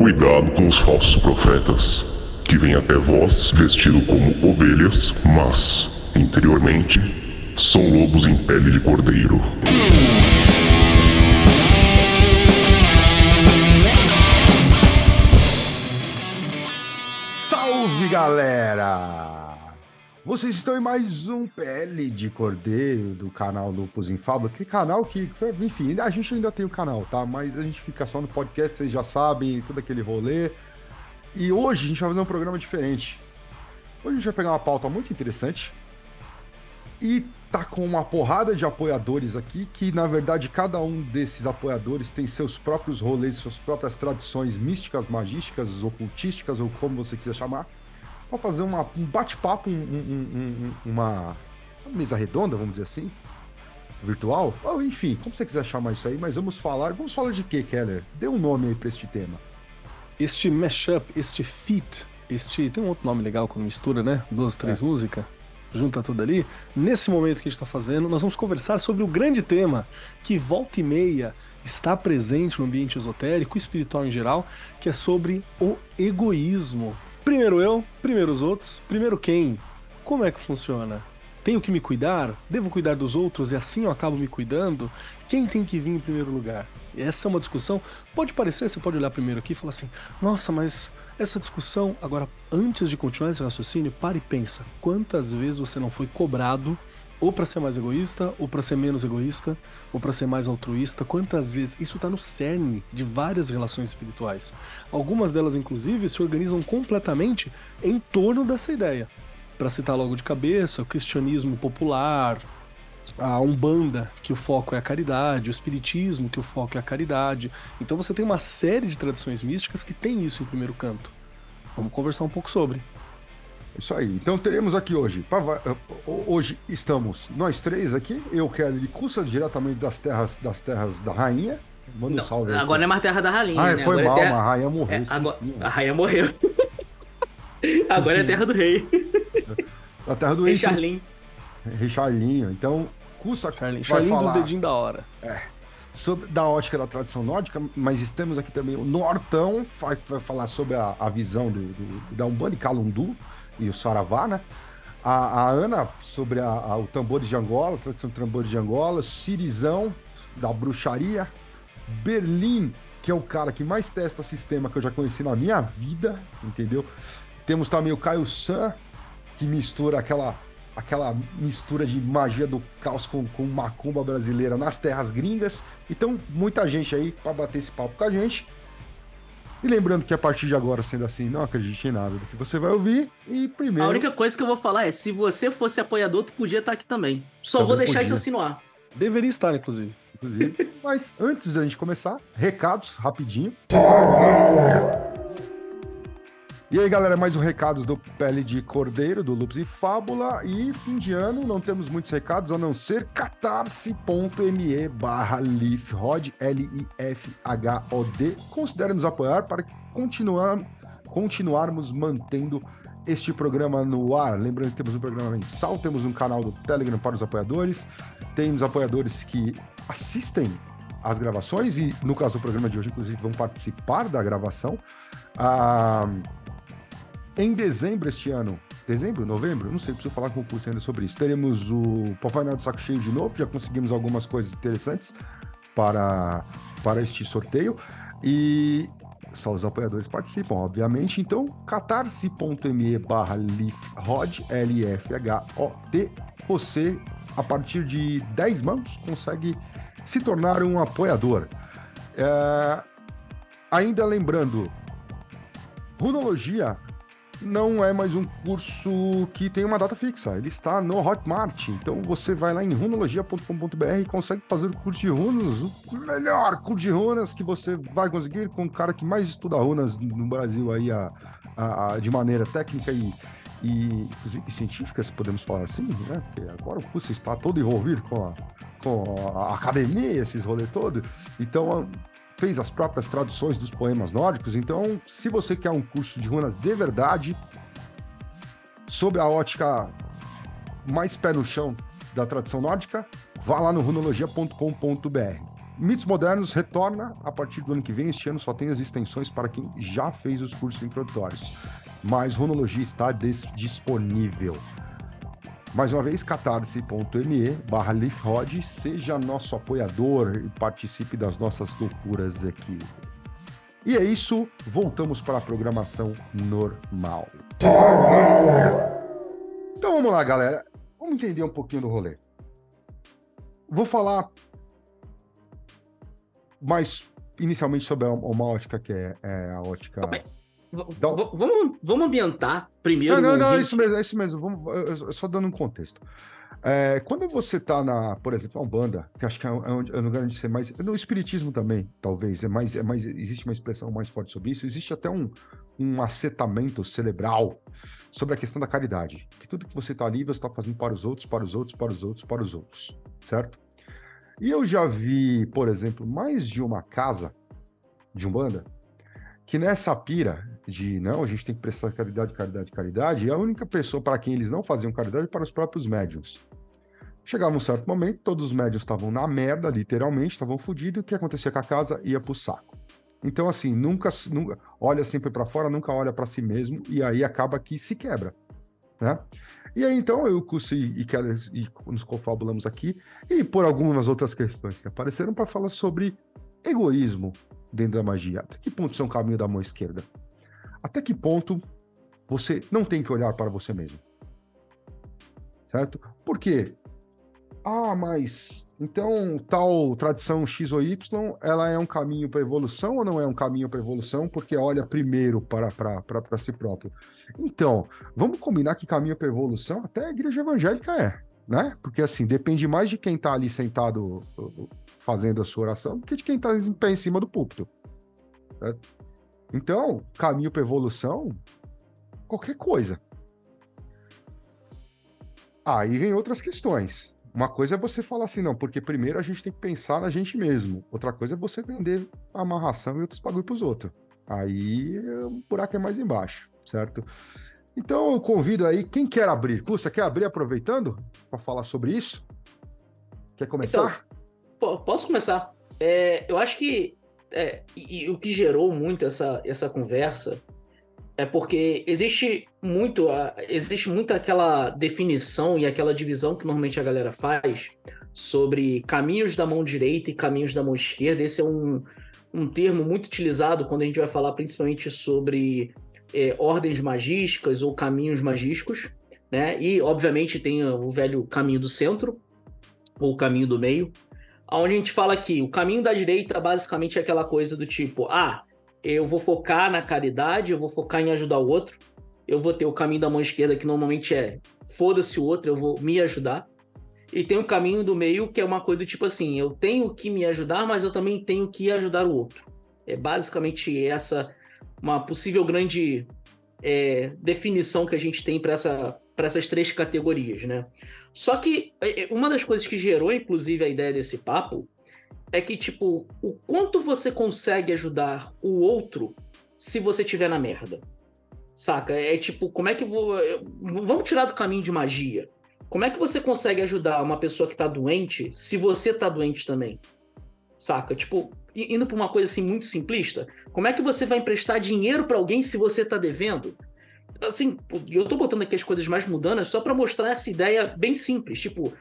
Cuidado com os falsos profetas, que vêm até vós vestido como ovelhas, mas, interiormente, são lobos em pele de cordeiro. Salve galera! Vocês estão em mais um PL de Cordeiro do canal Lupus em Fábula. Que canal que, enfim, a gente ainda tem o canal, tá? Mas a gente fica só no podcast, vocês já sabem, todo aquele rolê. E hoje a gente vai fazer um programa diferente. Hoje a gente vai pegar uma pauta muito interessante e tá com uma porrada de apoiadores aqui, que na verdade cada um desses apoiadores tem seus próprios rolês, suas próprias tradições místicas, magísticas, ocultísticas, ou como você quiser chamar, para fazer uma, um bate-papo, um, um, um, uma, uma mesa redonda, vamos dizer assim, virtual, ou enfim, como você quiser chamar isso aí, mas vamos falar, vamos falar de quê, Keller? Dê um nome aí para este tema. Este mashup, este feat, este. Tem um outro nome legal quando mistura, né? Duas, três é. músicas junta tudo ali. Nesse momento que a gente está fazendo, nós vamos conversar sobre o grande tema que volta e meia está presente no ambiente esotérico, espiritual em geral, que é sobre o egoísmo. Primeiro eu, primeiro os outros, primeiro quem? Como é que funciona? Tenho que me cuidar? Devo cuidar dos outros e assim eu acabo me cuidando? Quem tem que vir em primeiro lugar? Essa é uma discussão. Pode parecer, você pode olhar primeiro aqui e falar assim: nossa, mas essa discussão, agora, antes de continuar esse raciocínio, pare e pensa. Quantas vezes você não foi cobrado ou para ser mais egoísta, ou para ser menos egoísta, ou para ser mais altruísta? Quantas vezes? Isso está no cerne de várias relações espirituais. Algumas delas, inclusive, se organizam completamente em torno dessa ideia. Para citar logo de cabeça, o cristianismo popular, a Umbanda, que o foco é a caridade, o Espiritismo, que o foco é a caridade. Então você tem uma série de tradições místicas que tem isso em primeiro canto. Vamos conversar um pouco sobre. Isso aí. Então teremos aqui hoje. Hoje estamos nós três aqui. Eu quero ele cursa diretamente das terras das terras da rainha. Manda não, um salve. Agora não é mais terra da rainha. Ah, né? foi agora mal, é terra... a rainha morreu. É, agora... A rainha morreu. agora é terra do rei. A terra do rei. Rei Charlin. Rei Charlinho. Então, Cussa Charlin, Charlin falar, dos dedinhos da hora. É. Sobre, da ótica da tradição nórdica, mas estamos aqui também o Nortão, vai, vai falar sobre a, a visão do, do, da Umbanda e Calundu e o Saravá, né? A, a Ana sobre a, a, o tambor de Angola, a tradição do tambor de Angola, Cirizão, da bruxaria, Berlim, que é o cara que mais testa sistema que eu já conheci na minha vida, entendeu? Temos também o Caio San, que mistura aquela aquela mistura de magia do caos com, com macumba brasileira nas terras gringas. Então, muita gente aí para bater esse papo com a gente. E lembrando que a partir de agora, sendo assim, não acredite em nada do que você vai ouvir. E primeiro. A única coisa que eu vou falar é: se você fosse apoiador, tu podia estar aqui também. Só também vou deixar podia. isso assim no ar. Deveria estar, inclusive. Inclusive. Mas antes da gente começar, recados rapidinho. E aí, galera, mais um recados do Pele de Cordeiro, do Lupus e Fábula. E fim de ano, não temos muitos recados, a não ser catarse.me barra Lifhod, L-I-F-H-O-D. Considere nos apoiar para continuar, continuarmos mantendo este programa no ar. Lembrando que temos um programa mensal, temos um canal do Telegram para os apoiadores, temos apoiadores que assistem às gravações e, no caso do programa de hoje, inclusive, vão participar da gravação. Ah, em dezembro este ano, dezembro, novembro, não sei, preciso falar com o curso ainda sobre isso. Teremos o Papai Noel do Saco Cheio de novo, já conseguimos algumas coisas interessantes para, para este sorteio. E só os apoiadores participam, obviamente. Então, catarse.me barra LIFHOD, L-F-H-O-D, você, a partir de 10 mãos, consegue se tornar um apoiador. É... Ainda lembrando, runologia não é mais um curso que tem uma data fixa. Ele está no Hotmart. Então você vai lá em runologia.com.br e consegue fazer o curso de runas, o melhor curso de runas que você vai conseguir com o cara que mais estuda runas no Brasil aí a, a, a de maneira técnica e, e inclusive científica, se podemos falar assim, né? Porque agora o curso está todo envolvido com a, com a academia, esses rolês todos. Então fez as próprias traduções dos poemas nórdicos. Então, se você quer um curso de runas de verdade, sobre a ótica mais pé no chão da tradição nórdica, vá lá no runologia.com.br. Mitos Modernos retorna a partir do ano que vem. Este ano só tem as extensões para quem já fez os cursos introdutórios. Mas Runologia está disponível. Mais uma vez, catarse.me barra LeafRod, seja nosso apoiador e participe das nossas loucuras aqui. E é isso, voltamos para a programação normal. Então vamos lá, galera. Vamos entender um pouquinho do rolê. Vou falar mais inicialmente sobre uma ótica que é, é a ótica. Vamos, vamos ambientar primeiro. Não, não, não, é isso mesmo, é isso mesmo. Vamos, só dando um contexto. É, quando você tá na, por exemplo, uma banda, que acho que é, um, é um lugar onde você mais. No espiritismo também, talvez, é mais, é mais. Existe uma expressão mais forte sobre isso. Existe até um, um acetamento cerebral sobre a questão da caridade. Que tudo que você tá ali, você está fazendo para os outros, para os outros, para os outros, para os outros. Certo? E eu já vi, por exemplo, mais de uma casa de Umbanda que nessa pira de não, a gente tem que prestar caridade, caridade, caridade, e a única pessoa para quem eles não faziam caridade para os próprios médiums. Chegava um certo momento, todos os médiums estavam na merda, literalmente, estavam fodidos, o que acontecia com a casa ia pro saco. Então, assim, nunca, nunca olha sempre para fora, nunca olha para si mesmo, e aí acaba que se quebra, né? E aí, então, eu, Cussi e Keller e nos confabulamos aqui, e por algumas outras questões que apareceram para falar sobre egoísmo, dentro da magia? Até que ponto isso é um caminho da mão esquerda? Até que ponto você não tem que olhar para você mesmo? Certo? Por quê? Ah, mas então tal tradição X ou Y, ela é um caminho para evolução ou não é um caminho para evolução porque olha primeiro para, para, para, si próprio? Então, vamos combinar que caminho para evolução até a igreja evangélica é, né? Porque assim, depende mais de quem está ali sentado fazendo a sua oração do que de quem está em pé em cima do púlpito. Certo? Então, caminho para evolução, qualquer coisa. Aí vem outras questões. Uma coisa é você falar assim, não, porque primeiro a gente tem que pensar na gente mesmo. Outra coisa é você vender amarração e outros bagulho pros outros. Aí o buraco é mais embaixo, certo? Então eu convido aí, quem quer abrir? Você quer abrir aproveitando para falar sobre isso? Quer começar? Então, Posso começar? É, eu acho que é, e, e, o que gerou muito essa, essa conversa é porque existe muito a, existe muito aquela definição e aquela divisão que normalmente a galera faz sobre caminhos da mão direita e caminhos da mão esquerda. Esse é um, um termo muito utilizado quando a gente vai falar principalmente sobre é, ordens magísticas ou caminhos magísticos, né? E obviamente tem o velho caminho do centro ou caminho do meio, onde a gente fala que o caminho da direita basicamente é aquela coisa do tipo, ah, eu vou focar na caridade, eu vou focar em ajudar o outro, eu vou ter o caminho da mão esquerda que normalmente é foda-se o outro, eu vou me ajudar. E tem o caminho do meio que é uma coisa do tipo assim, eu tenho que me ajudar, mas eu também tenho que ajudar o outro. É basicamente essa uma possível grande é, definição que a gente tem para essa, essas três categorias, né? Só que é, é, uma das coisas que gerou, inclusive, a ideia desse papo é que, tipo, o quanto você consegue ajudar o outro se você tiver na merda. Saca? É tipo, como é que vou. Vamos tirar do caminho de magia. Como é que você consegue ajudar uma pessoa que tá doente se você tá doente também? Saca? Tipo, indo pra uma coisa assim muito simplista, como é que você vai emprestar dinheiro para alguém se você tá devendo? Assim, eu tô botando aqui as coisas mais mudanas só para mostrar essa ideia bem simples. Tipo,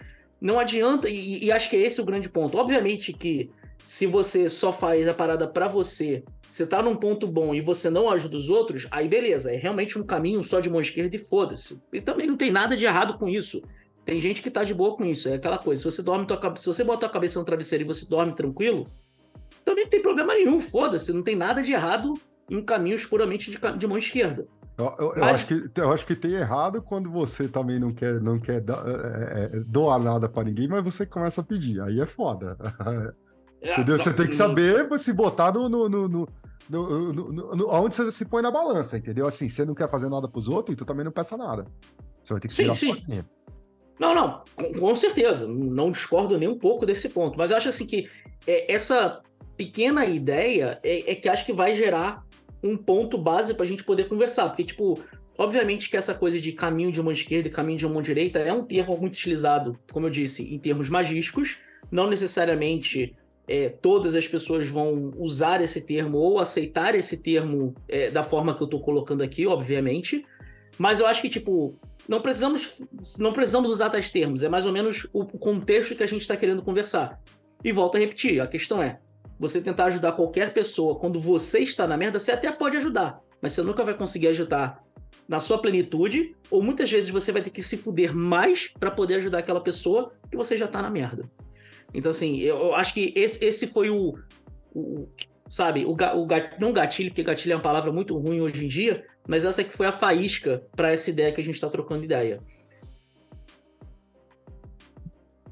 não adianta, e, e, acho que é esse o grande ponto. Obviamente que se você só faz a parada para você, você tá num ponto bom e você não ajuda os outros, aí beleza, é realmente um caminho só de mão esquerda e foda-se. E também não tem nada de errado com isso. Tem gente que tá de boa com isso, é aquela coisa. Se você dorme tua, se você bota a cabeça no travesseiro e você dorme tranquilo, também não tem problema nenhum, foda-se, não tem nada de errado em caminhos puramente de, de mão esquerda. Eu, eu, eu, acho que, eu acho que tem errado quando você também não quer, não quer é, é, doar nada para ninguém, mas você começa a pedir. Aí é foda. É, Entendeu? Você tem que saber se botar no, no, no, no no, no, no, onde você se põe na balança, entendeu? Assim, você não quer fazer nada pros outros, e tu também não peça nada. Você vai ter que sim, sim. Não, não, com, com, certeza. Não discordo nem um pouco desse ponto. Mas eu acho assim que é, essa pequena ideia é, é, que acho que vai gerar um ponto base para a gente poder conversar. Porque, tipo, obviamente que essa coisa de caminho de mão esquerda e caminho de mão direita é um termo muito utilizado, como eu disse, em termos magísticos, não necessariamente é, todas as pessoas vão usar esse termo ou aceitar esse termo é, da forma que eu estou colocando aqui, obviamente. Mas eu acho que, tipo, não precisamos, não precisamos usar tais termos. É mais ou menos o contexto que a gente está querendo conversar. E volto a repetir: a questão é, você tentar ajudar qualquer pessoa quando você está na merda, você até pode ajudar, mas você nunca vai conseguir ajudar na sua plenitude, ou muitas vezes você vai ter que se fuder mais para poder ajudar aquela pessoa que você já tá na merda. Então, assim, eu, acho que esse, esse foi o, o sabe, o, o não gatilho, porque gatilho é uma palavra muito ruim hoje em dia, mas essa que foi a faísca para essa ideia que a gente está trocando ideia.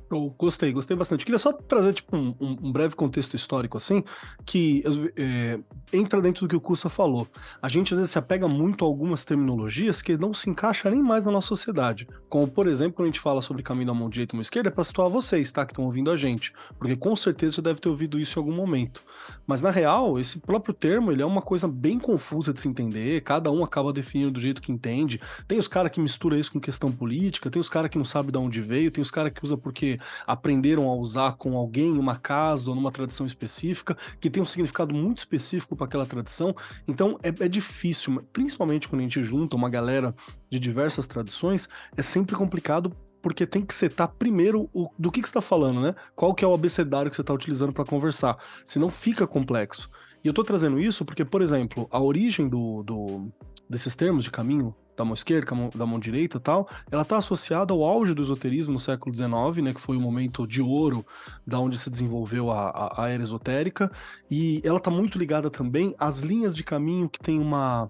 Eu gostei, gostei bastante. Queria só trazer tipo, um, um breve contexto histórico, assim, que é, entra dentro do que o Cussa falou. A gente às vezes se apega muito a algumas terminologias que não se encaixam nem mais na nossa sociedade. Como, por exemplo, quando a gente fala sobre caminho da mão direita e mão esquerda, é para situar vocês, tá? Que estão ouvindo a gente. Porque com certeza você deve ter ouvido isso em algum momento. Mas na real, esse próprio termo ele é uma coisa bem confusa de se entender, cada um acaba definindo do jeito que entende. Tem os caras que misturam isso com questão política, tem os caras que não sabem de onde veio, tem os caras que usam porque aprenderam a usar com alguém uma casa ou numa tradição específica, que tem um significado muito específico para aquela tradição. Então é, é difícil, principalmente quando a gente junta uma galera de diversas tradições, é sempre complicado porque tem que setar primeiro o, do que, que você está falando, né? Qual que é o abecedário que você está utilizando para conversar, senão fica complexo. E eu estou trazendo isso porque, por exemplo, a origem do, do, desses termos de caminho da mão esquerda, da mão direita tal, ela está associada ao auge do esoterismo no século XIX, né, que foi o momento de ouro da onde se desenvolveu a, a, a era esotérica, e ela está muito ligada também às linhas de caminho que tem uma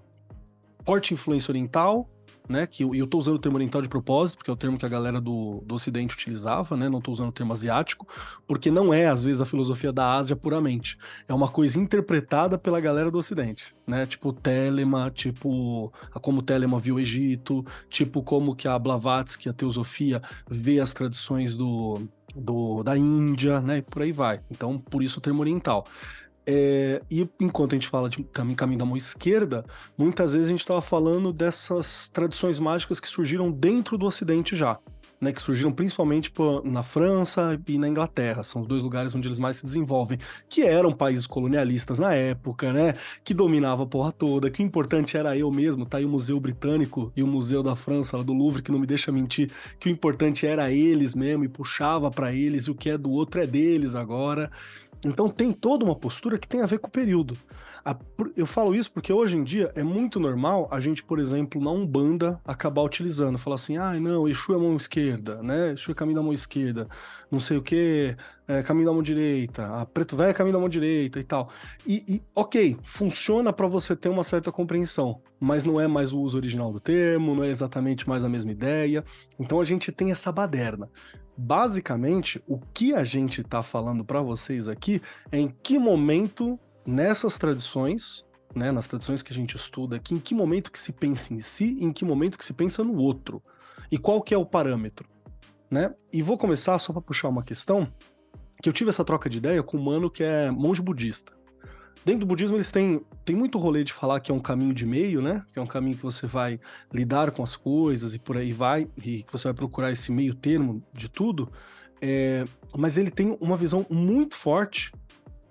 forte influência oriental, né? Que eu, eu tô usando o termo oriental de propósito, porque é o termo que a galera do, do Ocidente utilizava, né? Não tô usando o termo asiático, porque não é, às vezes, a filosofia da Ásia puramente. É uma coisa interpretada pela galera do Ocidente, né? Tipo Telema, tipo como Telema viu o Egito, tipo como que a Blavatsky, a teosofia, vê as tradições do, do, da Índia, né? E por aí vai. Então, por isso o termo oriental. É, e enquanto a gente fala de caminho, caminho da mão esquerda, muitas vezes a gente estava falando dessas tradições mágicas que surgiram dentro do Ocidente já. Né, que surgiram principalmente na França e na Inglaterra, são os dois lugares onde eles mais se desenvolvem, que eram países colonialistas na época, né, que dominava a porra toda, que o importante era eu mesmo, tá aí o Museu Britânico e o Museu da França, lá do Louvre, que não me deixa mentir, que o importante era eles mesmo e puxava para eles, e o que é do outro é deles agora. Então tem toda uma postura que tem a ver com o período. eu falo isso porque hoje em dia é muito normal a gente, por exemplo, na Umbanda acabar utilizando, falar assim, ah, não, Exu é mão esquerda, né? Exu é caminho da mão esquerda, não sei o que, é caminho da mão direita, a preto velho é caminho da mão direita e tal. E, e ok, funciona para você ter uma certa compreensão, mas não é mais o uso original do termo, não é exatamente mais a mesma ideia. Então a gente tem essa baderna basicamente, o que a gente está falando para vocês aqui é em que momento nessas tradições, né, nas tradições que a gente estuda aqui, em que momento que se pensa em si e em que momento que se pensa no outro. E qual que é o parâmetro, né? E vou começar só para puxar uma questão que eu tive essa troca de ideia com um mano que é monge budista. Dentro do budismo, eles têm, têm muito rolê de falar que é um caminho de meio, né? Que é um caminho que você vai lidar com as coisas e por aí vai, e que você vai procurar esse meio termo de tudo. É, mas ele tem uma visão muito forte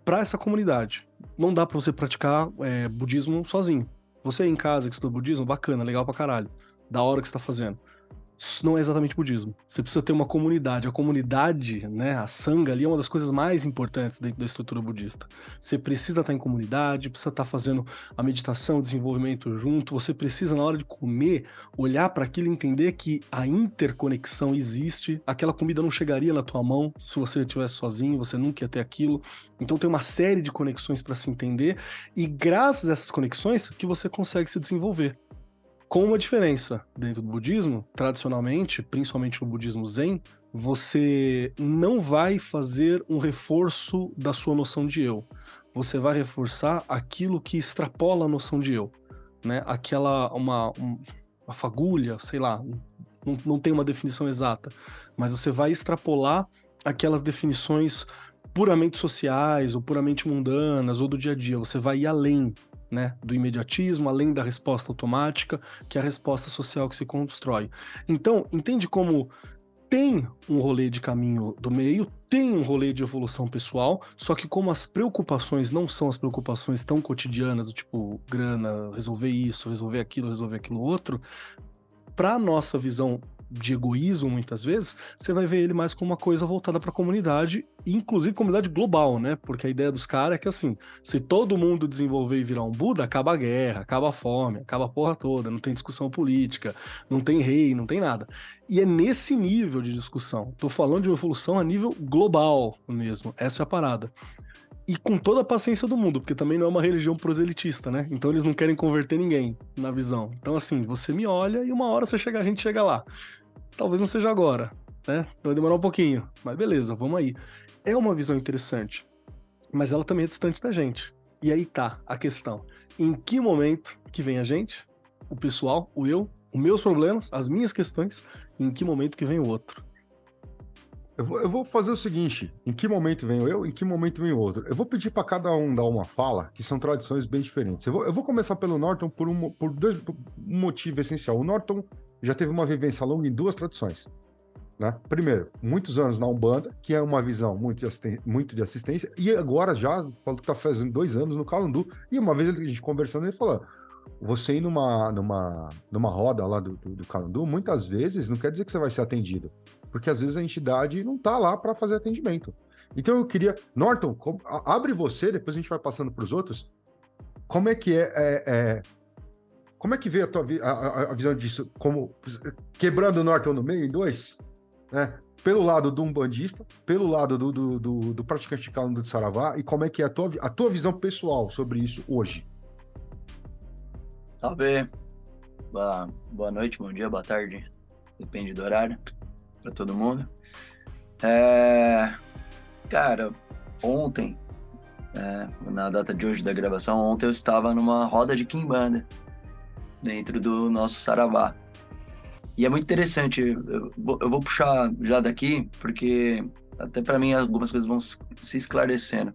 para essa comunidade. Não dá para você praticar é, budismo sozinho. Você em casa que estuda budismo, bacana, legal pra caralho. Da hora que você tá fazendo isso não é exatamente budismo. Você precisa ter uma comunidade. A comunidade, né, a sanga ali é uma das coisas mais importantes dentro da estrutura budista. Você precisa estar em comunidade, precisa estar fazendo a meditação, o desenvolvimento junto. Você precisa na hora de comer olhar para aquilo e entender que a interconexão existe. Aquela comida não chegaria na tua mão se você estivesse sozinho, você nunca ia ter aquilo. Então tem uma série de conexões para se entender e graças a essas conexões que você consegue se desenvolver. Com uma diferença dentro do budismo, tradicionalmente, principalmente no budismo zen, você não vai fazer um reforço da sua noção de eu. Você vai reforçar aquilo que extrapola a noção de eu, né? Aquela uma, uma fagulha, sei lá, não, não tem uma definição exata, mas você vai extrapolar aquelas definições puramente sociais ou puramente mundanas ou do dia a dia. Você vai ir além né, do imediatismo, além da resposta automática, que é a resposta social que se constrói. Então, entende como tem um rolê de caminho do meio, tem um rolê de evolução pessoal, só que como as preocupações não são as preocupações tão cotidianas, do tipo grana, resolver isso, resolver aquilo, resolver aquilo outro, para nossa visão de egoísmo, muitas vezes, você vai ver ele mais como uma coisa voltada para a comunidade, inclusive comunidade global, né? Porque a ideia dos caras é que, assim, se todo mundo desenvolver e virar um Buda, acaba a guerra, acaba a fome, acaba a porra toda, não tem discussão política, não tem rei, não tem nada. E é nesse nível de discussão. Tô falando de uma evolução a nível global mesmo. Essa é a parada e com toda a paciência do mundo, porque também não é uma religião proselitista, né? Então eles não querem converter ninguém na visão. Então, assim, você me olha e uma hora você chega, a gente chega lá. Talvez não seja agora, né? Vai demorar um pouquinho, mas beleza, vamos aí. É uma visão interessante, mas ela também é distante da gente. E aí tá a questão. Em que momento que vem a gente, o pessoal, o eu, os meus problemas, as minhas questões, em que momento que vem o outro? Eu vou, fazer o seguinte: em que momento venho eu, em que momento vem o outro? Eu vou pedir para cada um dar uma fala, que são tradições bem diferentes. Eu vou, eu vou começar pelo Norton por um, por dois, por um motivo essencial. O Norton já teve uma vivência longa em duas tradições. Né? Primeiro, muitos anos na Umbanda, que é uma visão muito de, muito de assistência, e agora já, falou que está fazendo dois anos no Calandu, e uma vez a gente conversando, ele falou: você ir numa, numa, numa roda lá do, do, do Calandu, muitas vezes não quer dizer que você vai ser atendido, porque às vezes a entidade não está lá para fazer atendimento. Então eu queria, Norton, abre você, depois a gente vai passando para os outros. Como é que é, é, é como é que veio a tua a, a, a visão disso? Como quebrando o Norton no meio em dois? Né? Pelo lado do umbandista, pelo lado do, do, do, do praticante calando de Saravá, e como é que é a tua, a tua visão pessoal sobre isso hoje? Salve! Boa, boa noite, bom dia, boa tarde, depende do horário, para todo mundo. É, cara, ontem, é, na data de hoje da gravação, ontem eu estava numa roda de Kimbanda dentro do nosso Saravá. E é muito interessante, eu vou, eu vou puxar já daqui, porque até para mim algumas coisas vão se esclarecendo.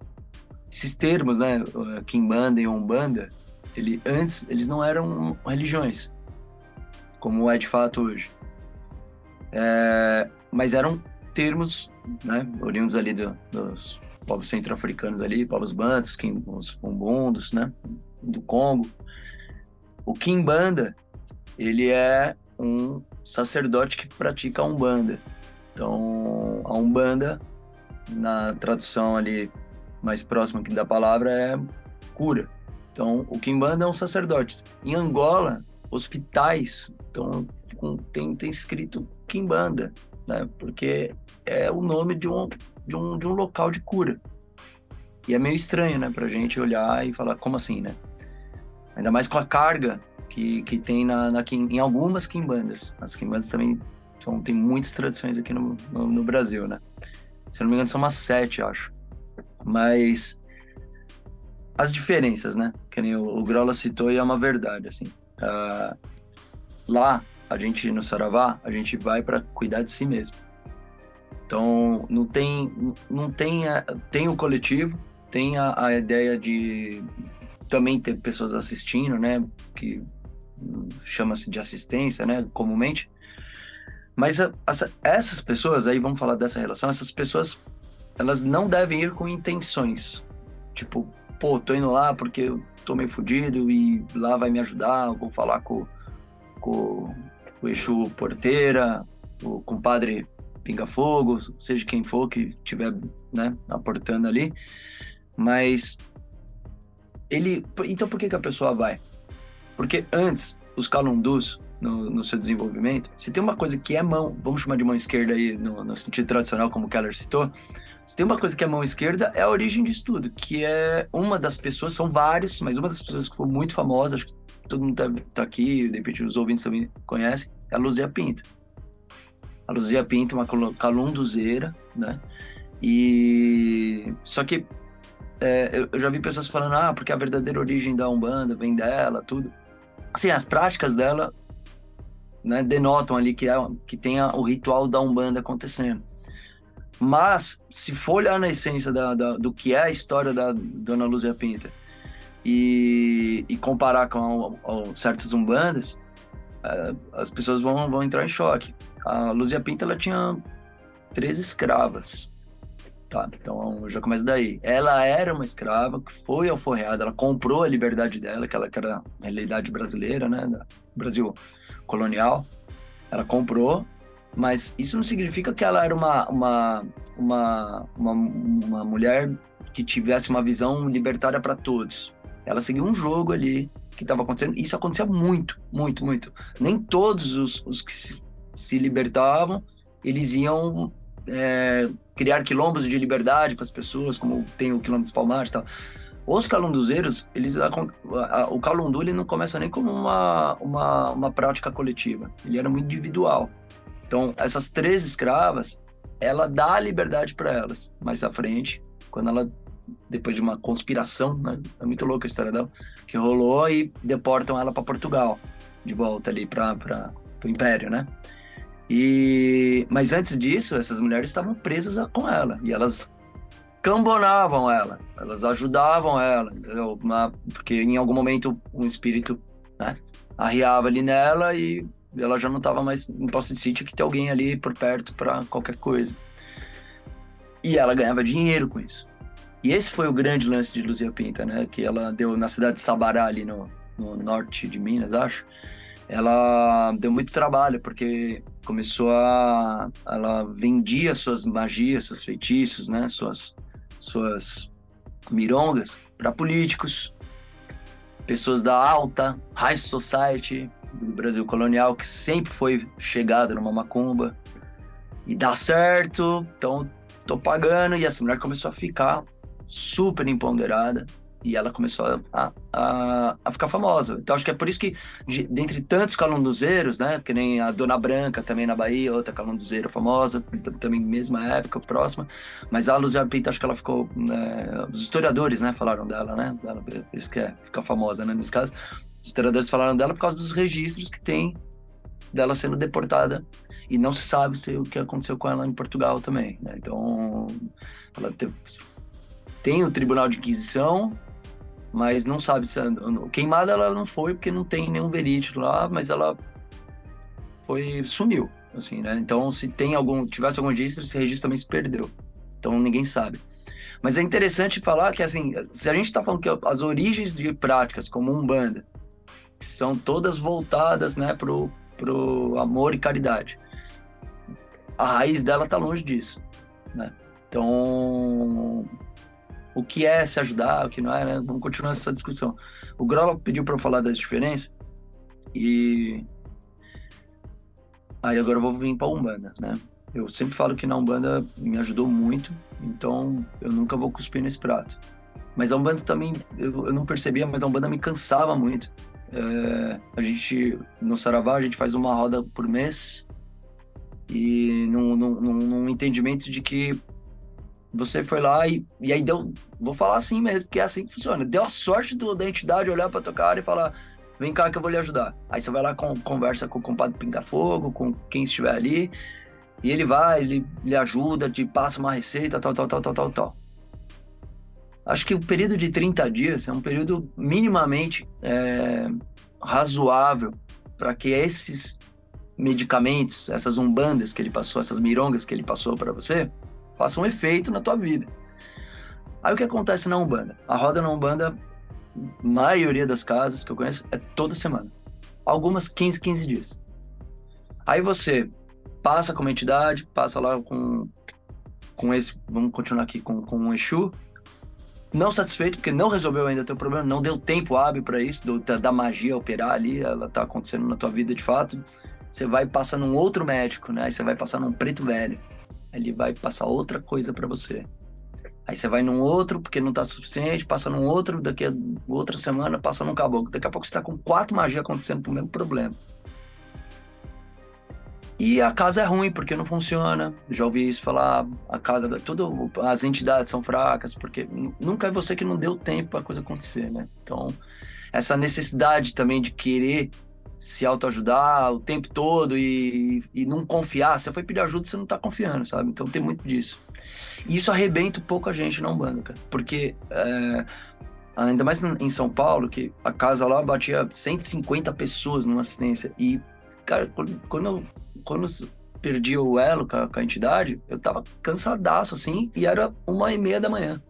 Esses termos, né, Kimbanda e Umbanda, ele, antes eles não eram religiões, como é de fato hoje. É, mas eram termos, né, oriundos ali do, dos povos centro-africanos ali, povos bantos, os umbundos, né, do Congo, o Kimbanda, ele é um sacerdote que pratica a Umbanda. Então, a Umbanda, na tradução ali mais próxima da palavra, é cura. Então, o Kimbanda é um sacerdote. Em Angola, hospitais, então tem, tem escrito Kimbanda, né? Porque é o nome de um, de um, de um local de cura. E é meio estranho, né, pra gente olhar e falar, como assim, né? Ainda mais com a carga que, que tem na, na, em algumas quimbandas. As quimbandas também são, tem muitas tradições aqui no, no, no Brasil, né? Se não me engano, são umas sete, acho. Mas as diferenças, né? Que nem o, o Grola citou e é uma verdade, assim. Uh, lá, a gente, no Saravá, a gente vai para cuidar de si mesmo. Então, não tem, não tem, tem o coletivo, tem a, a ideia de também ter pessoas assistindo, né? Que chama-se de assistência, né? Comumente. Mas essas pessoas, aí vamos falar dessa relação, essas pessoas, elas não devem ir com intenções. Tipo, pô, tô indo lá porque eu tô meio fudido e lá vai me ajudar, vou falar com, com o Exu Porteira, o compadre Pinga Fogo, seja quem for que estiver, né, aportando ali. Mas ele. Então por que, que a pessoa vai? Porque antes, os calundus, no, no, seu desenvolvimento, se tem uma coisa que é mão, vamos chamar de mão esquerda aí, no, no sentido tradicional, como o Keller citou, se tem uma coisa que é mão esquerda, é a origem de estudo, que é uma das pessoas, são vários, mas uma das pessoas que foi muito famosa, acho que todo mundo tá, tá aqui, de repente os ouvintes também conhecem, é a Luzia Pinto. A Luzia Pinto uma calunduzeira, né? E só que é, eu já vi pessoas falando, ah, porque a verdadeira origem da Umbanda vem dela, tudo. Assim, as práticas dela né, denotam ali que, é, que tem a, o ritual da Umbanda acontecendo. Mas, se for olhar na essência da, da, do que é a história da Dona Luzia Pinta e, e comparar com certas Umbandas, é, as pessoas vão, vão entrar em choque. a Luzia Pinta ela tinha três escravas. Tá, então já começa daí. Ela era uma escrava que foi alforreada, ela comprou a liberdade dela, que ela que era a realidade brasileira, né, Brasil colonial. Ela comprou, mas isso não significa que ela era uma, uma, uma, uma, uma mulher que tivesse uma visão libertária para todos. Ela seguiu um jogo ali que estava acontecendo. Isso acontecia muito, muito, muito. Nem todos os, os que se, se libertavam, eles iam é, criar quilombos de liberdade para as pessoas, como tem o quilombo dos Palmares e tal. Os calunduzeiros, eles, a, a, o calundu ele não começa nem como uma, uma, uma prática coletiva, ele era muito individual. Então, essas três escravas, ela dá liberdade para elas mais à frente, quando ela, depois de uma conspiração, né? é muito louca a história dela, que rolou e deportam ela para Portugal, de volta ali para o Império, né? E, mas antes disso, essas mulheres estavam presas com ela e elas cambonavam ela, elas ajudavam ela, porque em algum momento um espírito né, arriava ali nela e ela já não estava mais em posse de sítio que ter alguém ali por perto para qualquer coisa. E ela ganhava dinheiro com isso. E esse foi o grande lance de Luzia Pinta, né? Que ela deu na cidade de Sabará, ali no, no norte de Minas, acho ela deu muito trabalho, porque começou a. Ela vendia suas magias, seus feitiços, né? Suas, suas mirongas para políticos, pessoas da alta, high society do Brasil colonial, que sempre foi chegada numa macumba. E dá certo, então tô pagando. E essa mulher começou a ficar super empoderada e ela começou a, a, a, ficar famosa. Então acho que é por isso que, de, dentre tantos calunduzeiros, né, que nem a Dona Branca também na Bahia, outra calunduzeira famosa, também mesma época, próxima, mas a Luzia Pinto, acho que ela ficou, né, os historiadores, né, falaram dela, né, ela, por isso que é ficar famosa, né, nesse caso, os historiadores falaram dela por causa dos registros que tem dela sendo deportada e não se sabe se o que aconteceu com ela em Portugal também, né? Então, ela teve, tem o Tribunal de Inquisição, mas não sabe se queimada ela não foi porque não tem nenhum verídico lá, mas ela foi sumiu, assim, né? Então se tem algum tivesse algum registro, esse registro também se perdeu. Então ninguém sabe. Mas é interessante falar que assim, se a gente está falando que as origens de práticas como umbanda são todas voltadas, né, pro pro amor e caridade. A raiz dela tá longe disso, né? Então, o que é se ajudar, o que não é, né? Vamos continuar essa discussão. O Grola pediu para eu falar das diferenças e aí agora eu vou vir para Umbanda, né? Eu sempre falo que na Umbanda me ajudou muito, então eu nunca vou cuspir nesse prato. Mas a Umbanda também, eu, eu não percebia, mas a Umbanda me cansava muito. É, a gente, no Saravá, a gente faz uma roda por mês e num, num, num entendimento de que você foi lá e, e aí deu. Vou falar assim mesmo, porque é assim que funciona. Deu a sorte do, da entidade olhar pra tua cara e falar: vem cá que eu vou lhe ajudar. Aí você vai lá, com, conversa com o compadre Pinga Fogo, com quem estiver ali, e ele vai, ele lhe ajuda, te passa uma receita, tal, tal, tal, tal, tal, tal. Acho que o período de 30 dias é um período minimamente é, razoável para que esses medicamentos, essas umbandas que ele passou, essas mirongas que ele passou para você, faça um efeito na tua vida. Aí o que acontece na Umbanda? A roda na Umbanda, maioria das casas que eu conheço, é toda semana. Algumas 15, 15 dias. Aí você passa com uma entidade, passa lá com, com esse, vamos continuar aqui com, com um Exu, não satisfeito, porque não resolveu ainda teu problema, não deu tempo hábil para isso, do, da, da, magia operar ali, ela tá acontecendo na tua vida de fato. Você vai passar num outro médico, né? Aí você vai passar num preto velho ele vai passar outra coisa para você. Aí você vai num outro, porque não tá suficiente, passa num outro, daqui a outra semana passa num caboclo. Daqui a pouco você tá com quatro magias acontecendo pro mesmo problema. E a casa é ruim porque não funciona. Já ouvi isso falar, a casa, tudo, as entidades são fracas, porque nunca é você que não deu tempo para a coisa acontecer, né? Então, essa necessidade também de querer se autoajudar o tempo todo e, e não confiar. Você foi pedir ajuda, você não tá confiando, sabe? Então tem muito disso. E isso arrebenta um pouco a gente na Umbanda, cara. Porque, é, ainda mais em São Paulo, que a casa lá batia 150 pessoas numa assistência. E, cara, quando, quando perdi o elo com a, com a entidade, eu tava cansadaço, assim, e era uma e meia da manhã.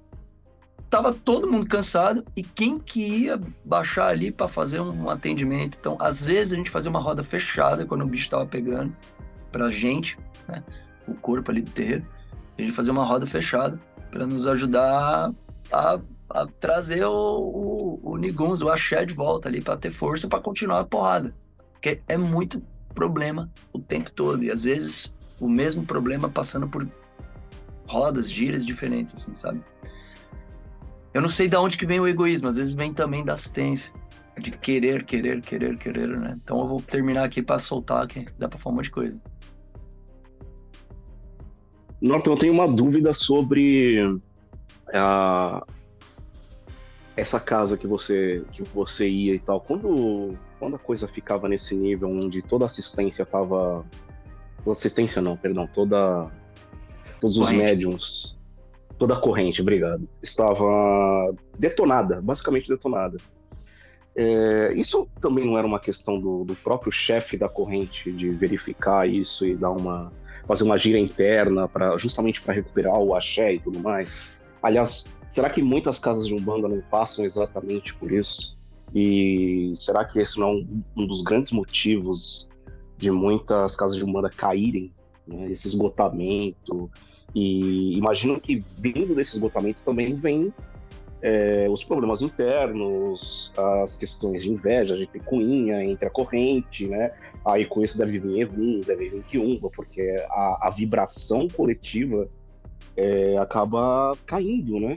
Tava todo mundo cansado, e quem que ia baixar ali para fazer um atendimento? Então, às vezes a gente fazia uma roda fechada quando o bicho tava pegando, pra gente, né? O corpo ali do terreiro. A gente fazia uma roda fechada para nos ajudar a, a trazer o, o, o Niguns, o axé de volta ali, para ter força para continuar a porrada. Porque é muito problema o tempo todo. E às vezes o mesmo problema passando por rodas, giras diferentes, assim, sabe? Eu não sei de onde que vem o egoísmo, às vezes vem também da assistência. De querer, querer, querer, querer, né? Então eu vou terminar aqui para soltar, que dá para falar um monte de coisa. Norton, eu tenho uma dúvida sobre a, essa casa que você que você ia e tal. Quando, quando a coisa ficava nesse nível onde toda assistência tava. Toda assistência não, perdão, toda. Todos os corrente. médiums. Toda a corrente, obrigado. Estava detonada, basicamente detonada. É, isso também não era uma questão do, do próprio chefe da corrente de verificar isso e dar uma fazer uma gira interna para justamente para recuperar o axé e tudo mais. Aliás, será que muitas casas de umbanda não passam exatamente por isso? E será que esse não é um, um dos grandes motivos de muitas casas de umbanda caírem, né? esse esgotamento? E imagino que vindo desse esgotamento também vem é, os problemas internos, as questões de inveja, de picuinha entre a corrente, né? Aí com isso deve vir Evum, deve vir Kiumba, porque a, a vibração coletiva é, acaba caindo, né?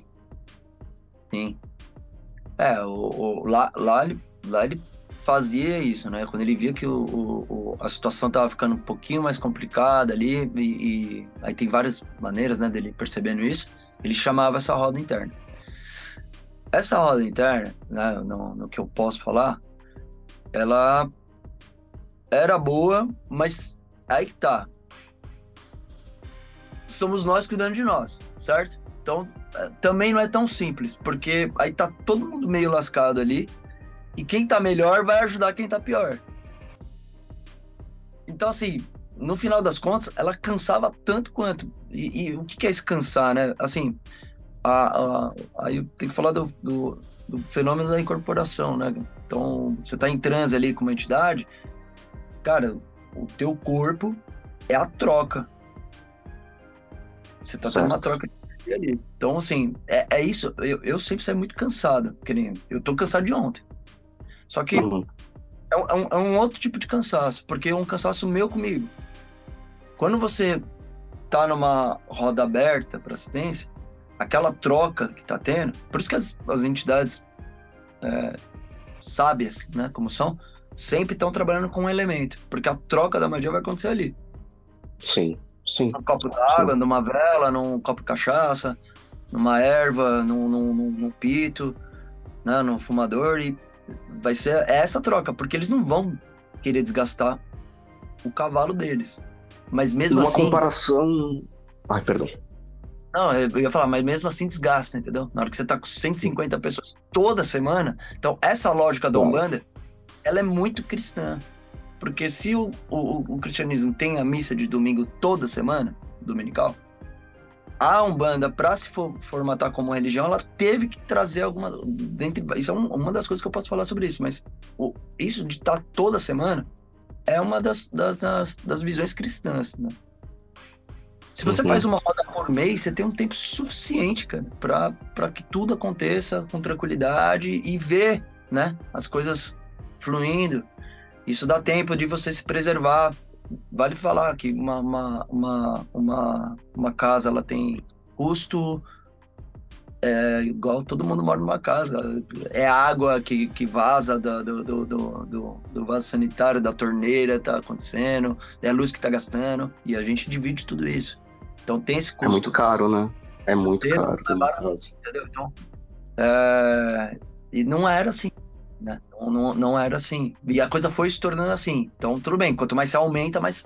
Sim. É, o, o, lá, lá, lá ele fazia isso, né? Quando ele via que o, o, a situação estava ficando um pouquinho mais complicada ali, e, e, aí tem várias maneiras, né, dele percebendo isso, ele chamava essa roda interna. Essa roda interna, né, no, no que eu posso falar, ela era boa, mas aí que tá. Somos nós cuidando de nós, certo? Então, é, também não é tão simples, porque aí tá todo mundo meio lascado ali, e quem tá melhor vai ajudar quem tá pior. Então, assim, no final das contas, ela cansava tanto quanto. E, e o que, é esse cansar, né? Assim, a, a, aí tem que falar do, do, do, fenômeno da incorporação, né? Então, você está em transe ali com uma entidade, cara, o teu corpo é a troca. Você está tendo uma troca ali. Então, assim, é, é isso. Eu, eu sempre saio muito cansado. Que nem, eu tô cansado de ontem. Só que uhum. é, um, é, um, outro tipo de cansaço, porque é um cansaço meu comigo. Quando você tá numa roda aberta para assistência, aquela troca que está tendo, por isso que as, as entidades é, sábias, né, como são, sempre estão trabalhando com um elemento, porque a troca da magia vai acontecer ali. Sim, sim. Num copo d'água, numa vela, num copo de cachaça, numa erva, num, num, num pito, né, num fumador, e vai ser essa troca, porque eles não vão querer desgastar o cavalo deles. Mas mesmo Uma assim. Uma comparação. Ai, perdão. Não, eu ia falar, mas mesmo assim desgasta, entendeu? Na hora que você tá com 150 pessoas toda semana, então essa lógica da Umbanda, ela é muito cristã. Porque se o, o, o cristianismo tem a missa de domingo toda semana, dominical, a Umbanda, para se for, formatar como religião, ela teve que trazer alguma. Dentre, isso é um, uma das coisas que eu posso falar sobre isso, mas o, isso de estar tá toda semana é uma das, das, das, das visões cristãs, né? Se você uhum. faz uma roda por mês, você tem um tempo suficiente, cara, para que tudo aconteça com tranquilidade e ver, né, as coisas fluindo. Isso dá tempo de você se preservar. Vale falar que uma, uma, uma, uma, uma casa ela tem custo, é igual todo mundo mora numa casa. É água que, que vaza do, do, do, do, vaso sanitário, da torneira, tá acontecendo, é a luz que tá gastando, e a gente divide tudo isso. Então tem esse custo. É muito caro, né? É muito caro. entendeu? Então, é... E não era assim, né? Não, não, não, era assim. E a coisa foi se tornando assim. Então, tudo bem, quanto mais você aumenta, mais,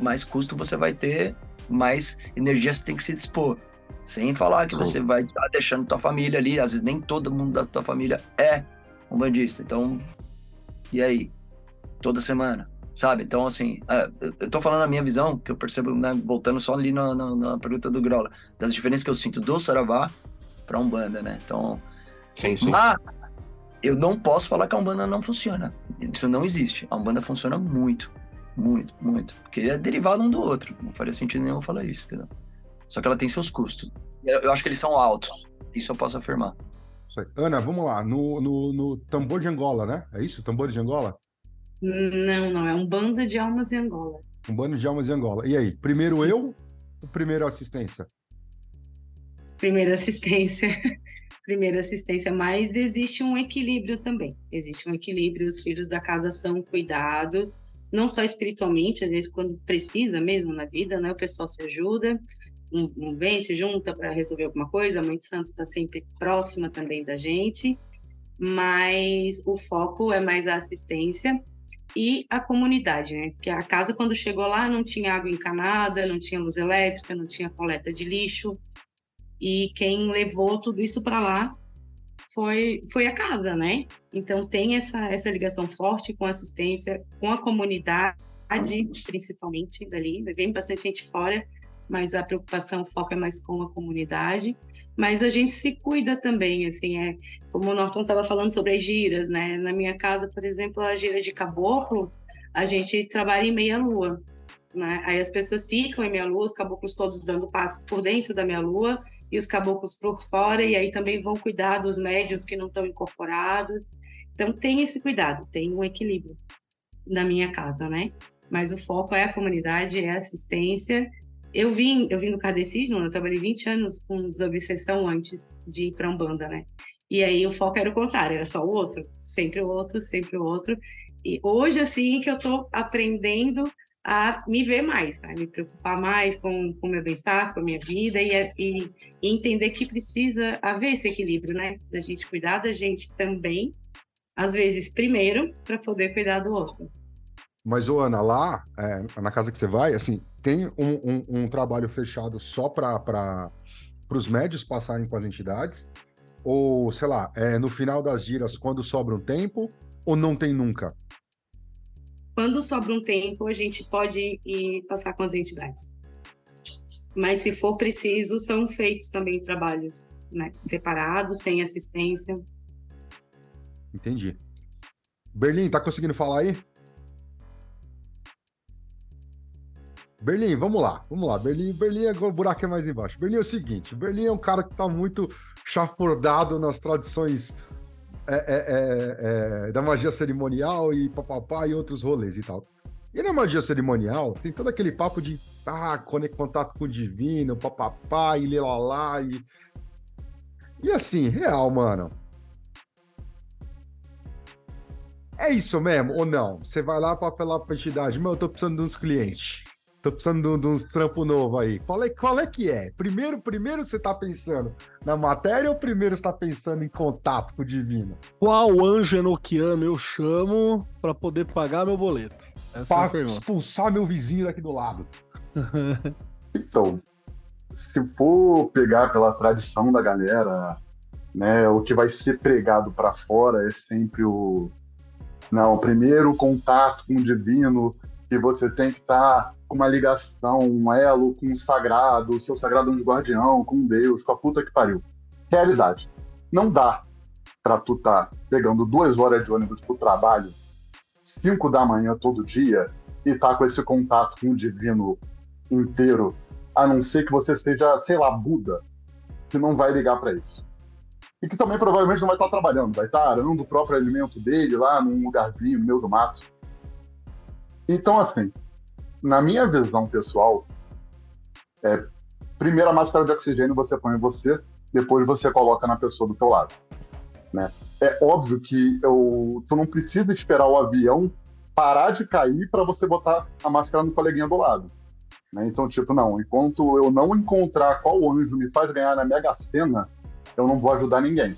mais custo você vai ter, mais energia você tem que se dispor. Sem falar que Sim. você vai estar deixando tua família ali, às vezes nem todo mundo da tua família é um bandista. Então, e aí? Toda semana? sabe? Então, assim, é, eu tô falando a minha visão, que eu percebo, né, voltando só ali na, na, na pergunta do Grola, das diferenças que eu sinto do Saravá pra Umbanda, né? Então, Sim, sim. mas eu não posso falar que a Umbanda não funciona. Isso não existe. A Umbanda funciona muito, muito, muito. Porque é derivado um do outro. Não faria sentido nenhum eu falar isso, entendeu? Só que ela tem seus custos. Eu, eu acho que eles são altos. Isso eu posso afirmar. Isso aí. Ana, vamos lá. No, no, no tambor de Angola, né? É isso? Tambor de Angola? Não, não, é um banda de almas em Angola. Um bando de almas de Angola. E aí, primeiro eu ou primeiro assistência? Primeira assistência. Primeira assistência, mas existe um equilíbrio também. Existe um equilíbrio, os filhos da casa são cuidados, não só espiritualmente, às vezes quando precisa mesmo na vida, né? O pessoal se ajuda, um, um vem, se junta para resolver alguma coisa, a Mãe de Santo está sempre próxima também da gente, mas o foco é mais a assistência e a comunidade, né? Porque a casa, quando chegou lá, não tinha água encanada, não tinha luz elétrica, não tinha coleta de lixo, e quem levou tudo isso para lá foi, foi a casa, né? Então tem essa, essa ligação forte com a assistência, com a comunidade, principalmente dali, vem bastante gente fora, mas a preocupação, o foco é mais com a comunidade. Mas a gente se cuida também, assim, é como o Norton estava falando sobre as giras, né? Na minha casa, por exemplo, a gira de caboclo, a gente trabalha em meia lua, né? Aí as pessoas ficam em meia lua, os caboclos todos dando passo por dentro da meia lua e os caboclos por fora, e aí também vão cuidar dos médios que não estão incorporados. Então tem esse cuidado, tem um equilíbrio na minha casa, né? Mas o foco é a comunidade, é a assistência eu vim, eu vim do kardecismo, eu trabalhei 20 anos com desobsessão antes de ir para Umbanda, né? E aí o foco era o contrário, era só o outro, sempre o outro, sempre o outro. E hoje, assim, que eu estou aprendendo a me ver mais, né? me preocupar mais com o meu bem-estar, com a minha vida e, e, e, entender que precisa haver esse equilíbrio, né? Da gente cuidar da gente também, às vezes primeiro, para poder cuidar do outro. Mas, ô Ana, lá, é, na casa que você vai, assim, tem um, um, um trabalho fechado só para os médios passarem com as entidades? Ou, sei lá, é no final das giras, quando sobra um tempo, ou não tem nunca? Quando sobra um tempo, a gente pode ir passar com as entidades. Mas se for preciso, são feitos também trabalhos né, separados, sem assistência. Entendi. Berlim, tá conseguindo falar aí? Berlim, vamos lá, vamos lá. Berlim, Berlim o buraco é mais embaixo. Berlim é o seguinte: Berlim é um cara que está muito chafurdado nas tradições é, é, é, é, da magia cerimonial e papapá e outros rolês e tal. E na magia cerimonial tem todo aquele papo de ah, contato com o divino, papapá e lelalá e. E assim, real, mano. É isso mesmo ou não? Você vai lá para falar pra entidade, meu, eu tô precisando de uns clientes. Tô precisando de, uns trampos novos aí. Qual é, qual é que é? Primeiro, primeiro você tá pensando na matéria ou primeiro você tá pensando em contato com o divino? Qual anjo enoquiano eu chamo para poder pagar meu boleto? Essa pra é expulsar meu vizinho daqui do lado. então, se for pegar pela tradição da galera, né, o que vai ser pregado para fora é sempre o não, primeiro contato com o divino, que você tem que estar tá com uma ligação, um elo com o sagrado, o seu sagrado anjo guardião, com Deus, com a puta que pariu. Realidade. Não dá pra tu tá pegando duas horas de ônibus pro trabalho, cinco da manhã todo dia, e tá com esse contato com o divino inteiro, a não ser que você seja, sei lá, Buda, que não vai ligar para isso. E que também provavelmente não vai estar trabalhando, vai estar arando o próprio alimento dele lá num lugarzinho no meio do mato. Então, assim, na minha visão pessoal, é, primeiro a máscara de oxigênio você põe em você, depois você coloca na pessoa do teu lado, né? É óbvio que eu, tu não precisa esperar o avião parar de cair para você botar a máscara no coleguinha do lado. Né? Então, tipo, não, enquanto eu não encontrar qual anjo me faz ganhar na Mega Sena, eu não vou ajudar ninguém.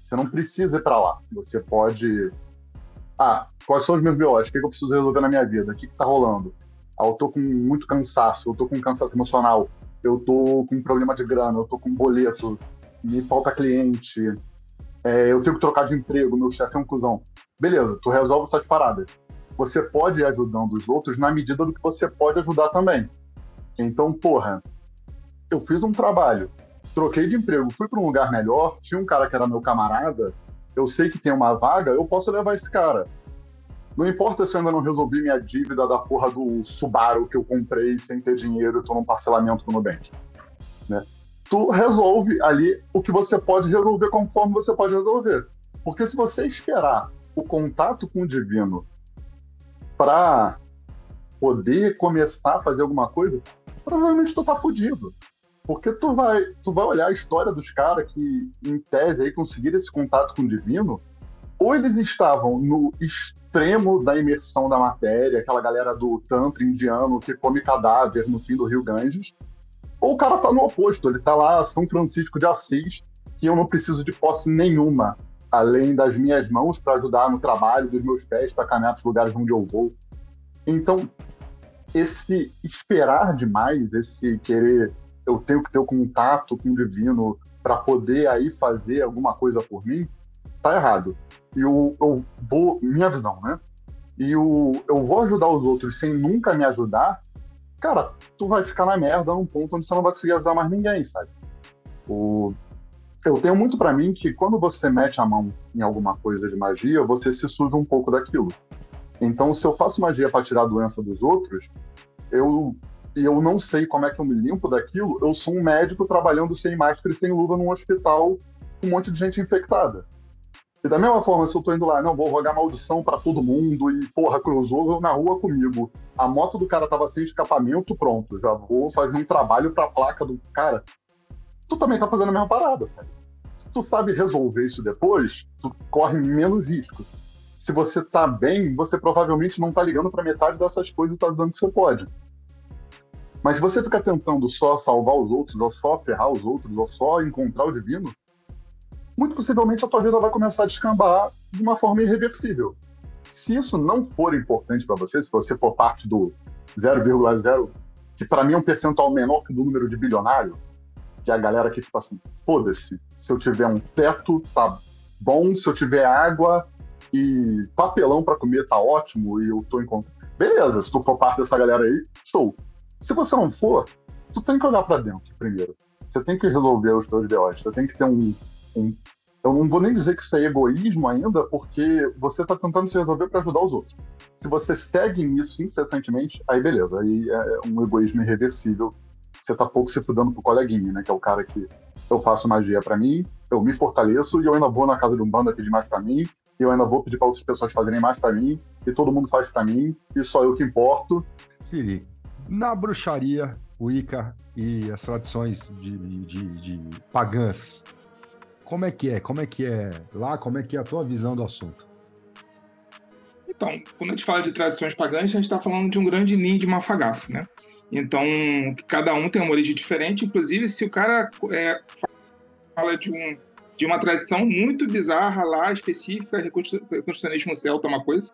Você não precisa ir para lá. Você pode ah, quais são os meus biólogos? O que eu preciso resolver na minha vida? O que está rolando? Ah, eu tô com muito cansaço, eu tô com cansaço emocional, eu tô com problema de grana, eu tô com boleto, me falta cliente, é, eu tenho que trocar de emprego, meu chefe é um cuzão. Beleza, tu resolve essas paradas. você pode ir ajudando os outros na medida do que você pode ajudar também. Então, porra, eu fiz um trabalho, troquei de emprego, fui para um lugar melhor, tinha um cara que era meu camarada, eu sei que tem uma vaga, eu posso levar esse cara. Não importa se eu ainda não resolvi minha dívida da porra do Subaru que eu comprei sem ter dinheiro tô num parcelamento no Nubank. Né? Tu resolve ali o que você pode resolver conforme você pode resolver. Porque se você esperar o contato com o divino para poder começar a fazer alguma coisa, provavelmente tu tá fudido. Porque tu vai, tu vai olhar a história dos caras que, em tese, aí, conseguiram esse contato com o divino, ou eles estavam no extremo da imersão da matéria, aquela galera do Tantra indiano que come cadáver no fim do Rio Ganges, ou o cara tá no oposto, ele tá lá, São Francisco de Assis, que eu não preciso de posse nenhuma além das minhas mãos para ajudar no trabalho, dos meus pés para caminhar para os lugares onde eu vou. Então, esse esperar demais, esse querer, eu tenho que ter o contato com o divino para poder aí fazer alguma coisa por mim, tá errado. E eu, eu vou, minha visão, né? E o, eu vou ajudar os outros sem nunca me ajudar, cara, tu vai ficar na merda num ponto onde você não vai conseguir ajudar mais ninguém, sabe? O, eu tenho muito para mim que quando você mete a mão em alguma coisa de magia, você se suja um pouco daquilo. Então, se eu faço magia para tirar a doença dos outros, eu e eu não sei como é que eu me limpo daquilo, eu sou um médico trabalhando sem máscara e sem luva num hospital com um monte de gente infectada. E da mesma forma, se eu tô indo lá, não, vou rogar maldição para todo mundo e, porra, cruzou na rua comigo. A moto do cara tava sem escapamento, pronto, já vou fazer um trabalho pra placa do cara tu também tá fazendo a mesma parada, sabe? Se tu sabe resolver isso depois, tu corre menos risco. Se você tá bem, você provavelmente não tá ligando para metade dessas coisas e tá dando o que você pode. Mas se você fica tentando só salvar os outros, ou só ferrar os outros, ou só encontrar o divino, muito possivelmente a tua vida vai começar a descambar de uma forma irreversível. Se isso não for importante para você, se você for parte do 0,0, que para mim é um percentual menor que o número de bilionário, que é a galera que, tipo assim, foda-se, se eu tiver um teto, tá bom, se eu tiver água e papelão para comer, tá ótimo, e eu tô encontrando. Beleza, se tu for parte dessa galera aí, show. Se você não for, tu tem que olhar para dentro primeiro. Você tem que resolver os teus BOs, você tem que ter um, um. Eu não vou nem dizer que isso é egoísmo ainda, porque você tá tentando se resolver para ajudar os outros. Se você segue nisso incessantemente, aí beleza, aí é um egoísmo irreversível você tá pouco se fudando pro coleguinha, né? Que é o cara que eu faço magia para mim, eu me fortaleço e eu ainda vou na casa de um bando pedir mais para mim, e eu ainda vou pedir para outras pessoas fazerem mais para mim, e todo mundo faz para mim, e só eu que importo. Siri, na bruxaria, Wicca e as tradições de, de, de pagãs, como é que é? Como é que é lá? Como é que é a tua visão do assunto? Então, quando a gente fala de tradições pagãs, a gente está falando de um grande ninho de mafagafo, né? Então, cada um tem uma origem diferente. Inclusive, se o cara é, fala de, um, de uma tradição muito bizarra lá, específica, reconstrucionismo celta é uma coisa,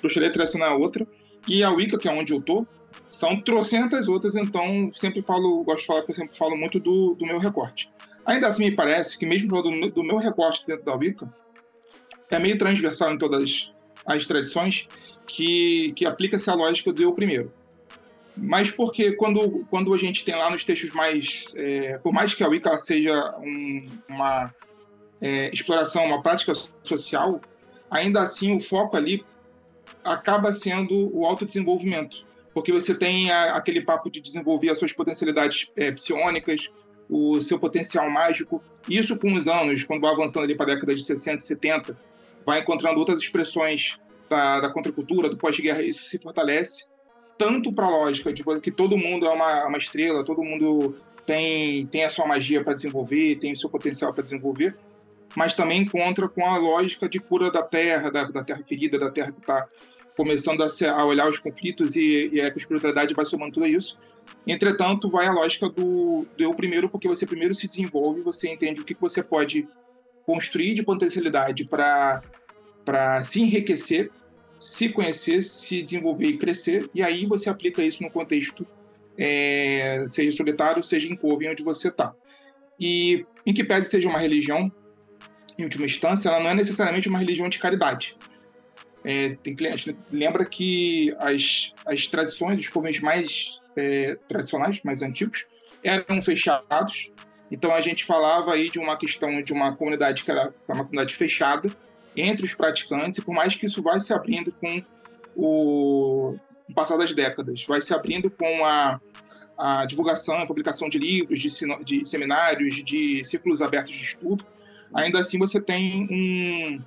bruxaria tradicional é outra, e a Wicca, que é onde eu tô, são trocentas outras, então sempre falo, gosto de falar que eu sempre falo muito do, do meu recorte. Ainda assim, me parece que mesmo do, do meu recorte dentro da Wicca, é meio transversal em todas as tradições, que, que aplica-se a lógica do eu primeiro mas porque quando, quando a gente tem lá nos textos mais. É, por mais que a Wicca seja um, uma é, exploração, uma prática social, ainda assim o foco ali acaba sendo o autodesenvolvimento. Porque você tem a, aquele papo de desenvolver as suas potencialidades é, psionicas, o seu potencial mágico. Isso com os anos, quando vai avançando ali para a década de 60, 70, vai encontrando outras expressões da, da contracultura, do pós-guerra, isso se fortalece tanto para a lógica de que todo mundo é uma, uma estrela, todo mundo tem, tem a sua magia para desenvolver, tem o seu potencial para desenvolver, mas também encontra com a lógica de cura da terra, da, da terra ferida, da terra que está começando a, se, a, olhar os conflitos e, e a espiritualidade vai somando tudo isso. Entretanto, vai a lógica do, do eu primeiro, porque você primeiro se desenvolve, você entende o que, você pode construir de potencialidade para se enriquecer se conhecer, se desenvolver e crescer, e aí você aplica isso no contexto, é, seja solitário, seja em povo, onde você está. E em que pese seja uma religião, em última instância, ela não é necessariamente uma religião de caridade. É, tem, a gente lembra que as, as tradições, os covens mais é, tradicionais, mais antigos, eram fechados. Então a gente falava aí de uma questão de uma comunidade que era uma comunidade fechada entre os praticantes, e por mais que isso vai se abrindo com o, o passar das décadas, vai se abrindo com a, a divulgação, a publicação de livros, de, de seminários, de círculos abertos de estudo, ainda assim você tem um,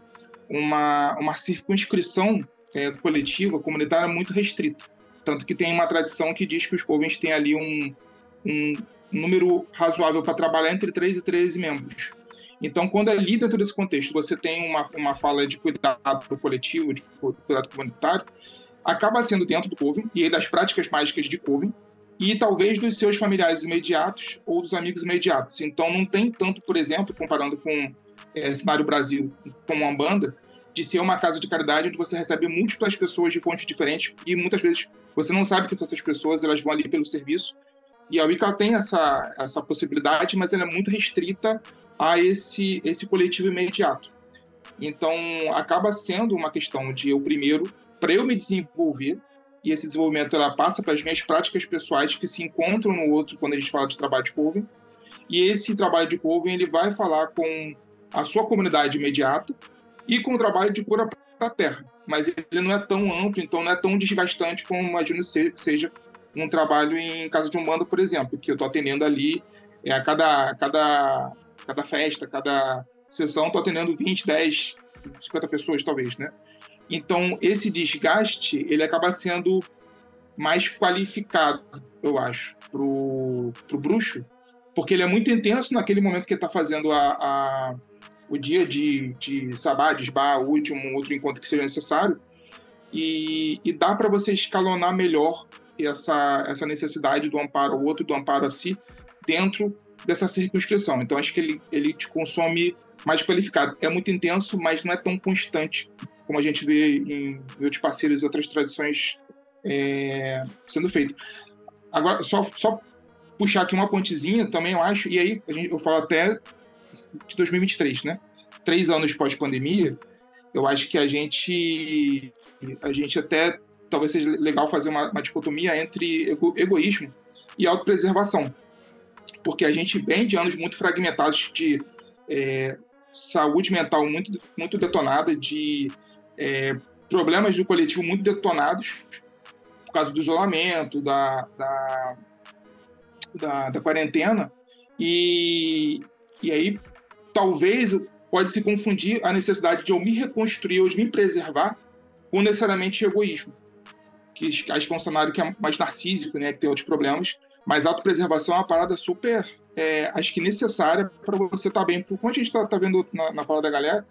uma, uma circunscrição é, coletiva, comunitária muito restrita. Tanto que tem uma tradição que diz que os covens têm ali um, um número razoável para trabalhar entre 3 e 13 membros. Então, quando ali dentro desse contexto você tem uma, uma fala de cuidado coletivo, de cuidado comunitário, acaba sendo dentro do Coven e das práticas mágicas de Coven e talvez dos seus familiares imediatos ou dos amigos imediatos. Então, não tem tanto, por exemplo, comparando com é, Brasil como uma banda, de ser uma casa de caridade onde você recebe múltiplas pessoas de fontes diferentes e muitas vezes você não sabe que são essas pessoas, elas vão ali pelo serviço. E a Wicca tem essa, essa possibilidade, mas ela é muito restrita a esse, esse coletivo imediato. Então, acaba sendo uma questão de eu primeiro, para eu me desenvolver, e esse desenvolvimento ela passa para as minhas práticas pessoais que se encontram no outro quando a gente fala de trabalho de coven. E esse trabalho de coven ele vai falar com a sua comunidade imediata e com o trabalho de cura para a terra. Mas ele não é tão amplo, então não é tão desgastante como imagino que seja um trabalho em casa de um bando, por exemplo, que eu estou atendendo ali é, a cada, cada, cada festa, cada sessão, estou atendendo 20, 10, 50 pessoas, talvez, né? Então, esse desgaste, ele acaba sendo mais qualificado, eu acho, para o bruxo, porque ele é muito intenso naquele momento que ele está fazendo a, a, o dia de, de sabá, de esbar, o último outro encontro que seja necessário, e, e dá para você escalonar melhor essa, essa necessidade do amparo ao outro, do amparo a si, dentro dessa circunscrição. Então, acho que ele, ele te consome mais qualificado. É muito intenso, mas não é tão constante como a gente vê em outros parceiros e outras tradições é, sendo feito. Agora, só, só puxar aqui uma pontezinha também, eu acho, e aí gente, eu falo até de 2023, né? Três anos pós-pandemia, eu acho que a gente, a gente até talvez seja legal fazer uma, uma dicotomia entre ego, egoísmo e autopreservação, porque a gente vem de anos muito fragmentados de é, saúde mental muito, muito detonada, de é, problemas do coletivo muito detonados por causa do isolamento, da, da, da, da quarentena, e, e aí talvez pode se confundir a necessidade de eu me reconstruir, ou de me preservar, com necessariamente egoísmo. Que acho que é um cenário que é mais narcísico, né, que tem outros problemas, mas autopreservação é uma parada super, é, acho que necessária para você estar tá bem. Como a gente está tá vendo na, na fala da galera,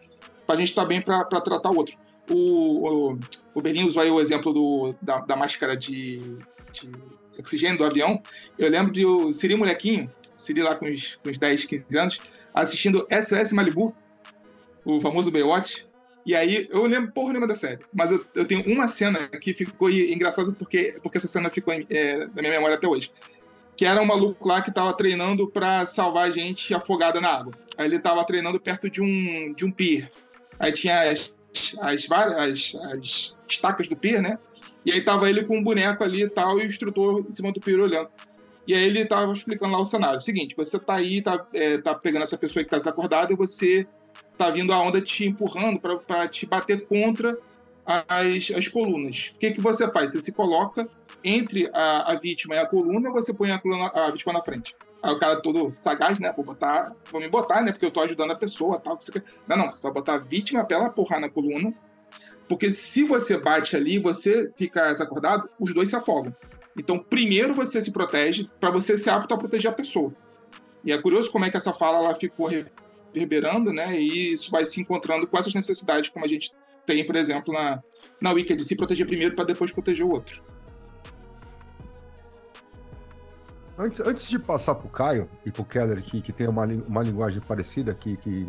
para a gente estar tá bem para tratar o outro. O, o, o Berlim usou aí o exemplo do, da, da máscara de, de, oxigênio do avião. Eu lembro de o Siri Molequinho, Siri lá com uns, com uns 10, 15 anos, assistindo SOS Malibu, o famoso Baywatch. E aí, eu lembro, porra, nenhuma da série. Mas eu, eu tenho uma cena que ficou engraçado porque, porque essa cena ficou é, na minha memória até hoje. Que era um maluco lá que tava treinando para salvar gente afogada na água. Aí ele tava treinando perto de um, de um pier. Aí tinha as, as, as, as estacas do pier, né? E aí tava ele com um boneco ali e tal, e o instrutor em cima do pier olhando. E aí ele tava explicando lá o cenário. Seguinte, você tá aí, tá, é, tá pegando essa pessoa que tá desacordada e você tá vindo a onda te empurrando para te bater contra as, as colunas. O que, que você faz? Você se coloca entre a, a vítima e a coluna, você põe a, coluna, a vítima na frente. Aí o cara todo sagaz, né? Vou botar, vou me botar, né? Porque eu tô ajudando a pessoa, tal. Você não, não, você vai botar a vítima pra ela porrar na coluna. Porque se você bate ali, você fica desacordado, os dois se afogam. Então, primeiro você se protege para você ser apto a proteger a pessoa. E é curioso como é que essa fala ela ficou reverberando, né? E isso vai se encontrando com essas necessidades, como a gente tem, por exemplo, na, na Wicca, de se proteger primeiro para depois proteger o outro. Antes, antes de passar para o Caio e para o Keller, que, que tem uma, uma linguagem parecida, que, que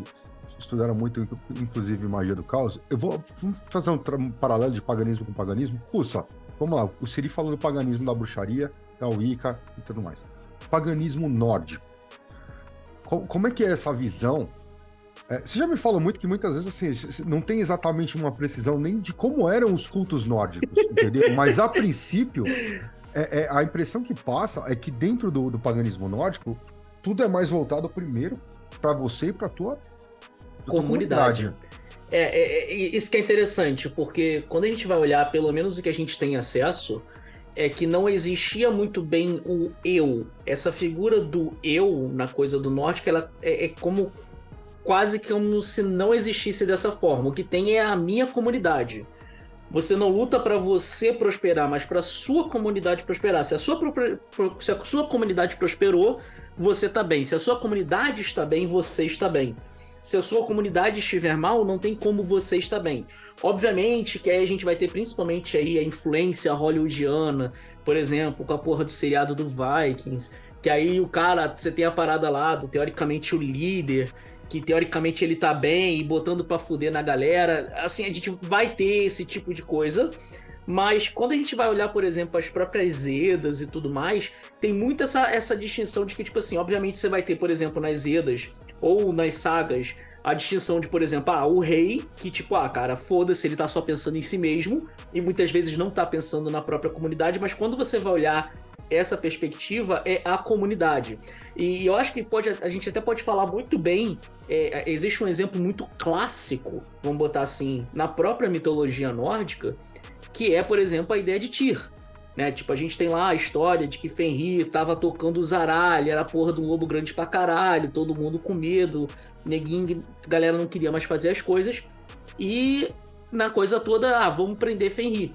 estudaram muito, inclusive, magia do caos, eu vou fazer um, um paralelo de paganismo com paganismo. Russa, vamos lá, o Siri falou do paganismo da bruxaria, da Wicca e tudo mais. Paganismo nórdico. Como é que é essa visão É, você já me falou muito que muitas vezes assim, não tem exatamente uma precisão nem de como eram os cultos nórdicos, entendeu? Mas a princípio, é, é, a impressão que passa é que dentro do, do paganismo nórdico, tudo é mais voltado primeiro para você e para tua comunidade. comunidade. É, é, é, isso que é interessante, porque quando a gente vai olhar, pelo menos o que a gente tem acesso, é que não existia muito bem o eu. Essa figura do eu na coisa do norte, ela é, é como quase como se não existisse dessa forma. O que tem é a minha comunidade. Você não luta para você prosperar, mas para sua comunidade prosperar. Se a sua, se a sua comunidade prosperou, você está bem. Se a sua comunidade está bem, você está bem. Se a sua comunidade estiver mal, não tem como você estar bem. Obviamente que aí a gente vai ter principalmente aí a influência hollywoodiana, por exemplo, com a porra do seriado do Vikings, que aí o cara, você tem a parada lá do teoricamente o líder, que teoricamente ele tá bem e botando pra fuder na galera. Assim, a gente vai ter esse tipo de coisa. Mas quando a gente vai olhar, por exemplo, as próprias Edas e tudo mais, tem muito essa, essa distinção de que, tipo assim, obviamente você vai ter, por exemplo, nas Edas ou nas sagas, a distinção de, por exemplo, ah, o rei, que tipo, ah, cara, foda-se, ele tá só pensando em si mesmo e muitas vezes não tá pensando na própria comunidade, mas quando você vai olhar essa perspectiva é a comunidade. E, eu acho que pode, a gente até pode falar muito bem. É, existe um exemplo muito clássico, vamos botar assim, na própria mitologia nórdica, que é, por exemplo, a ideia de Tyr. Né? Tipo, a gente tem lá a história de que Fenrir tava tocando o zaralho, era a porra um lobo grande pra caralho, todo mundo com medo, neguinho, galera não queria mais fazer as coisas. E na coisa toda, ah, vamos prender Fenrir.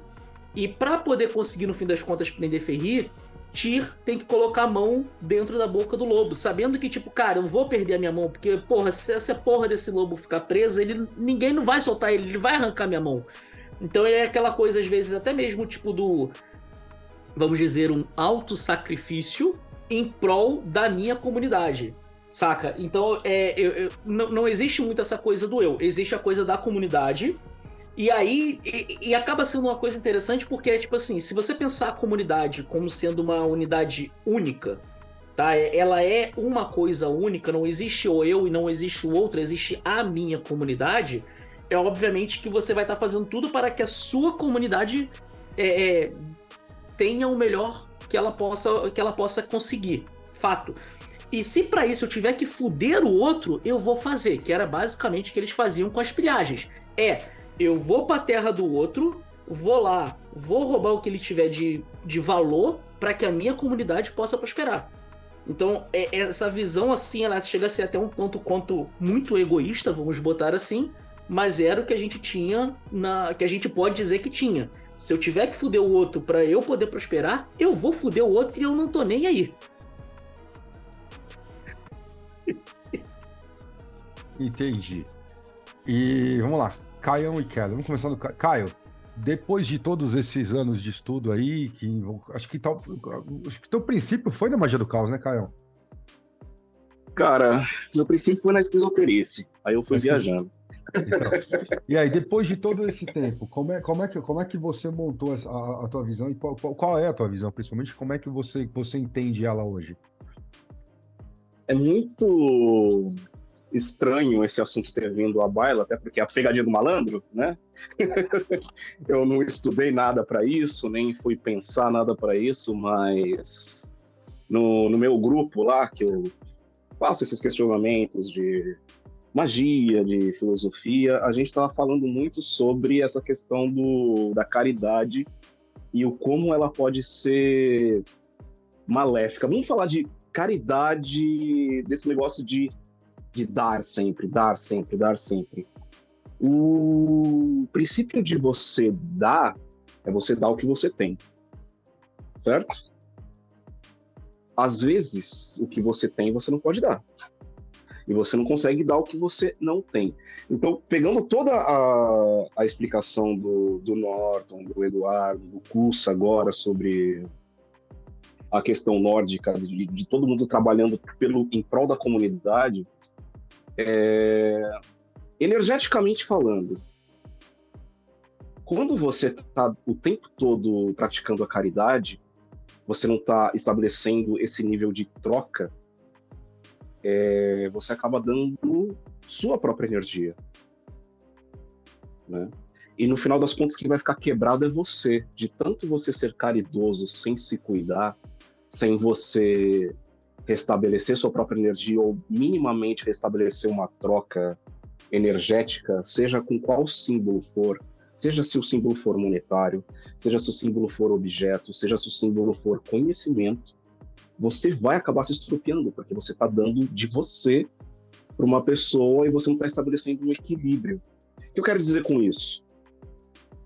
E para poder conseguir, no fim das contas, prender Fenrir, Tyr tem que colocar a mão dentro da boca do lobo, sabendo que, tipo, cara, eu vou perder a minha mão, porque, porra, se essa porra desse lobo ficar preso, ele, ninguém não vai soltar ele, ele vai arrancar minha mão. Então é aquela coisa, às vezes, até mesmo, tipo, do. Vamos dizer, um auto-sacrifício em prol da minha comunidade. Saca? Então, é, eu, eu, não, não existe muito essa coisa do eu, existe a coisa da comunidade e aí, e, e, acaba sendo uma coisa interessante porque é tipo assim, se você pensar a comunidade como sendo uma unidade única, tá? É, ela é uma coisa única, não existe o eu e não existe o outro, existe a minha comunidade. É obviamente que você vai estar tá fazendo tudo para que a sua comunidade é, é, tenha o melhor que ela possa que ela possa conseguir. Fato. E se para isso eu tiver que fuder o outro, eu vou fazer, que era basicamente o que eles faziam com as pilhagens. É, eu vou pra terra do outro, vou lá, vou roubar o que ele tiver de, de valor para que a minha comunidade possa prosperar. Então, é, essa visão, assim, ela chega a ser até um tanto quanto muito egoísta, vamos botar assim, mas era o que a gente tinha, na que a gente pode dizer que tinha. Se eu tiver que fuder o outro para eu poder prosperar, eu vou fuder o outro e eu não tô nem aí. Entendi. E vamos lá. Caio e Keller. Vamos começar do Caio. Caio, depois de todos esses anos de estudo aí, que acho que tal, acho que teu princípio foi na magia do caos, né, Caio? Cara, meu princípio foi na esquizoterice. Aí eu fui Mas viajando. Então, e aí, depois de todo esse tempo, como é, como é, que, como é que você montou a, a tua visão e qual, qual, qual, é a tua visão, principalmente? Como é que você, você entende ela hoje? É muito estranho esse assunto ter vindo à baila, até porque é a pegadinha do malandro, né? eu não estudei nada para isso, nem fui pensar nada para isso, mas no, no meu grupo lá, que eu faço esses questionamentos de magia, de filosofia, a gente estava falando muito sobre essa questão do, da caridade e o como ela pode ser maléfica. Vamos falar de caridade, desse negócio de de dar sempre, dar sempre, dar sempre. O princípio de você dar é você dar o que você tem. Certo? Às vezes, o que você tem, você não pode dar. E você não consegue dar o que você não tem. Então, pegando toda a, a explicação do, do Norton, do Eduardo, do Cussa agora sobre a questão nórdica, de, de todo mundo trabalhando pelo, em prol da comunidade, é... Energeticamente falando, quando você está o tempo todo praticando a caridade, você não está estabelecendo esse nível de troca, é... você acaba dando sua própria energia. Né? E no final das contas, quem vai ficar quebrado é você. De tanto você ser caridoso sem se cuidar, sem você restabelecer sua própria energia ou minimamente restabelecer uma troca energética, seja com qual símbolo for, seja se o símbolo for monetário, seja se o símbolo for objeto, seja se o símbolo for conhecimento, você vai acabar se estropiando, porque você está dando de você para uma pessoa e você não está estabelecendo um equilíbrio. O que eu quero dizer com isso?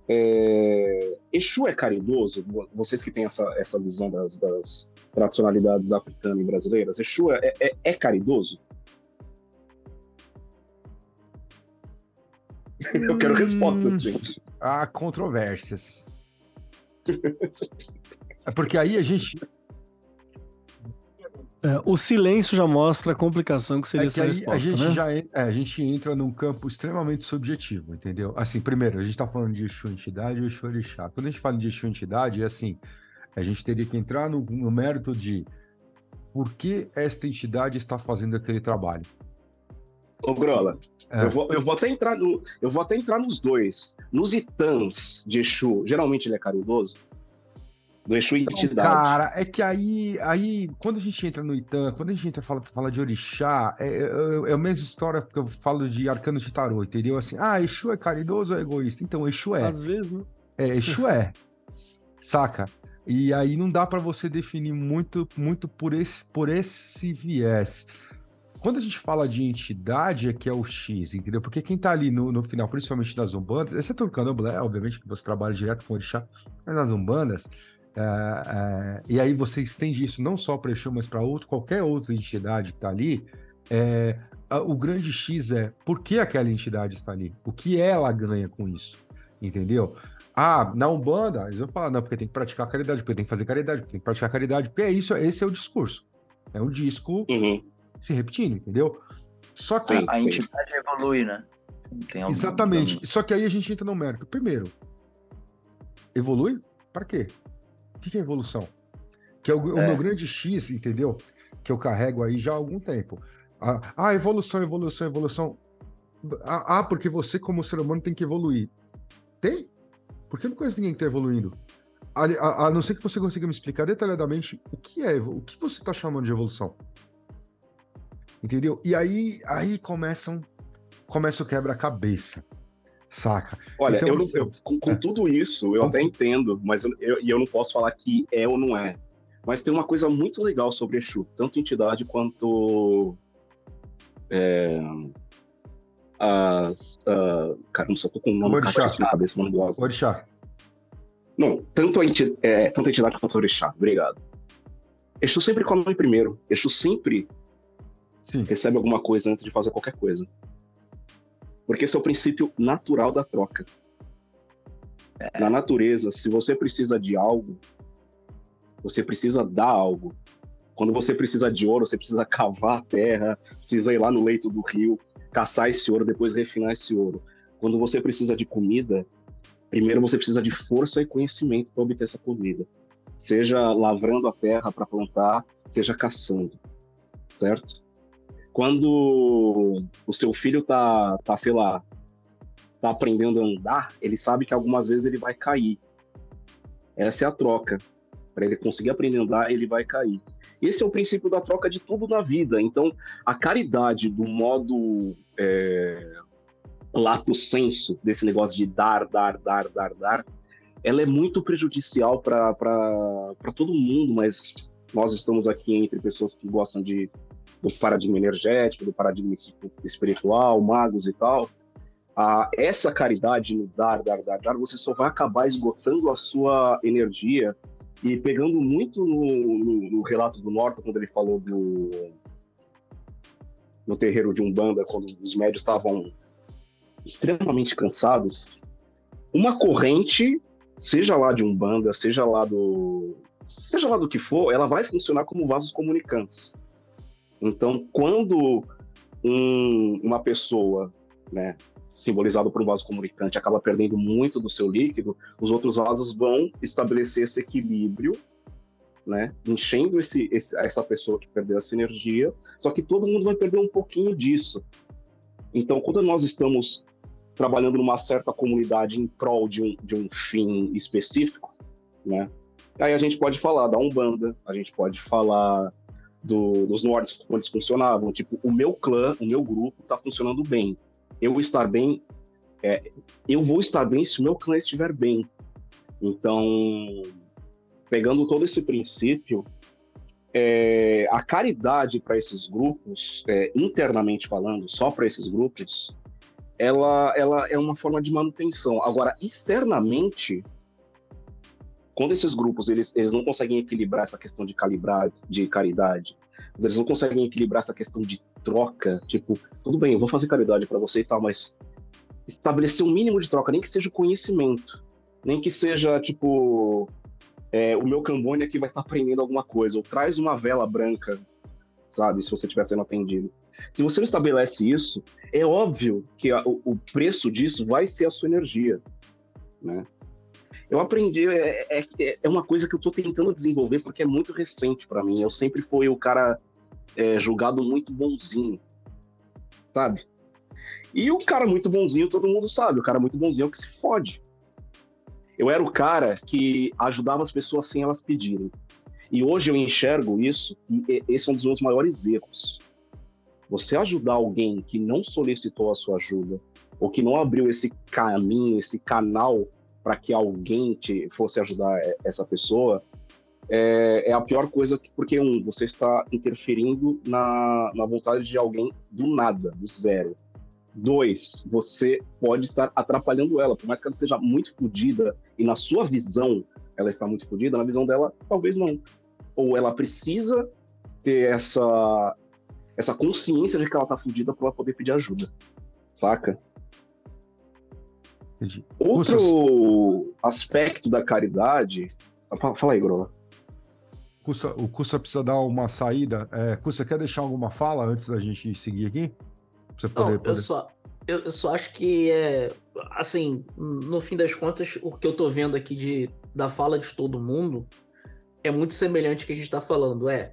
É... Exu é caridoso? Vocês que têm essa, essa visão das, das tradicionalidades africanas e brasileiras, Exu é, é, é caridoso? Eu quero respostas, hum, gente. Há controvérsias. é porque aí a gente. É, o silêncio já mostra a complicação que seria é que essa resposta, a gente né? já é, a gente entra num campo extremamente subjetivo, entendeu? Assim, primeiro, a gente está falando de Exu entidade ou Exu orixá. Quando a gente fala de Exu entidade, é assim, a gente teria que entrar no, no mérito de por que esta entidade está fazendo aquele trabalho. Ô, Grola, é. eu, vou, eu, vou até entrar no, eu vou até entrar nos dois. Nos Itãs de Exu, geralmente ele é caridoso? Do Exu entidade. Cara, é que aí, aí, quando a gente entra no Itã, quando a gente entra fala, fala de orixá, é, é, é a mesma história que eu falo de arcano de tarô, entendeu? Assim, ah, Exu é caridoso ou é egoísta? Então, Exu é. Às vezes, né? É, Exu é. Saca? E aí não dá para você definir muito, muito por esse, por esse viés. Quando a gente fala de entidade, é que é o X, entendeu? Porque quem tá ali no, no final, principalmente nas umbandas, exceto no candomblé, obviamente, que você trabalha direto com o orixá, mas nas umbandas, é, é, e aí você estende isso não só para Exu, mas para outro, qualquer outra entidade que tá ali, é, o grande X é por que aquela entidade está ali? O que ela ganha com isso? Entendeu? Ah, na Umbanda, eles vão falar, não, porque tem que praticar caridade, porque tem que fazer caridade, porque tem que praticar caridade, porque é isso, esse é o discurso. É um disco uhum. se repetindo, entendeu? Só que. A, a entidade evolui, né? Exatamente. Só que aí a gente entra no mérito. Primeiro, evolui? Para quê? O que é evolução? Que é o, é. o meu grande X, entendeu? Que eu carrego aí já há algum tempo. Ah, ah evolução, evolução, evolução. Ah, ah, porque você, como ser humano, tem que evoluir. Tem? Porque eu não conheço ninguém que está evoluindo. A, a, a, não ser que você consiga me explicar detalhadamente o que é, o que você está chamando de evolução. Entendeu? E aí, aí começam, começa o quebra-cabeça. Saca? Olha, então, eu, você... eu, com, com é. tudo isso, eu até entendo, mas eu, eu, não posso falar que é ou não é. Mas tem uma coisa muito legal sobre Exu, tanto entidade quanto. É, as. Uh, caramba, só tô com o nome Orixá. na cabeça, mano Orixá. Não, tanto a, entidade, é, tanto a entidade quanto a Orixá, obrigado. Exu sempre come primeiro. Exu sempre Sim. recebe alguma coisa antes de fazer qualquer coisa. Porque esse é o princípio natural da troca. É. Na natureza, se você precisa de algo, você precisa dar algo. Quando você precisa de ouro, você precisa cavar a terra, precisa ir lá no leito do rio, caçar esse ouro, depois refinar esse ouro. Quando você precisa de comida, primeiro você precisa de força e conhecimento para obter essa comida. Seja lavrando a terra para plantar, seja caçando, certo? Quando o seu filho tá, tá, sei lá, tá aprendendo a andar, ele sabe que algumas vezes ele vai cair. Essa é a troca. Para ele conseguir aprender a andar, ele vai cair. Esse é o princípio da troca de tudo na vida. Então, a caridade do modo é, lato senso desse negócio de dar, dar, dar, dar, dar, ela é muito prejudicial para todo mundo, mas nós estamos aqui entre pessoas que gostam de, do paradigma energético, do paradigma espiritual, magos e tal. Essa caridade no dar, dar, dar, dar, você só vai acabar esgotando a sua energia e pegando muito no, no, no relato do Norton, quando ele falou do. no terreiro de Umbanda, quando os médios estavam extremamente cansados, uma corrente, seja lá de Umbanda, seja lá do. seja lá do que for, ela vai funcionar como vasos comunicantes. Então, quando um, uma pessoa, né, por um vaso comunicante, acaba perdendo muito do seu líquido, os outros vasos vão estabelecer esse equilíbrio, né? Enchendo esse, esse, essa pessoa que perdeu essa energia, só que todo mundo vai perder um pouquinho disso. Então, quando nós estamos trabalhando numa certa comunidade em prol de um, de um fim específico, né? Aí a gente pode falar da Umbanda, a gente pode falar do, dos nórdicos, como eles funcionavam. Tipo, o meu clã, o meu grupo está funcionando bem. Eu estar bem, é, eu vou estar bem se o meu clã estiver bem. Então, pegando todo esse princípio, é, a caridade para esses grupos, é, internamente falando, só para esses grupos, ela, ela é uma forma de manutenção. Agora, externamente, quando esses grupos eles, eles não conseguem equilibrar essa questão de calibrar, de caridade, eles não conseguem equilibrar essa questão de troca, tipo, tudo bem, eu vou fazer caridade para você e tal, mas estabelecer um mínimo de troca, nem que seja conhecimento, nem que seja, tipo, é, o meu Cambônia que vai estar tá aprendendo alguma coisa, ou traz uma vela branca, sabe, se você estiver sendo atendido. Se você não estabelece isso, é óbvio que a, o, o preço disso vai ser a sua energia, né? Eu aprendi, é, é, é uma coisa que eu estou tentando desenvolver porque é muito recente para mim. Eu sempre fui o cara é, julgado muito bonzinho, sabe? E o cara muito bonzinho, todo mundo sabe, o cara muito bonzinho é o que se fode. Eu era o cara que ajudava as pessoas sem elas pedirem. E hoje eu enxergo isso, e esse é um dos meus maiores erros. Você ajudar alguém que não solicitou a sua ajuda, ou que não abriu esse caminho, esse canal para que alguém te fosse ajudar essa pessoa, é, é, a pior coisa, porque, um, você está interferindo na, na vontade de alguém do nada, do zero. Dois, você pode estar atrapalhando ela, por mais que ela seja muito fodida, e na sua visão ela está muito fodida, na visão dela, talvez não. Ou ela precisa ter essa, essa consciência de que ela está fodida para poder pedir ajuda, saca? Entendi. Outro aspecto da caridade. Fala, fala aí, Grola. o Cussa precisa dar uma saída. É, Cussa, quer deixar alguma fala antes da gente seguir aqui? Pra você poder, Não, poder... Eu, só, eu, eu, só acho que é. Assim, no fim das contas, o que eu tô vendo aqui de, da fala de todo mundo é muito semelhante ao que a gente tá falando. É,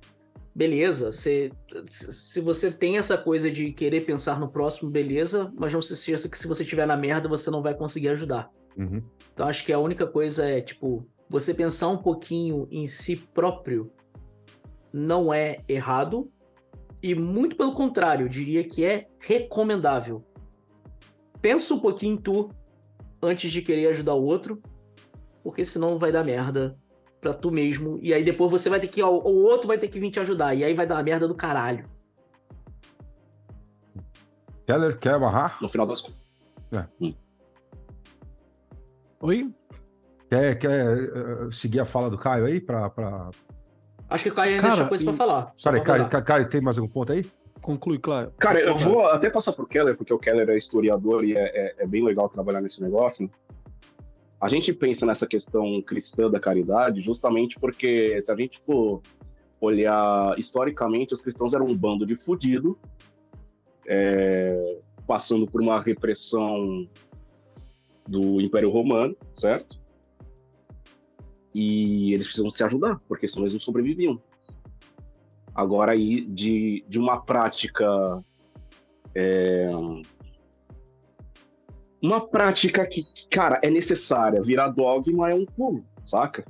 beleza, se, se você tem essa coisa de querer pensar no próximo, beleza, mas não se esqueça que se você estiver na merda, você não vai conseguir ajudar. Uhum. Então acho que a única coisa é, tipo, você pensar um pouquinho em si próprio não é errado, e muito pelo contrário, diria que é recomendável. Pensa um pouquinho em tu antes de querer ajudar o outro, porque senão vai dar merda pra tu mesmo. E aí depois você vai ter que. Ó, o outro vai ter que vir te ajudar. E aí vai dar uma merda do caralho. Keller, quer barrar? No final das contas. É. Hum. Oi? Quer, quer uh, seguir a fala do Caio aí? Pra, pra... Acho que o Caio ainda deixa coisa e... pra falar. Peraí, Caio, Caio, Caio, tem mais algum ponto aí? Conclui, claro. Cara, eu vou até passar pro Keller, porque o Keller é historiador e é, é, é bem legal trabalhar nesse negócio. A gente pensa nessa questão cristã da caridade justamente porque, se a gente for olhar historicamente, os cristãos eram um bando de fudido, é, passando por uma repressão do Império Romano, certo? E eles precisam se ajudar, porque senão eles não sobreviviam. Agora, aí, de, de uma prática é, uma prática que, cara, é necessária. Virar dogma é um pulo, saca?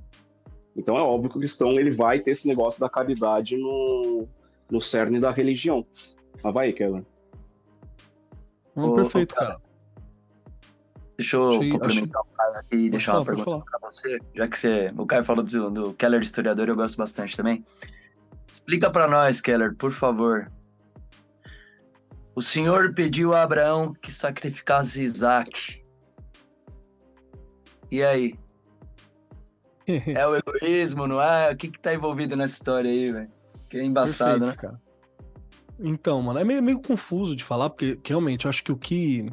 Então é óbvio que o cristão ele vai ter esse negócio da caridade no, no cerne da religião. Mas vai aí, Kevin. Hum, perfeito, cara. Deixa eu Achei, complementar o Caio aqui e deixar falar, uma pergunta para você. Já que você, o Caio falou do, do Keller historiador, eu gosto bastante também. Explica para nós, Keller, por favor, o Senhor pediu a Abraão que sacrificasse Isaac. E aí? é o egoísmo, não é? O que que tá envolvido nessa história aí, velho? Que é embaçado, Perfeito, né? Cara. Então, mano, é meio, meio confuso de falar, porque realmente eu acho que o que,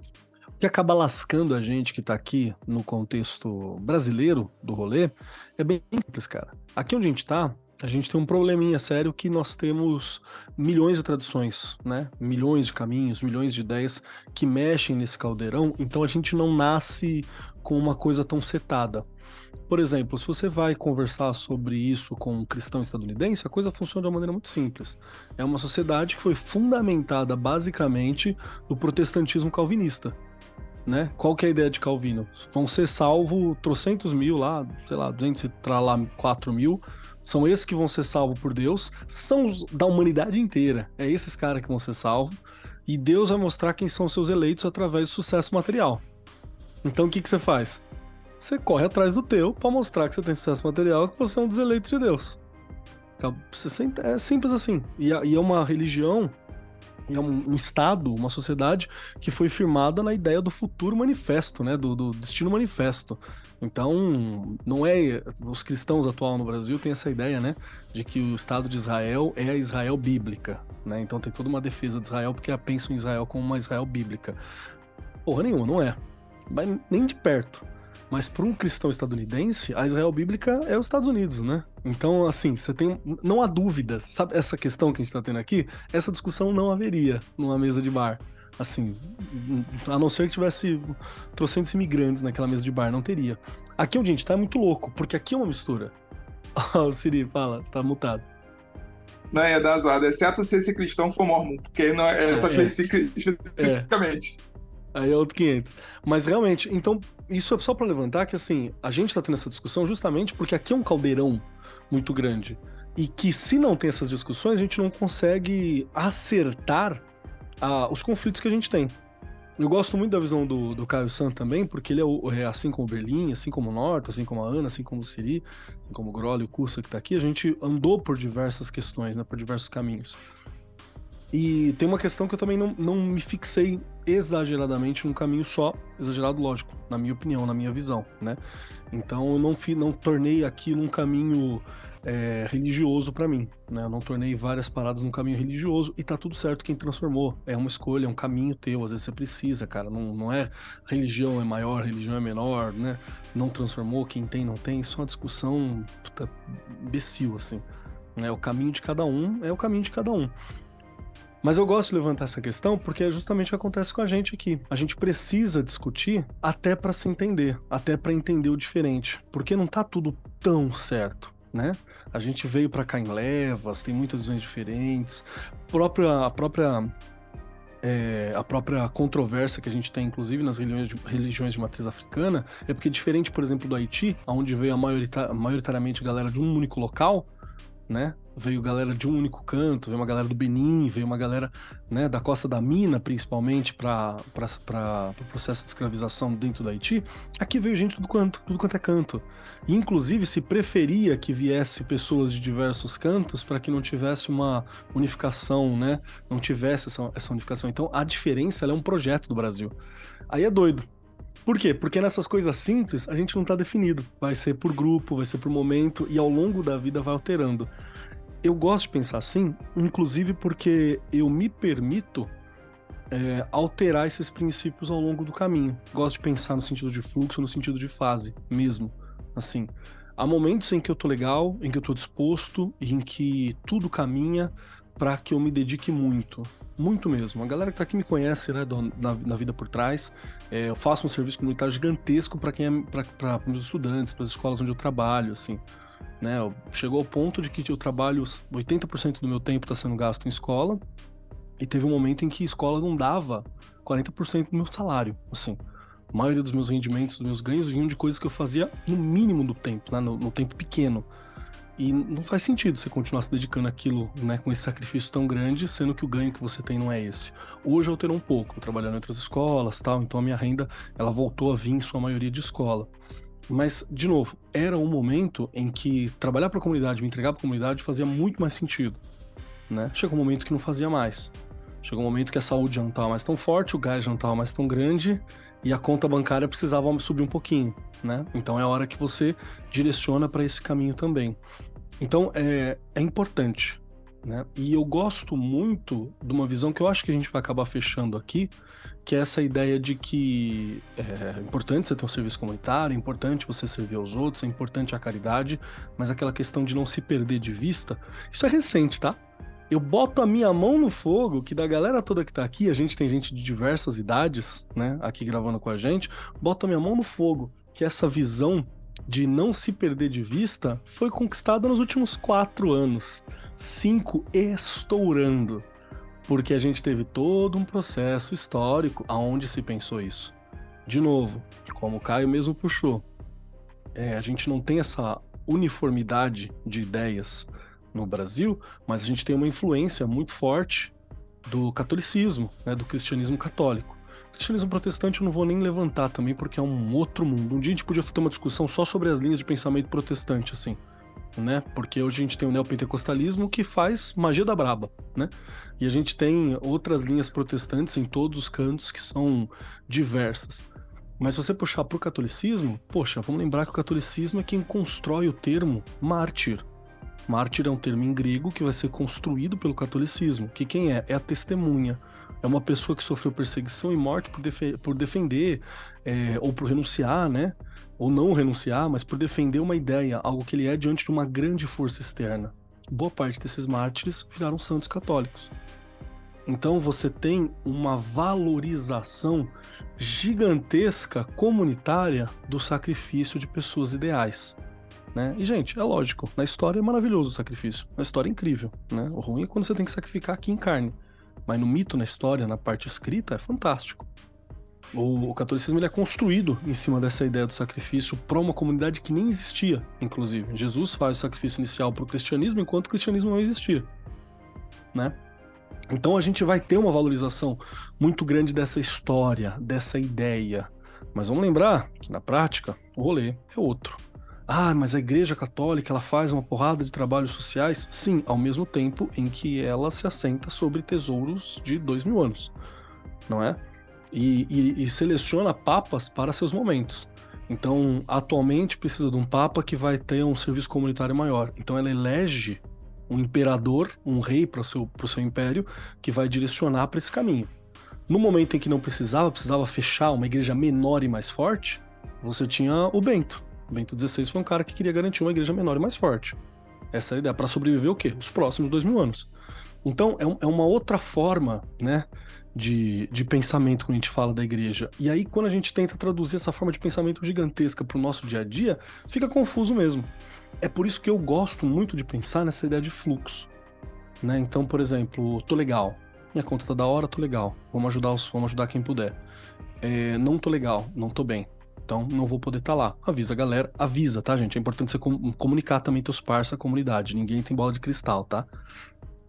o que acaba lascando a gente que tá aqui no contexto brasileiro do rolê é bem simples, cara. Aqui onde a gente tá, A gente tem um probleminha sério que nós temos milhões de tradições, né? Milhões de caminhos, milhões de ideias que mexem nesse caldeirão, então a gente não nasce com uma coisa tão setada. Por exemplo, se você vai conversar sobre isso com um cristão estadunidense, a coisa funciona de uma maneira muito simples. É uma sociedade que foi fundamentada basicamente no protestantismo calvinista. Né? Qual que é a ideia de Calvino? Vão ser salvos trocentos mil lá, sei lá, 200 para lá, 4 mil, são esses que vão ser salvos por Deus, são os da humanidade inteira. É esses caras que vão ser salvos. E Deus vai mostrar quem são seus eleitos através do sucesso material. Então o que, que você faz? Você corre atrás do teu para mostrar que você tem sucesso material que você é um dos eleitos de Deus. É simples assim. E é uma religião é um, Estado, uma sociedade que foi firmada na ideia do futuro manifesto, né? Do, do, destino manifesto. Então, não é. Os cristãos atual no Brasil têm essa ideia, né? De que o Estado de Israel é a Israel bíblica, né? Então tem toda uma defesa de Israel porque pensam Israel como uma Israel bíblica. Porra nenhuma, não é. Mas nem de perto. Mas para um cristão estadunidense, a Israel bíblica é os Estados Unidos, né? Então, assim, você tem. Não há dúvidas. Sabe essa questão que a gente está tendo aqui? Essa discussão não haveria numa mesa de bar. Assim, a não ser que tivesse trocentos imigrantes naquela mesa de bar, não teria. Aqui onde a gente tá é muito louco, porque aqui é uma mistura. o Siri, fala, você tá mutado. Não, é dar zoada, exceto se esse cristão for mormon, porque não é, é só é. especificamente. É. Aí é outro 500. Mas realmente, então, isso é só para levantar que, assim, a gente tá tendo essa discussão justamente porque aqui é um caldeirão muito grande. E que se não tem essas discussões, a gente não consegue acertar ah, os conflitos que a gente tem. Eu gosto muito da visão do, do Caio San também, porque ele é, o, é, assim como o Berlim, assim como o Norte, assim como a Ana, assim como o Siri, assim como o Grolli e o Cursa que tá aqui, a gente andou por diversas questões, né, por diversos caminhos. E tem uma questão que eu também não, não me fixei exageradamente num caminho só, exagerado, lógico, na minha opinião, na minha visão, né? Então eu não, fi, não tornei aqui num caminho é, religioso para mim, né? Eu não tornei várias paradas num caminho religioso e tá tudo certo quem transformou. É uma escolha, é um caminho teu, às vezes você precisa, cara. Não, não é religião é maior, religião é menor, né? Não transformou, quem tem, não tem. Isso é uma discussão puta, imbecil, assim. Né? O caminho de cada um é o caminho de cada um. Mas eu gosto de levantar essa questão porque é justamente o que acontece com a gente aqui. A gente precisa discutir até para se entender, até para entender o diferente, porque não tá tudo tão certo, né? A gente veio para cá em levas, tem muitas visões diferentes. A própria, a própria é, a própria controvérsia que a gente tem, inclusive nas religiões de, religiões de matriz africana, é porque diferente, por exemplo, do Haiti, onde veio a maioritariamente maioritariamente galera de um único local, né? Veio galera de um único canto, veio uma galera do Benin, veio uma galera né, da Costa da Mina, principalmente, para o pro processo de escravização dentro do Haiti. Aqui veio gente do quanto, tudo quanto é canto. E, inclusive, se preferia que viesse pessoas de diversos cantos para que não tivesse uma unificação, né? Não tivesse essa, essa unificação. Então, a diferença é um projeto do Brasil. Aí é doido, por quê? Porque nessas coisas simples a gente não tá definido. Vai ser por grupo, vai ser por momento e ao longo da vida vai alterando. Eu gosto de pensar assim, inclusive porque eu me permito é, alterar esses princípios ao longo do caminho. Gosto de pensar no sentido de fluxo, no sentido de fase mesmo. Assim, há momentos em que eu tô legal, em que eu tô disposto e em que tudo caminha para que eu me dedique muito. Muito mesmo. A galera que tá aqui me conhece, né, do, vida por trás. É, eu faço um serviço comunitário gigantesco para quem é, para meus estudantes, para as escolas onde eu trabalho, assim. Né, chegou ao ponto de que eu trabalho 80% do meu tempo está sendo gasto em escola e teve um momento em que escola não dava 40% do meu salário, assim. A maioria dos meus rendimentos, dos meus ganhos vinham de coisas que eu fazia no mínimo do tempo, né, no, no tempo pequeno. E não faz sentido você continuar se dedicando àquilo, né, com esse sacrifício tão grande, sendo que o ganho que você tem não é esse. Hoje eu tenho um pouco, trabalhando em outras escolas, tal, então a minha renda, ela voltou a vir em sua maioria de escola. Mas, de novo, era um momento em que trabalhar para a comunidade, me entregar para a comunidade fazia muito mais sentido, né? Chegou um momento que não fazia mais. Chegou um momento que a saúde já não estava mais tão forte, o gás já não estava mais tão grande e a conta bancária precisava subir um pouquinho, né? Então é a hora que você direciona para esse caminho também. Então é, é importante. Né? E eu gosto muito de uma visão que eu acho que a gente vai acabar fechando aqui, que é essa ideia de que é importante você ter um serviço comunitário, é importante você servir aos outros, é importante a caridade, mas aquela questão de não se perder de vista, isso é recente, tá? Eu boto a minha mão no fogo, que da galera toda que tá aqui, a gente tem gente de diversas idades, né, aqui gravando com a gente, boto a minha mão no fogo, que essa visão de não se perder de vista foi conquistada nos últimos quatro anos. Cinco estourando. Porque a gente teve todo um processo histórico aonde se pensou isso. De novo, como o Caio mesmo puxou, é, a gente não tem essa uniformidade de ideias no Brasil, mas a gente tem uma influência muito forte do catolicismo, né, do cristianismo católico. O cristianismo protestante eu não vou nem levantar também, porque é um outro mundo. Um dia a gente podia ter uma discussão só sobre as linhas de pensamento protestante, assim né? Porque hoje a gente tem o neopentecostalismo que faz magia da braba, né? E a gente tem outras linhas protestantes em todos os cantos que são diversas. Mas se você puxar para o catolicismo, poxa, vamos lembrar que o catolicismo é quem constrói o termo mártir. Mártir é um termo em grego que vai ser construído pelo catolicismo. Que quem é? É a testemunha. É uma pessoa que sofreu perseguição e morte por, por defender é, ou por renunciar, né? Ou não renunciar, mas por defender uma ideia, algo que ele é diante de uma grande força externa. Boa parte desses mártires viraram santos católicos. Então você tem uma valorização gigantesca comunitária do sacrifício de pessoas ideais. Né? E, gente, é lógico, na história é maravilhoso o sacrifício, na história é incrível. Né? O ruim é quando você tem que sacrificar aqui em carne. Mas no mito, na história, na parte escrita, é fantástico. O, o catolicismo ele é construído em cima dessa ideia do sacrifício para uma comunidade que nem existia, inclusive. Jesus faz o sacrifício inicial para o cristianismo enquanto o cristianismo não existia, né? Então a gente vai ter uma valorização muito grande dessa história, dessa ideia. Mas vamos lembrar que na prática o rolê é outro. Ah, mas a Igreja Católica ela faz uma porrada de trabalhos sociais? Sim, ao mesmo tempo em que ela se assenta sobre tesouros de dois mil anos, não é? E, e, e seleciona papas para seus momentos. Então, atualmente precisa de um papa que vai ter um serviço comunitário maior. Então, ela elege um imperador, um rei para o seu, seu império, que vai direcionar para esse caminho. No momento em que não precisava, precisava fechar uma igreja menor e mais forte, você tinha o Bento. O Bento XVI foi um cara que queria garantir uma igreja menor e mais forte. Essa é a ideia. Para sobreviver o quê? Os próximos dois mil anos. Então, é, é uma outra forma, né? De, de pensamento quando a gente fala da igreja. E aí, quando a gente tenta traduzir essa forma de pensamento gigantesca para o nosso dia a dia, fica confuso mesmo. É por isso que eu gosto muito de pensar nessa ideia de fluxo. Né? Então, por exemplo, tô legal. Minha conta tá da hora, tô legal. Vamos ajudar, os, vamos ajudar quem puder. É, não tô legal, não tô bem. Então não vou poder estar tá lá. Avisa a galera, avisa, tá, gente? É importante você comunicar também teus parceiros, a comunidade. Ninguém tem bola de cristal, tá?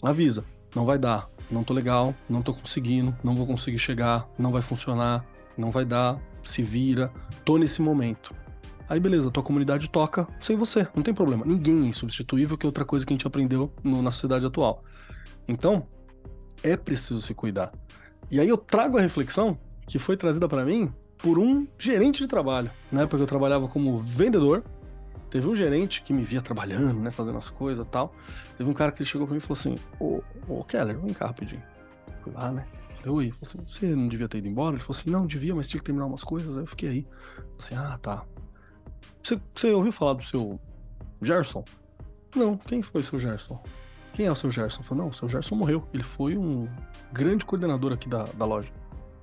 Avisa, não vai dar não tô legal, não tô conseguindo, não vou conseguir chegar, não vai funcionar, não vai dar, se vira, tô nesse momento. Aí beleza, tua comunidade toca sem você, não tem problema. Ninguém é insubstituível, que é outra coisa que a gente aprendeu no, na sociedade atual. Então, é preciso se cuidar. E aí eu trago a reflexão que foi trazida para mim por um gerente de trabalho. Na época eu trabalhava como vendedor Teve um gerente que me via trabalhando, né, fazendo as coisas tal. Teve um cara que ele chegou pra mim e falou assim: Ô, ô Keller, vem cá rapidinho. Fui lá, né? Falei, oi. Falei assim, você não devia ter ido embora? Ele falou assim: não, devia, mas tinha que terminar umas coisas. Aí eu fiquei aí. Falei assim: ah, tá. Você, você ouviu falar do seu Gerson? Não, quem foi o seu Gerson? Quem é o seu Gerson? Falei, não, o seu Gerson morreu. Ele foi um grande coordenador aqui da, da loja.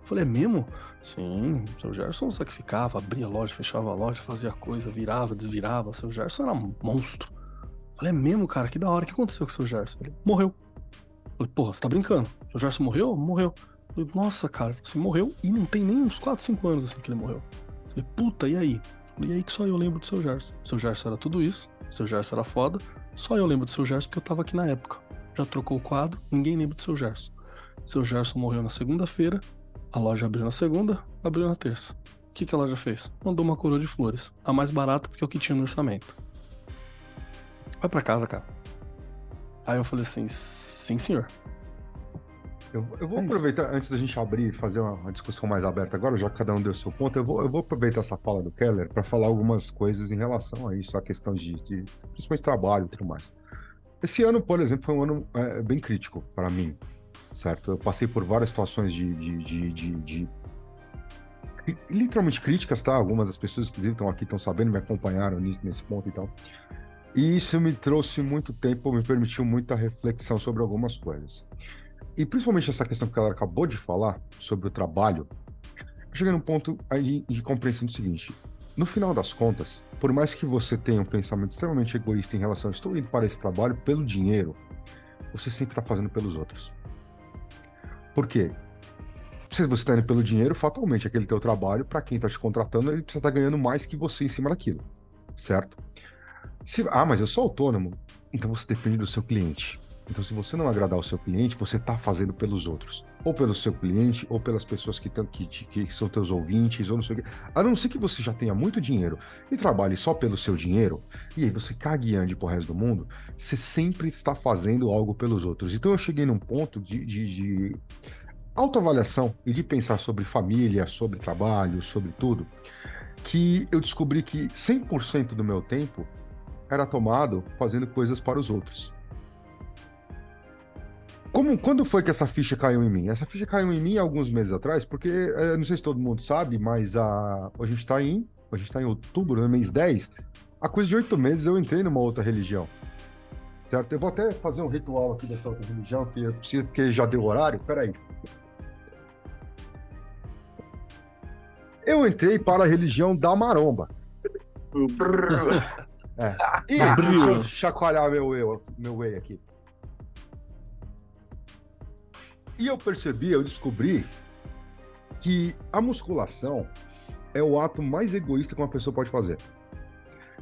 Falei, é mesmo? Sim, o seu Gerson sacrificava, abria a loja, fechava a loja, fazia coisa, virava, desvirava. O seu Gerson era um monstro. Falei, é mesmo, cara? Que da hora. O que aconteceu com o seu Gerson? Morreu. Falei, porra, você tá brincando? O seu Gerson morreu? Morreu. Falei, nossa, cara, você morreu e não tem nem uns 4, 5 anos assim que ele morreu. Falei, puta, e aí? Falei, e aí que só eu lembro do seu Gerson. Seu Gerson era tudo isso, seu Gerson era foda, só eu lembro do seu Gerson porque eu tava aqui na época. Já trocou o quadro, ninguém lembra do seu Gerson. Seu Gerson morreu na segunda-feira, a loja abriu na segunda, abriu na terça. O que, que a loja fez? Mandou uma coroa de flores. A mais barata porque é o que tinha no orçamento. Vai para casa, cara. Aí eu falei assim, sim, senhor. Eu, eu vou é aproveitar, isso. antes da gente abrir e fazer uma, uma, discussão mais aberta agora, já que cada um deu seu ponto, eu vou, eu vou aproveitar essa fala do Keller para falar algumas coisas em relação a isso, a questão de, de principalmente trabalho e tudo mais. Esse ano, por exemplo, foi um ano é, bem crítico para mim, certo? Eu passei por várias situações de, de, de, de, de literalmente críticas, tá? Algumas das pessoas, inclusive, estão aqui, estão sabendo, me acompanharam nesse ponto e tal. E isso me trouxe muito tempo, me permitiu muita reflexão sobre algumas coisas. E principalmente essa questão que ela acabou de falar sobre o trabalho, eu cheguei num ponto aí de compreensão do seguinte: no final das contas, por mais que você tenha um pensamento extremamente egoísta em relação a estou indo para esse trabalho pelo dinheiro, você sempre está fazendo pelos outros. Por quê? Se você está indo pelo dinheiro, fatalmente aquele teu trabalho, para quem está te contratando, ele precisa estar tá ganhando mais que você em cima daquilo, certo? Se, ah, mas eu sou autônomo. Então você depende do seu cliente. Então, se você não agradar o seu cliente, você está fazendo pelos outros. Ou pelo seu cliente, ou pelas pessoas que, tão, que, que são teus ouvintes, ou não sei o quê. A não ser que você já tenha muito dinheiro e trabalhe só pelo seu dinheiro, e aí você cague e ande pro resto do mundo, você sempre está fazendo algo pelos outros. Então, eu cheguei num ponto de, de, de autoavaliação e de pensar sobre família, sobre trabalho, sobre tudo, que eu descobri que 100% do meu tempo era tomado fazendo coisas para os outros. Como, quando foi que essa ficha caiu em mim? Essa ficha caiu em mim alguns meses atrás, porque eu não sei se todo mundo sabe, mas a, a gente está em, a gente tá em outubro, no mês 10. Há coisa de oito meses eu entrei numa outra religião. Certo? Eu vou até fazer um ritual aqui dessa outra religião, que eu preciso, porque já deu horário. Peraí. Eu entrei para a religião da maromba. é. E deixa eu chacoalhar meu eu, meu whey aqui. E eu percebi, eu descobri que a musculação é o ato mais egoísta que uma pessoa pode fazer.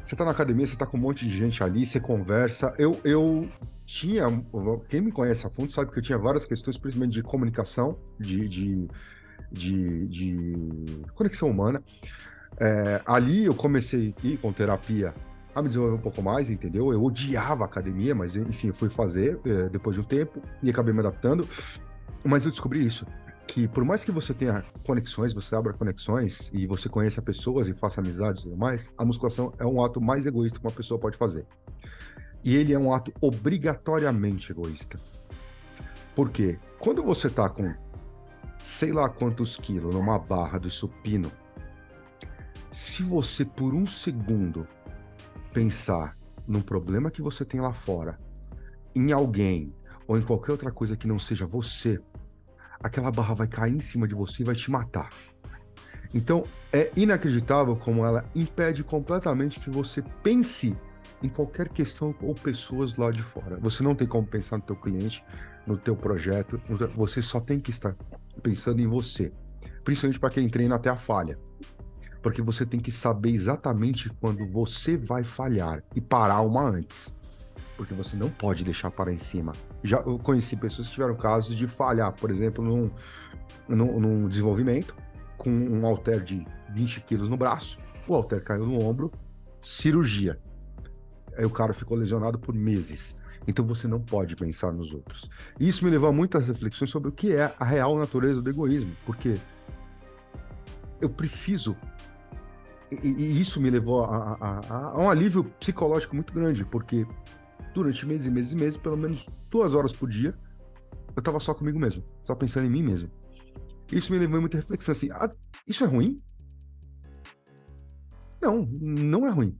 Você tá na academia, você tá com um monte de gente ali, você conversa. Eu, eu tinha, quem me conhece a fundo sabe que eu tinha várias questões, principalmente de comunicação, de, de, de, de conexão humana. É, ali eu comecei a ir com terapia a me desenvolver um pouco mais, entendeu? Eu odiava a academia, mas enfim, fui fazer é, depois de um tempo e acabei me adaptando. Mas eu descobri isso, que por mais que você tenha conexões, você abra conexões e você conheça pessoas e faça amizades e tudo mais, a musculação é um ato mais egoísta que uma pessoa pode fazer. E ele é um ato obrigatoriamente egoísta. Por quê? Quando você tá com sei lá quantos quilos numa barra do supino, se você por um segundo pensar num problema que você tem lá fora, em alguém ou em qualquer outra coisa que não seja você, aquela barra vai cair em cima de você e vai te matar. Então, é inacreditável como ela impede completamente que você pense em qualquer questão ou pessoas lá de fora. Você não tem como pensar no teu cliente, no teu projeto, você só tem que estar pensando em você. Principalmente para quem treina até a falha. Porque você tem que saber exatamente quando você vai falhar e parar uma antes porque você não pode deixar parar em cima. Já conheci pessoas que tiveram casos de falhar, por exemplo, num, num, num desenvolvimento, com um halter de 20 quilos no braço, o halter caiu no ombro, cirurgia. Aí o cara ficou lesionado por meses. Então você não pode pensar nos outros. E isso me levou a muitas reflexões sobre o que é a real natureza do egoísmo, porque eu preciso. E, e isso me levou a, a, a, um alívio psicológico muito grande, porque durante meses e meses e meses, pelo menos duas horas por dia, eu tava só comigo mesmo, só pensando em mim mesmo. Isso me levou a muita reflexão assim: ah, isso é ruim? Não, não é ruim.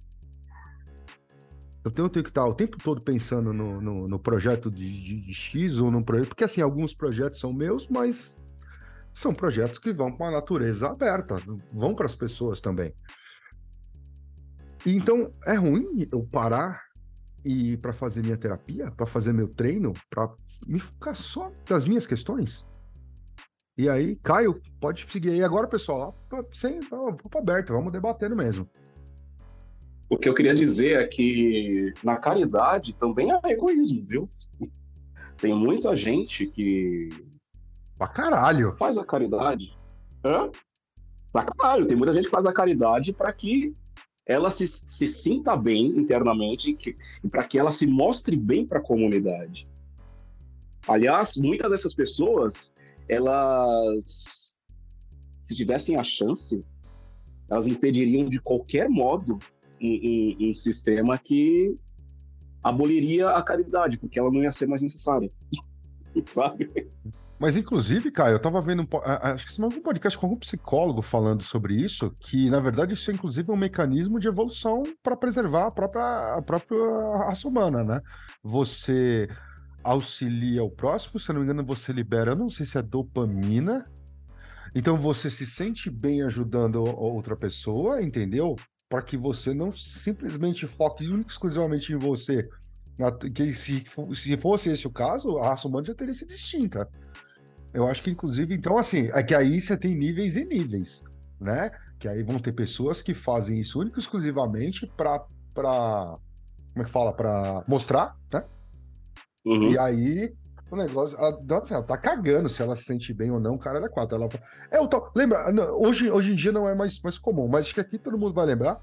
Eu tenho, tenho que estar o tempo todo pensando no, no, no projeto de, de, de, X ou no projeto. Porque, assim, alguns projetos são meus, mas são projetos que vão para a natureza aberta, vão para as pessoas também. então, é ruim eu parar e para fazer minha terapia, para fazer meu treino, para me focar só das minhas questões. E aí, Caio, pode seguir aí agora, pessoal, sem papo aberto, vamos debatendo mesmo. O que eu queria dizer é que na caridade também é egoísmo, viu? Tem muita gente que. Pra caralho! Faz a caridade. Hã? Pra caralho. Tem muita gente que faz a caridade para que ela se, se sinta bem internamente e para que ela se mostre bem para a comunidade. Aliás, muitas dessas pessoas, elas, se tivessem a chance, elas impediriam de qualquer modo um, um, um sistema que aboliria a caridade, porque ela não ia ser mais necessária. Sabe? Mas, inclusive, Caio, eu tava vendo um, acho que você um podcast com algum psicólogo falando sobre isso, que, na verdade, isso é inclusive um mecanismo de evolução para preservar a própria, a própria raça humana, né? Você auxilia o próximo, se não me engano, você libera, não sei se é dopamina, então você se sente bem ajudando outra pessoa, entendeu? Para que você não simplesmente foque exclusivamente em você. Que se, se fosse esse o caso, a raça humana já teria sido extinta. Eu acho que, inclusive, então, assim, é que aí você tem níveis e níveis, né? Que aí vão ter pessoas que fazem isso único exclusivamente para. Pra, como é que fala? Para mostrar, né? Uhum. E aí o negócio. Ela, ela tá cagando se ela se sente bem ou não, cara, ela é quatro. Ela é o tal. Lembra, hoje, hoje em dia não é mais, mais comum, mas acho que aqui todo mundo vai lembrar,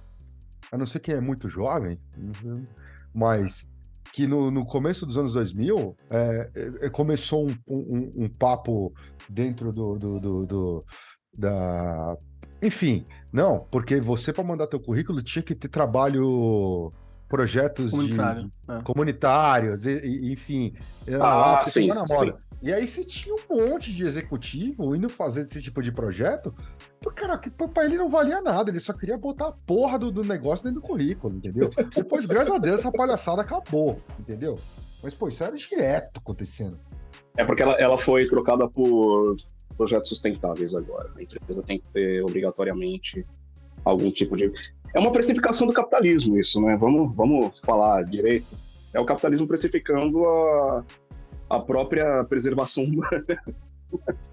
a não ser quem é muito jovem, uhum, mas que no, no começo dos anos 2000 é, é, começou um, um, um, papo dentro do, do, do, do, da. Enfim, não, porque você, para mandar teu currículo, tinha que ter trabalho projetos Comunitário, de, é. comunitários, e, e, enfim. Ah, lá, sim, na moda. Sim. E aí você tinha um monte de executivo indo fazer esse tipo de projeto, cara, pra ele não valia nada, ele só queria botar a porra do, do negócio dentro do currículo, entendeu? Depois, graças a Deus, essa palhaçada acabou, entendeu? Mas, pô, isso era direto acontecendo. É porque ela, ela foi trocada por projetos sustentáveis agora. A empresa tem que ter obrigatoriamente algum tipo de. É uma precificação do capitalismo, isso, né? Vamos, vamos falar direito. É o capitalismo precificando a, a própria preservação humana.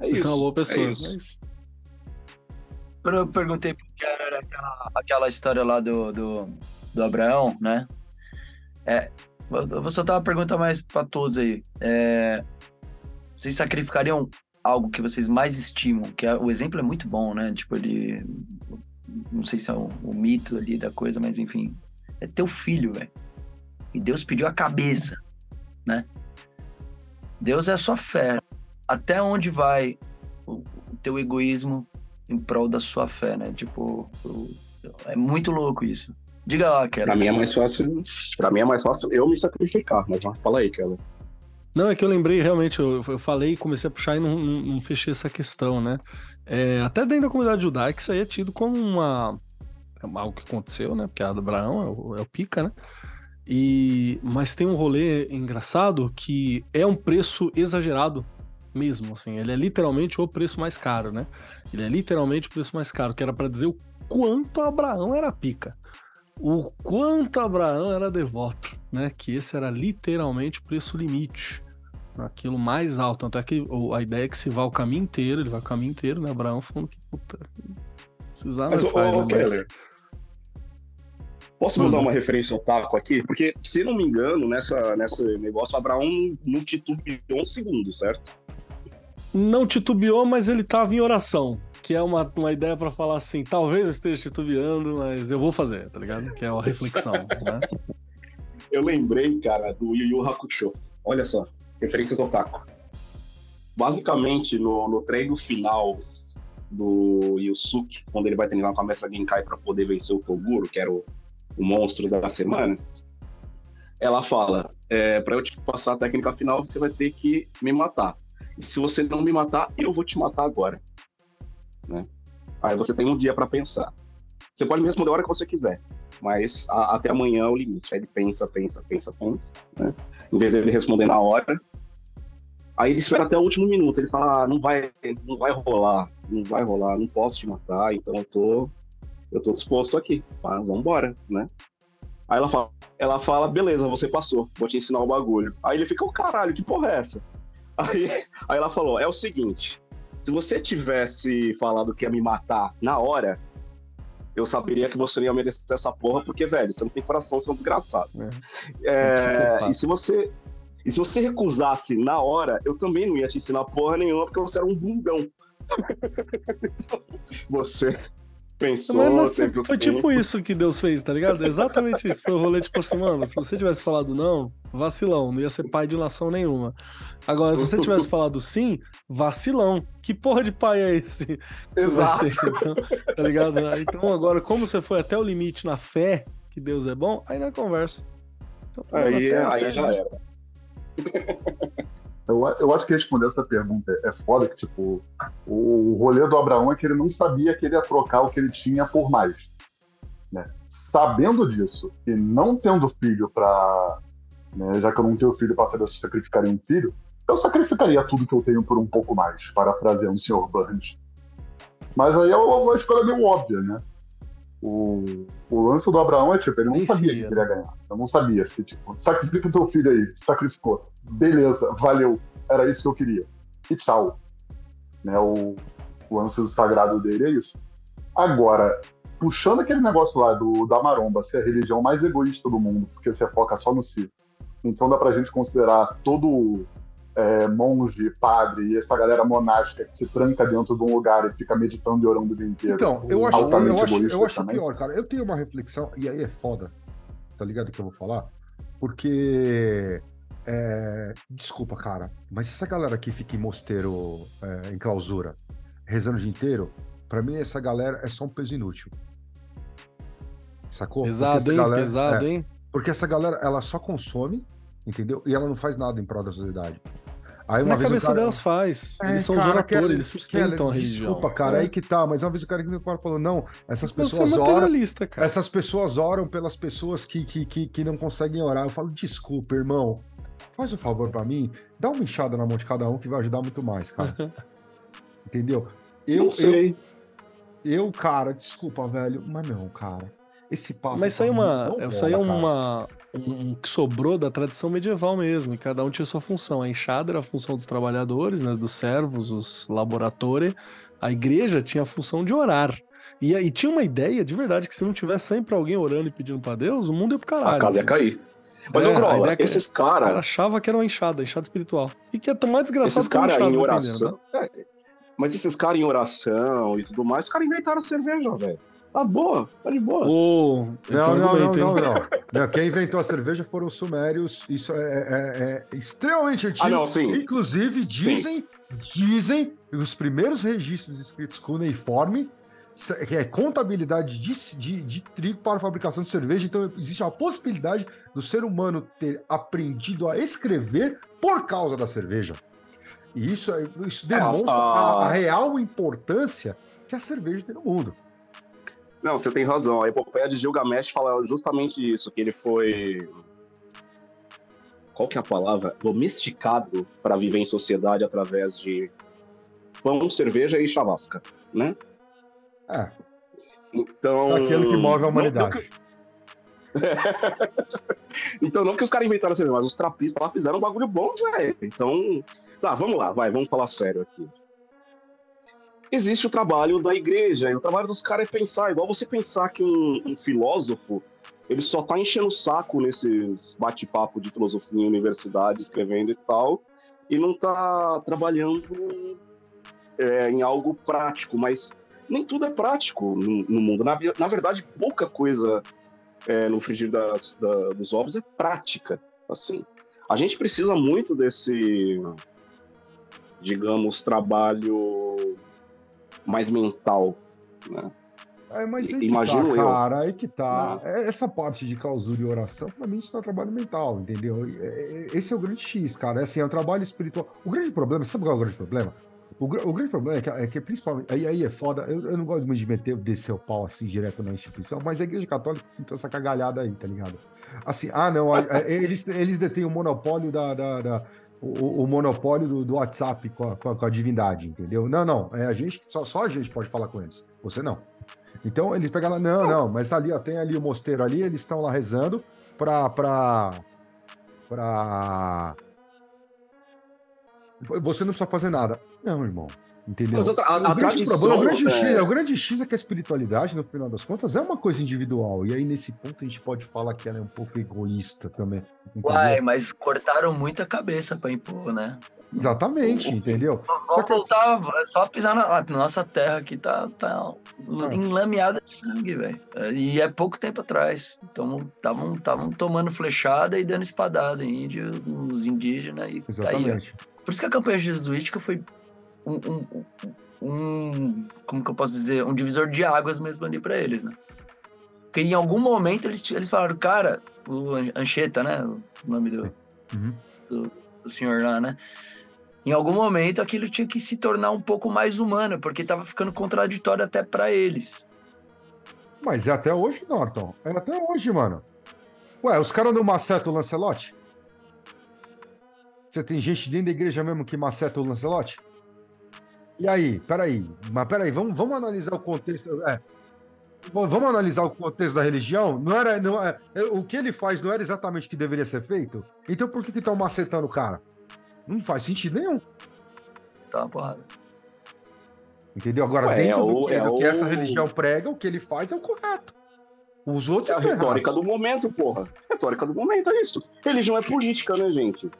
É isso. Você é uma boa pessoa. É isso. Quando eu perguntei porque era aquela, aquela história lá do, do, do Abraão, né? É, eu vou soltar uma pergunta mais para todos aí. É, vocês sacrificariam algo que vocês mais estimam? Que é, o exemplo é muito bom, né? Tipo, de. Não sei se é o, o mito ali da coisa, mas enfim. É teu filho, velho. E Deus pediu a cabeça né? Deus é a sua fé. Até onde vai o, o teu egoísmo em prol da sua fé, né? Tipo, o, é muito louco isso. Diga lá, Keller. Pra mim é mais fácil. Para mim é mais fácil eu me sacrificar, mas fala aí, Keller. Não, é que eu lembrei realmente, eu, eu falei, comecei a puxar e não, não, não fechei essa questão, né? É, até dentro da comunidade judaica, isso aí é tido como uma. É algo que aconteceu, né? Porque a do Abraão é o, é o pica, né? E mas tem um rolê engraçado que é um preço exagerado mesmo, assim, ele é literalmente o preço mais caro, né? Ele é literalmente o preço mais caro, que era para dizer o quanto Abraão era pica. O quanto Abraão era devoto, né? Que esse era literalmente o preço limite. Aquilo mais alto. Tanto é que a ideia é que se vá o caminho inteiro, ele vai o caminho inteiro, né? Abraão falando que puta. Precisar, mas, faz, né? Keller, Posso mandar uma referência ao Taco aqui? Porque, se não me engano, nessa, nessa negócio, Abraão não titubeou um segundo, certo? Não titubeou, mas ele estava em oração. Que é uma, uma ideia para falar assim: talvez eu esteja titubeando, mas eu vou fazer, tá ligado? Que é uma reflexão, né? Eu lembrei, cara, do Yu Yu Hakusho. Olha só, referências ao Taco. Basicamente, no, no treino final do Yusuke, quando ele vai treinar com a mestra Genkai para poder vencer o Toguro, que era o o monstro da semana, ela fala: é, para eu te passar a técnica final, você vai ter que me matar. E se você não me matar, eu vou te matar agora. Né? Aí você tem um dia para pensar. Você pode me responder a hora que você quiser, mas a, até amanhã é o limite. Aí ele pensa, pensa, pensa, pensa. Né? Em vez de ele responder na hora, aí ele espera até o último minuto. Ele fala: ah, não vai, não vai rolar, não vai rolar, não posso te matar, então eu tô eu tô disposto aqui, tá? Vambora, né? Aí ela fala, ela fala, beleza, você passou, vou te ensinar o bagulho. Aí ele fica, o oh, caralho, que porra é essa? Aí, aí ela falou, é o seguinte, se você tivesse falado que ia me matar na hora, eu saberia que você não ia merecer essa porra, porque, velho, você não tem coração, você é um desgraçado. É. É, e se você. E se você recusasse na hora, eu também não ia te ensinar porra nenhuma, porque você era um bundão. você, pensou. Mas, mas foi, foi tipo isso que Deus fez, tá ligado? Exatamente isso. Foi o rolê, tipo assim, mano, se você tivesse falado não, vacilão, não ia ser pai de nação nenhuma. Agora, se você tivesse falado sim, vacilão. Que porra de pai é esse? Exato. Então, tá ligado? Então, agora, como você foi até o limite na fé que Deus é bom, aí na conversa. Então, tá Aí, até- aí até- já era. Eu, eu acho que responder essa pergunta é foda, que, tipo, o, o rolê do Abraão é que ele não sabia que ele ia trocar o que ele tinha por mais. Né? Sabendo disso e não tendo filho pra. né, já que eu não tenho filho pra saber se sacrificaria um filho, eu sacrificaria tudo que eu tenho por um pouco mais, parafraseando o Sr. Burns. Mas aí é uma escolha meio óbvia, né? O, o lance do Abraão é tipo, ele não Nem sabia se que ia, ele ia ganhar. Eu não sabia se, tipo, sacrifica o teu filho aí, sacrificou. Beleza, valeu. Era isso que eu queria. E tchau. Né, o, o lance do sagrado dele é isso. Agora, puxando aquele negócio lá do, da maromba ser a religião mais egoísta do mundo, porque você foca só no si. Então dá pra gente considerar todo é, monge, padre e essa galera monástica que se tranca dentro de um lugar e fica meditando e orando o dia inteiro. Então, eu acho, eu acho, eu acho também. pior, cara. Eu tenho uma reflexão, e aí é foda, tá ligado o que eu vou falar? Porque. é, desculpa, cara, mas essa galera que fica em mosteiro é, em clausura, rezando o dia inteiro, pra mim essa galera é só um peso inútil. Sacou? Porque Pesado, essa hein? galera- Pesado, é, hein? Porque essa galera, ela só consome, entendeu? E ela não faz nada em prol da sociedade. Aí uma Na vez cabeça cara- delas faz. É, eles são cara, os oratores, Keller, eles sustentam Keller, a religião. Desculpa, cara, É. aí que tá. Mas uma vez o cara que me falou, não, essas Você é pessoas oram, cara. essas pessoas oram pelas pessoas que, que, que, que não conseguem orar. Eu falo, desculpa, irmão, faz um favor pra mim, dá uma inchada na mão de cada um que vai ajudar muito mais, cara. Entendeu? Eu, não eu, sei. eu, cara, desculpa, velho, mas não, cara. Esse papo. Mas isso aí é uma. Isso aí é uma. Um, que sobrou da tradição medieval mesmo, e cada um tinha sua função. A enxada era a função dos trabalhadores, né? Dos servos, os laboratori. A igreja tinha a função de orar. E aí tinha uma ideia de verdade que se não tivesse sempre alguém orando e pedindo pra Deus, o mundo ia pro caralho. A casa ia assim. cair. Mas, É, ô, Grola, é que- esses O cara caras, achava que era uma enxada, enxada espiritual. E que é tão mais desgraçado esses que uma caras enxada, em dependendo, oração. né? É, mas esses caras em oração e tudo mais, os caras inventaram cerveja, velho. Tá boa, tá de boa. Ô, Não, então não, hein? não, não, não. Quem inventou a cerveja foram os sumérios. Isso é, é- é extremamente antigo. Ah, não, sim. Inclusive, dizem, dizem que os primeiros registros escritos cuneiforme que é contabilidade de, de, de trigo para a fabricação de cerveja. Então, existe a possibilidade do ser humano ter aprendido a escrever por causa da cerveja. E isso, é- isso demonstra Ah, a, a real importância que a cerveja tem no mundo. Não, você tem razão. A epopeia de Gilgamesh fala justamente isso, que ele foi. Qual que é a palavra? Domesticado para viver em sociedade através de pão, cerveja e chavasca, né? É, Então. aquilo que move a não- humanidade. Então, não que os caras inventaram a cerveja, mas os trapistas lá fizeram um bagulho bom, velho. Então, tá, vamos lá, vai, vamos falar sério aqui. Existe o trabalho da igreja, e o trabalho dos caras é pensar, igual você pensar que um, um filósofo, ele só tá enchendo o saco nesses bate-papo de filosofia em universidade, escrevendo e tal, e não tá trabalhando é, em algo prático, mas nem tudo é prático no, no mundo. Na, na verdade, pouca coisa é, no frigir das, da- dos ovos é prática. Assim, a gente precisa muito desse, digamos, trabalho mais mental. Né? É, mas aí que Imagino tá, eu. cara, aí que tá. É, Essa parte de clausura e oração, pra mim, isso não é trabalho mental, entendeu? É- é- Esse é o grande X, cara. É assim, é um trabalho espiritual. O grande problema, sabe qual é o grande problema? O, o grande problema é que, é que principalmente. Aí, aí é foda. Eu, eu não gosto muito de meter, descer o pau assim direto na instituição, mas a Igreja Católica pintou essa cagalhada aí, tá ligado? Assim, ah, não, a- a- eles, eles detêm o monopólio da. da- da- o, o monopólio do, do WhatsApp com a, com a- com a divindade, entendeu? Não, não. É a gente, só, só a gente pode falar com eles. Você não. Então eles pegam lá, não, não, mas tá ali, ó, tem ali o mosteiro ali, eles estão lá rezando pra. pra. pra. Você não precisa fazer nada. Não, irmão. Entendeu? Mas a, a- a o, grande problema, o, grande é, X, o grande X é que a espiritualidade, no final das contas, é uma coisa individual. E aí, nesse ponto, a gente pode falar que ela é um pouco egoísta também. entendeu? Uai, mas cortaram muita cabeça pra impor, né? Exatamente, entendeu? Vamos que- voltar, é só pisar na nossa terra aqui, tá, tá Ah. enlameada de sangue, velho. E é pouco tempo atrás. Então, estavam tomando flechada e dando espadada em índio, nos indígenas. E tá aí. Exatamente. Por isso que a campanha jesuítica foi um, um- um- Como que eu posso dizer? Um divisor de águas mesmo ali pra eles, né? Porque em algum momento eles, eles falaram, cara, o Ancheta, né? O nome do, Uhum. do, do senhor lá, né? Em algum momento aquilo tinha que se tornar um pouco mais humano, porque tava ficando contraditório até pra eles. Mas é até hoje, Norton. É até hoje, mano. Ué, os caras não macetam o Lancelote? Você tem gente dentro da igreja mesmo que maceta o Lancelote? E aí, peraí, mas peraí, vamos, vamos analisar o contexto. É. Vamos analisar o contexto da religião? Não era, não é, é, o que ele faz não era exatamente o que deveria ser feito? Então por que que estão macetando o cara? Não faz sentido nenhum. Tá uma porrada. Entendeu? Agora, Ué, dentro é do o- que, é do que o- essa religião prega, o que ele faz é o correto. Os outros É a retórica errados. do momento, porra. Retórica do momento, é isso. Religião é política, né, gente?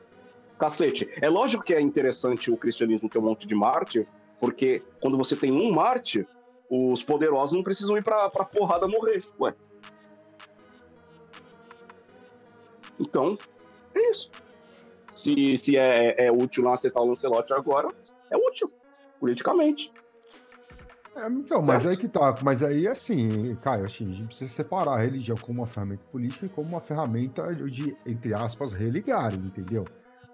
Cacete. É lógico que é interessante o cristianismo ter um monte de mártir, porque quando você tem um mártir, os poderosos não precisam ir pra, pra porrada morrer. Ué. Então, é isso. Se, se é, é útil não aceitar o Lancelote agora, é útil, politicamente. É, então, mas Certo. aí que tá. Mas aí, assim, Caio, assim, a gente precisa separar a religião como uma ferramenta política e como uma ferramenta de, entre aspas, religarem, entendeu?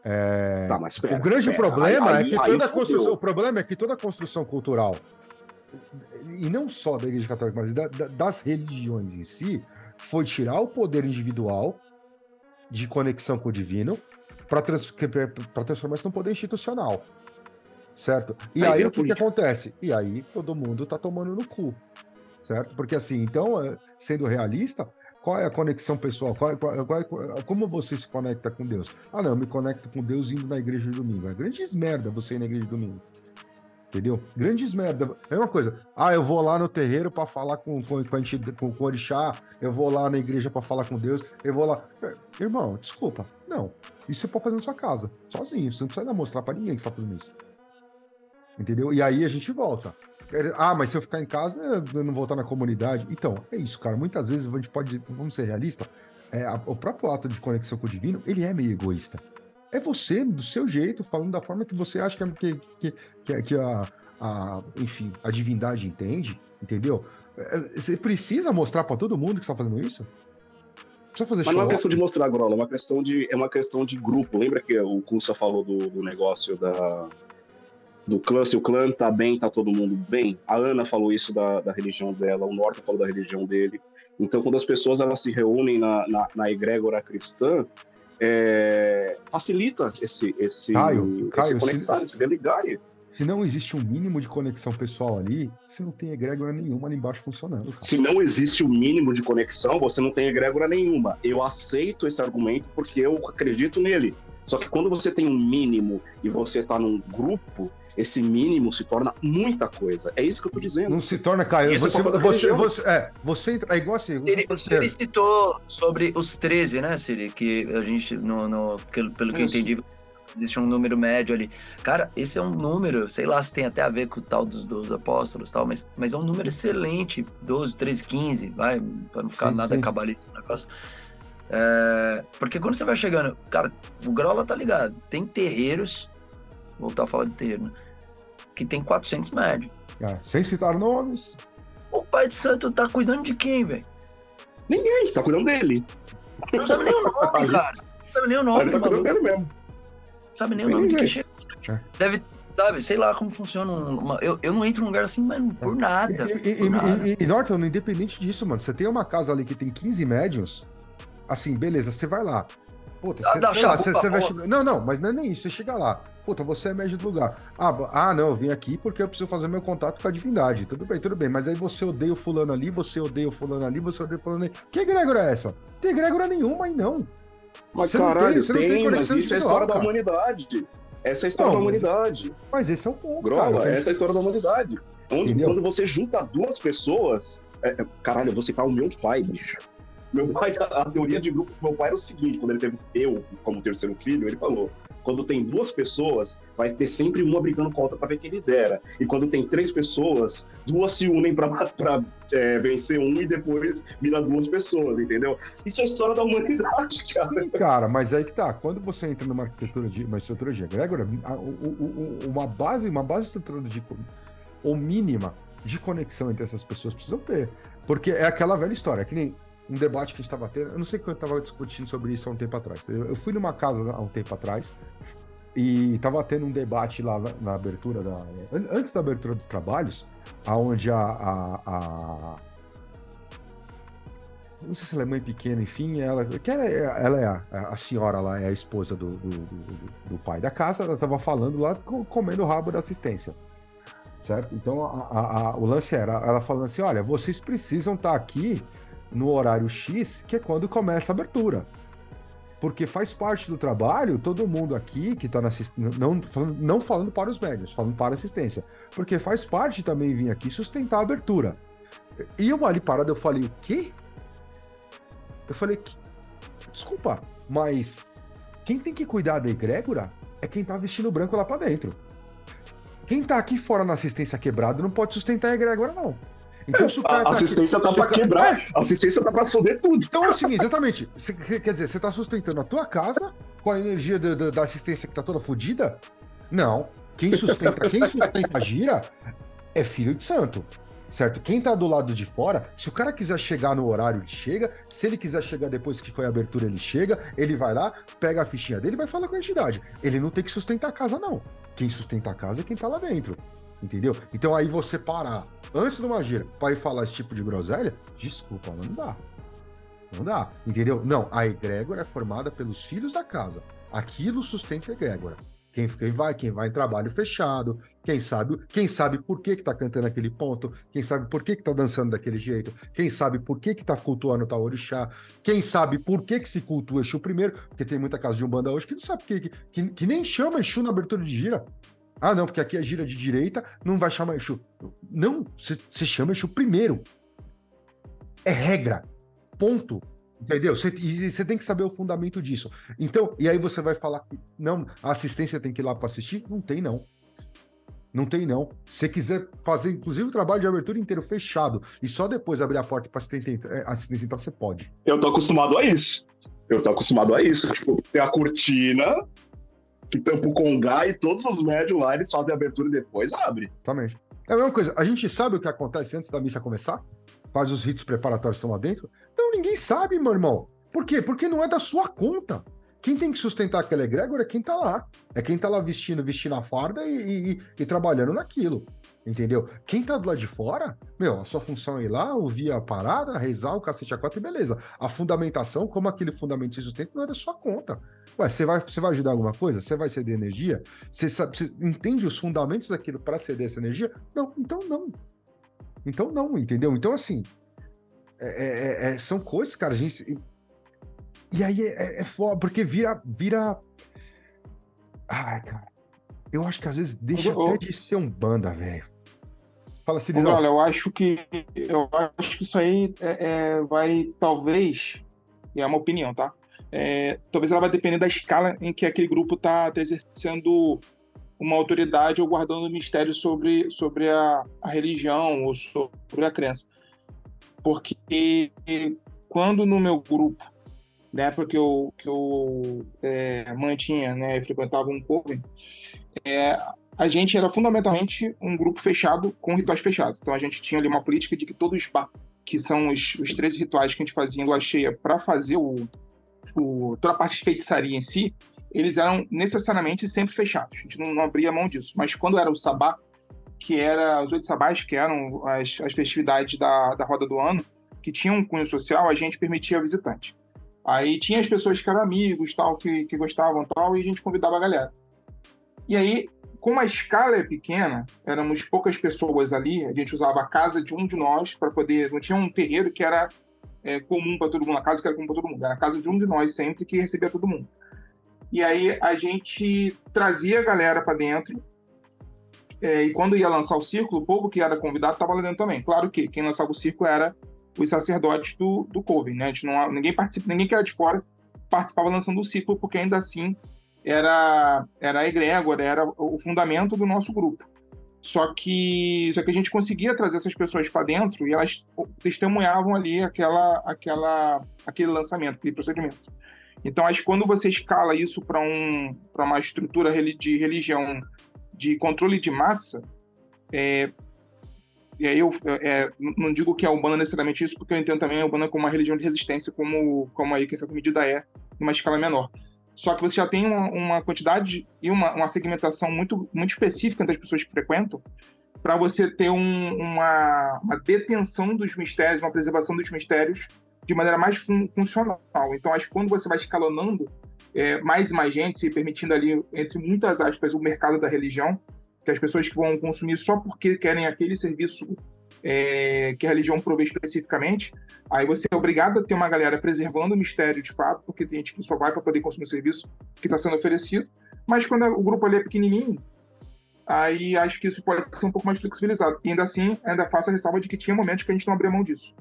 É, Tá, pera, o grande pera, problema aí- é que aí toda a fudeu. construção, o problema é que toda construção cultural, e não só da Igreja Católica, mas da- da- das religiões em si, foi tirar o poder individual de conexão com o divino para transformar isso num poder institucional. Certo? E Aí aí, o que, que acontece? E aí todo mundo tá tomando no cu. Certo? Porque assim, então, é, sendo realista, qual é a conexão pessoal? Qual é- qual é- qual é- como você se conecta com Deus? Ah, não, eu me conecto com Deus indo na igreja de domingo. É grandes merda você ir na igreja de domingo. Entendeu? Grandes merda. É uma coisa. Ah, eu vou lá no terreiro para falar com, com, com, entidade- com, com o orixá, eu vou lá na igreja para falar com Deus, eu vou lá. É, Irmão, desculpa. Não. Isso você pode fazer na sua casa, sozinho. Você não precisa mostrar para ninguém que você tá fazendo isso. Entendeu? E aí a gente volta. Ah, mas se eu ficar em casa, eu não vou estar na comunidade. Então, é isso, cara. Muitas vezes a gente pode, vamos ser realistas, é, a- o próprio ato de conexão com o divino, ele é meio egoísta. É você, do seu jeito, falando da forma que você acha que, que, que, que a, a, enfim, a divindade entende, entendeu? É, Você precisa mostrar pra todo mundo que você tá fazendo isso? Precisa fazer Mas não é uma questão de mostrar, Grola, é uma questão de, é uma questão de grupo. Lembra que o Cursa falou do, do negócio da, do clã, se o clã tá bem, tá todo mundo bem? A Ana falou isso da, da religião dela, o Norton falou da religião dele. Então, quando as pessoas elas se reúnem na, na, na egrégora cristã, é, facilita esse, esse, Caio, esse Caio, conectar, se- esse. Se não existe um mínimo de conexão pessoal ali, você não tem egrégora nenhuma ali embaixo funcionando. cara. Se não existe o mínimo de conexão, você não tem egrégora nenhuma. Eu aceito esse argumento porque eu acredito nele. Só que quando você tem um mínimo e você tá num grupo, esse mínimo se torna muita coisa. É isso que eu tô dizendo. Não se torna, Caio. É Você, você, você, é, você entra. É igual assim. Siri, você- o Siri citou sobre os 13, né, Siri? Que a gente, no, no- pelo, pelo que eu entendi, existe um número médio ali. Cara, esse é um número, sei lá se tem até a ver com o tal dos 12 apóstolos e tal, mas, mas é um número excelente. 12, 13, 15, vai, pra não ficar Sim, nada sim. cabalista no negócio. É, porque quando você vai chegando, cara, o Grola tá ligado. Tem terreiros, voltar a falar de terreiro, né? Que tem 400 médios. É, sem citar nomes. O pai de santo tá cuidando de quem, velho? Ninguém tá cuidando dele. Não sabe nem o nome, cara. Não sabe nem o nome Ele tá cuidando dele mesmo. sabe nem o nome do que ninguém. chega. Deve, sabe, sei lá como funciona. uma- eu, eu não entro num lugar assim, mas por nada. E, e, por e, nada. e, e, Norton, independente disso, mano, você tem uma casa ali que tem 15 médios, assim, beleza, você vai lá. Puta, Ah, você, dá sei lá, você, você vai chegar- Não, não, mas não é nem isso. Você chega lá. Puta, você é médio do lugar. Ah, ah, não, eu vim aqui porque eu preciso fazer meu contato com a divindade. Tudo bem, tudo bem. Mas aí você odeia o fulano ali, você odeia o fulano ali, você odeia o fulano ali. Que egrégora é essa? Não tem egrégora nenhuma aí, não. Mas Você não tem- caralho, você não tem tem, mas isso é história da cara. humanidade. Essa é a história Não, da humanidade. Mas esse é o ponto, Grola, cara. essa é a história da humanidade. Onde, quando você junta duas pessoas. é, é, caralho, eu vou citar o meu pai, bicho. Meu pai, a, teoria de grupo do meu pai era o seguinte: quando ele teve eu como terceiro filho, ele falou: quando tem duas pessoas, vai ter sempre uma brigando com a outra pra ver quem lidera. E quando tem três pessoas, duas se unem pra é, vencer um e depois vira duas pessoas, entendeu? Isso é a história da humanidade, cara. Sim, cara, mas aí que tá. Quando você entra numa arquitetura de uma estrutura de egrégora, uma base, uma base estrutural de ou mínima de conexão entre essas pessoas precisam ter. Porque é aquela velha história, que nem um debate que a gente estava tendo. Eu não sei quando eu estava discutindo sobre isso há um tempo atrás. Eu fui numa casa há um tempo atrás e estava tendo um debate lá na, na, abertura da. Antes da abertura dos trabalhos, aonde a, a, a não sei se ela é mãe pequena, enfim, ela, que ela, é, ela é a, a, senhora lá, é a esposa do, do, do, do pai da casa, ela estava falando lá, comendo o rabo da assistência, certo? Então, a, a, o lance era, ela falando assim, olha, vocês precisam estar tá aqui no horário X, que é quando começa a abertura. Porque faz parte do trabalho, todo mundo aqui que está na não falando, não falando para os médios, falando para assistência. Porque faz parte também vir aqui sustentar a abertura. E eu ali parado, eu falei, o quê? Eu falei, desculpa, mas quem tem que cuidar da egrégora é quem tá vestindo branco lá para dentro. Quem tá aqui fora na assistência quebrada não pode sustentar a egrégora, não. Então, se o cara a tá assistência aqui, tá pra quebrar, é. a assistência tá pra foder tudo. Então, assim, exatamente. Cê, quer dizer, você tá sustentando a tua casa com a energia da, da, da assistência que tá toda fodida? Não. Quem sustenta, quem sustenta a gira é filho de santo certo? Quem tá do lado de fora, se o cara quiser chegar no horário, ele chega. Se ele quiser chegar depois que foi a abertura, ele chega. Ele vai lá, pega a fichinha dele e vai falar com a entidade. Ele não tem que sustentar a casa, não. Quem sustenta a casa é quem tá lá dentro. Entendeu? Então aí você parar antes de uma para ir falar esse tipo de groselha, desculpa, não dá. Não dá, entendeu? Não, a egrégora é formada pelos filhos da casa. Aquilo sustenta a egrégora. Quem, quem vai, quem vai em trabalho fechado, quem sabe, quem sabe por que que tá cantando aquele ponto, quem sabe por que que tá dançando daquele jeito, quem sabe por que que tá cultuando tal orixá, quem sabe por que que se cultua Exu primeiro, porque tem muita casa de Umbanda hoje que não sabe que, que, que nem chama Exu na abertura de gira. Ah, não, porque aqui é gira de direita, não vai chamar Exu. Não, você chama Exu primeiro. É regra. Ponto. Entendeu? E você tem que saber o fundamento disso. Então, e aí você vai falar que não, a assistência tem que ir lá para assistir? Não tem, não. Não tem, não. Se você quiser fazer, inclusive, o trabalho de abertura inteiro fechado e só depois abrir a porta para assistência, é, entrar, você pode. Eu tô acostumado a isso. Eu tô acostumado a isso. Tipo, tem a cortina que tampa o congá e todos os médios lá, eles fazem a abertura e depois abre. Exatamente. É a mesma coisa. A gente sabe o que acontece antes da missa começar? quais os ritos preparatórios estão lá dentro? Então ninguém sabe, meu irmão. Por quê? Porque não é da sua conta. Quem tem que sustentar aquela egrégora é quem tá lá. É quem tá lá vestindo, vestindo a farda e, e, e trabalhando naquilo. Entendeu? Quem tá do lado de fora, meu, a sua função é ir lá, ouvir a parada, rezar o cacete a quatro e beleza. A fundamentação, como aquele fundamento se sustenta, não é da sua conta. Ué, você vai, você vai ajudar alguma coisa? Você vai ceder energia? Você, sabe, você entende os fundamentos daquilo para ceder essa energia? Não, então não. Então, não, entendeu? Então, assim, é, é, é, é são coisas, cara, a gente. E aí é, é, é foda, porque vira, vira. Ai, cara. Eu acho que às vezes deixa até de ser um banda, velho. Fala assim, Olha, eu acho que eu acho que isso aí vai talvez, e é uma opinião, tá? Talvez ela vai depender da escala em que aquele grupo tá, tá exercendo uma autoridade ou guardando mistério sobre, sobre a, a religião ou sobre a crença. Porque quando no meu grupo, na época que eu, que eu é, mantinha, né, frequentava um pouco, é, a gente era fundamentalmente um grupo fechado com rituais fechados. Então a gente tinha ali uma política de que todos que são os, os 13 rituais que a gente fazia em lua cheia para fazer o, o, toda a parte de feitiçaria em si, eles eram necessariamente sempre fechados. A gente não, não abria mão disso. Mas quando era o sabá, que era os oito sabás, que eram as, as festividades da, da roda do ano, que tinham um cunho social, a gente permitia visitante. Aí tinha as pessoas que eram amigos, tal, que, que gostavam, tal, e a gente convidava a galera. E aí, como a escala é pequena, éramos poucas pessoas ali, a gente usava a casa de um de nós para poder. Não tinha um terreiro que era é, comum para todo mundo, a casa que era comum para todo mundo, era a casa de um de nós sempre que recebia todo mundo. E aí a gente trazia a galera para dentro. É, e quando ia lançar o círculo, o povo que era convidado estava lá dentro também. Claro que quem lançava o círculo era os sacerdotes do, do Coven, né? A gente não, ninguém participa, ninguém que era de fora participava lançando o círculo, porque ainda assim era, era a egrégora, era o fundamento do nosso grupo. Só que, só que a gente conseguia trazer essas pessoas para dentro e elas testemunhavam ali aquela, aquela, aquele lançamento, aquele procedimento. Então, acho que quando você escala isso para um, uma estrutura de religião de controle de massa, é, e aí eu é, não digo que é Umbanda necessariamente isso, porque eu entendo também a Umbanda como uma religião de resistência, como, como aí, que em certa medida é, numa escala menor. Só que você já tem uma, uma quantidade e uma, uma, segmentação muito, muito específica das pessoas que frequentam, para você ter um, uma, uma, detenção dos mistérios, uma preservação dos mistérios de maneira mais fun funcional. Então, acho que quando você vai escalonando é, mais e mais gente, se permitindo ali, entre muitas aspas, o mercado da religião, que as pessoas que vão consumir só porque querem aquele serviço é, que a religião provê especificamente, aí você é obrigado a ter uma galera preservando o mistério de fato, porque tem gente que só vai para poder consumir o serviço que está sendo oferecido, mas quando o grupo ali é pequenininho, aí acho que isso pode ser um pouco mais flexibilizado. E ainda assim, ainda faço a ressalva de que tinha momentos que a gente não abria mão disso.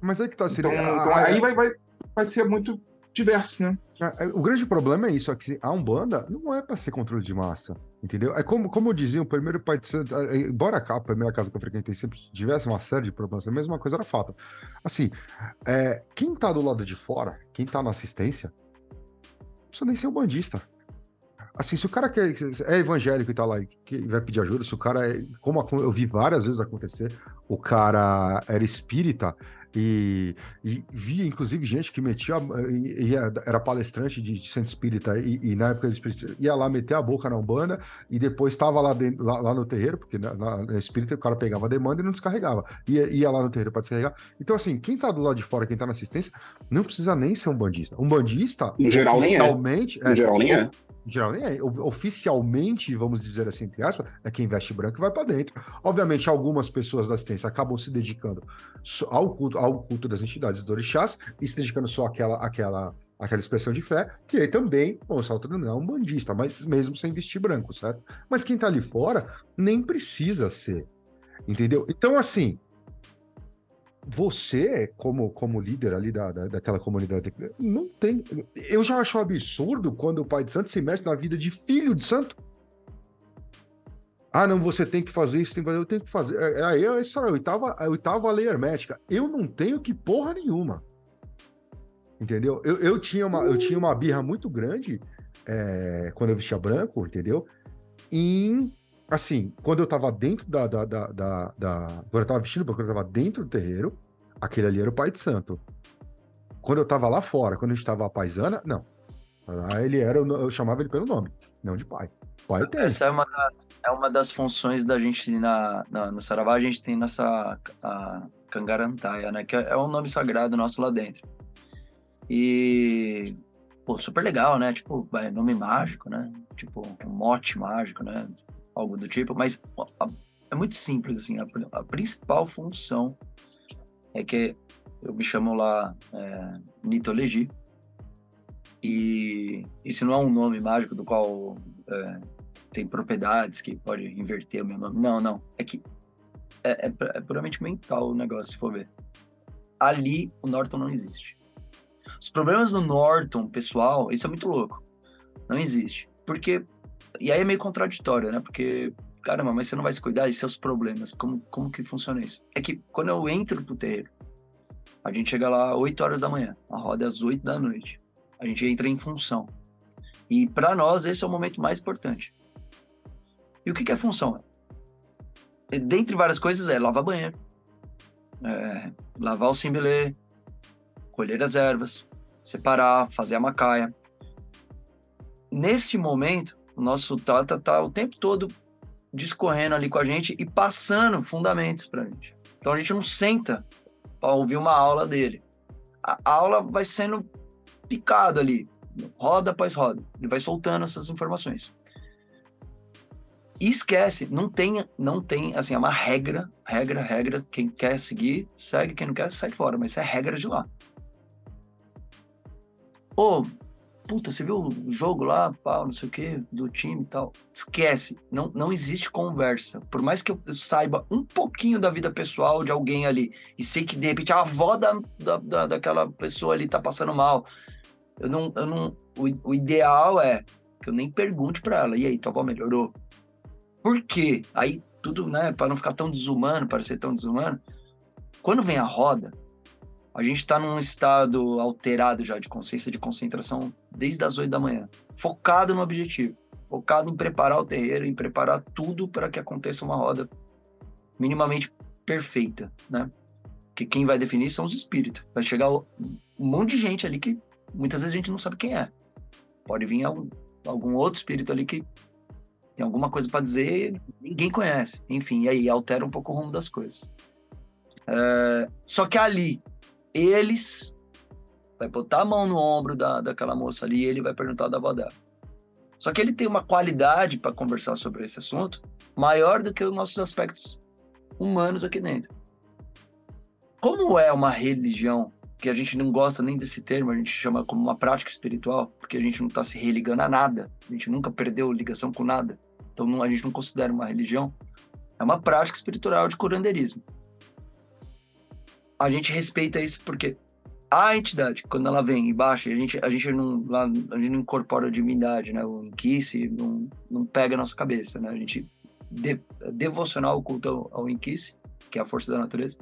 Mas aí que tá, seria... Então, então aí vai, vai, vai ser muito diverso, né? É, é, o grande problema é isso, é que a Umbanda não é para ser controle de massa, entendeu? É como, como dizia, o primeiro pai de santo, é, embora a primeira casa que eu frequentei sempre tivesse uma série de problemas, a mesma coisa era fato. Assim, é, quem tá do lado de fora, quem tá na assistência, não precisa nem ser um bandista. Assim, se o cara quer, é evangélico e tá lá e vai pedir ajuda, se o cara é. Como eu vi várias vezes acontecer, o cara era espírita e, e via, inclusive, gente que metia. Ia, era palestrante de, de centro espírita e, e, na época ia lá meter a boca na Umbanda e depois estava lá, lá, lá, no terreiro, porque na, na, espírita o cara pegava a demanda e não descarregava. Ia, ia lá no terreiro para descarregar. Então, assim, quem tá do lado de fora, quem tá na assistência, não precisa nem ser um bandista. Um bandista, em geral, nem é. Geral, nem é geral nem é. Oficialmente, vamos dizer assim, entre aspas, é quem veste branco e vai para dentro. Obviamente, algumas pessoas da assistência acabam se dedicando ao culto, ao culto das entidades dos orixás e se dedicando só àquela, àquela, àquela expressão de fé, que aí também, bom, se autodenominar um bandista, mas mesmo sem vestir branco, certo? Mas quem tá ali fora nem precisa ser. Entendeu? Então, assim, você, como, como líder ali da, da, daquela comunidade, não tem. Eu já acho absurdo quando o pai de santo se mexe na vida de filho de santo. Ah, não, você tem que fazer isso, tem que fazer, eu tenho que fazer. É, é, aí é, isso, a oitava, a oitava lei hermética. Eu não tenho que porra nenhuma. Entendeu? Eu, eu, tinha, uma, eu tinha uma birra muito grande é, quando eu vestia branco, entendeu? Em assim, quando eu tava dentro da. da, da, da, da quando eu tava vestindo, quando eu tava dentro do terreiro, aquele ali era o pai de santo. Quando eu tava lá fora, quando a gente tava a paisana, não. Lá ele era, eu chamava ele pelo nome, não de pai. Pai tem. Essa é uma das, é uma das funções da gente na, na no Saravá, a gente tem nessa a Kangarantaia, né? Que é um nome sagrado nosso lá dentro. E pô, super legal, né? Tipo, nome mágico, né? Tipo, um mote mágico, né? Algo do tipo, mas a, é muito simples, assim, a, a, principal função é que eu me chamo lá é, Nitolegi, e esse não é um nome mágico do qual é, tem propriedades que pode inverter o meu nome, não, não, é que é, é, é puramente mental o negócio, se for ver. Ali, o Norton não existe. Os problemas do Norton, pessoal, isso é muito louco. Não existe. Porque e aí é meio contraditório, né? Porque, caramba, mas você não vai se cuidar de seus problemas. Como, como que funciona isso? É que quando eu entro pro terreiro, a gente chega lá 8 horas da manhã, a roda é às 8 da noite. A gente entra em função. E para nós, esse é o momento mais importante. E o que, que é função? É, dentre várias coisas, é lavar banheiro, é, lavar o simbelê, colher as ervas, separar, fazer a macaia. Nesse momento, o nosso Tata tá o tempo todo discorrendo ali com a gente e passando fundamentos para a gente. Então a gente não senta para ouvir uma aula dele. A aula vai sendo picada ali, roda após roda. Ele vai soltando essas informações. E esquece, não tem, não tem, assim, é uma regra, regra, regra. Quem quer seguir, segue, quem não quer, sai fora, mas isso é regra de lá. Pô, puta, você viu o jogo lá, pau, não sei o que, do time e tal. Esquece, não, não existe conversa. Por mais que eu saiba um pouquinho da vida pessoal de alguém ali e sei que de repente a avó da, da, da daquela pessoa ali tá passando mal, eu não, eu não, o, o ideal é que eu nem pergunte para ela, e aí, tua avó melhorou? Por quê? Aí tudo, né, para não ficar tão desumano, parecer tão desumano. Quando vem a roda, a gente está num estado alterado já de consciência de concentração desde as 8 da manhã, focado no objetivo, focado em preparar o terreiro, em preparar tudo para que aconteça uma roda minimamente perfeita, né? Que quem vai definir são os espíritos. Vai chegar um monte de gente ali que muitas vezes a gente não sabe quem é. Pode vir algum, algum outro espírito ali que tem alguma coisa para dizer, ninguém conhece. Enfim, e aí altera um pouco o rumo das coisas. É, só que ali, eles vai botar a mão no ombro da, daquela moça ali e ele vai perguntar da avó dela. Só que ele tem uma qualidade para conversar sobre esse assunto maior do que os nossos aspectos humanos aqui dentro. Como é uma religião que a gente não gosta nem desse termo, a gente chama como uma prática espiritual, porque a gente não está se religando a nada, a gente nunca perdeu ligação com nada, então não, a gente não considera uma religião, é uma prática espiritual de curandeirismo. A gente respeita isso porque a entidade, quando ela vem e baixa, a gente, a gente, não, lá, a gente não incorpora a divindade, né? O Inquice não, não pega a nossa cabeça, né? A gente de, devocional o culto ao, ao Inquice, que é a força da natureza,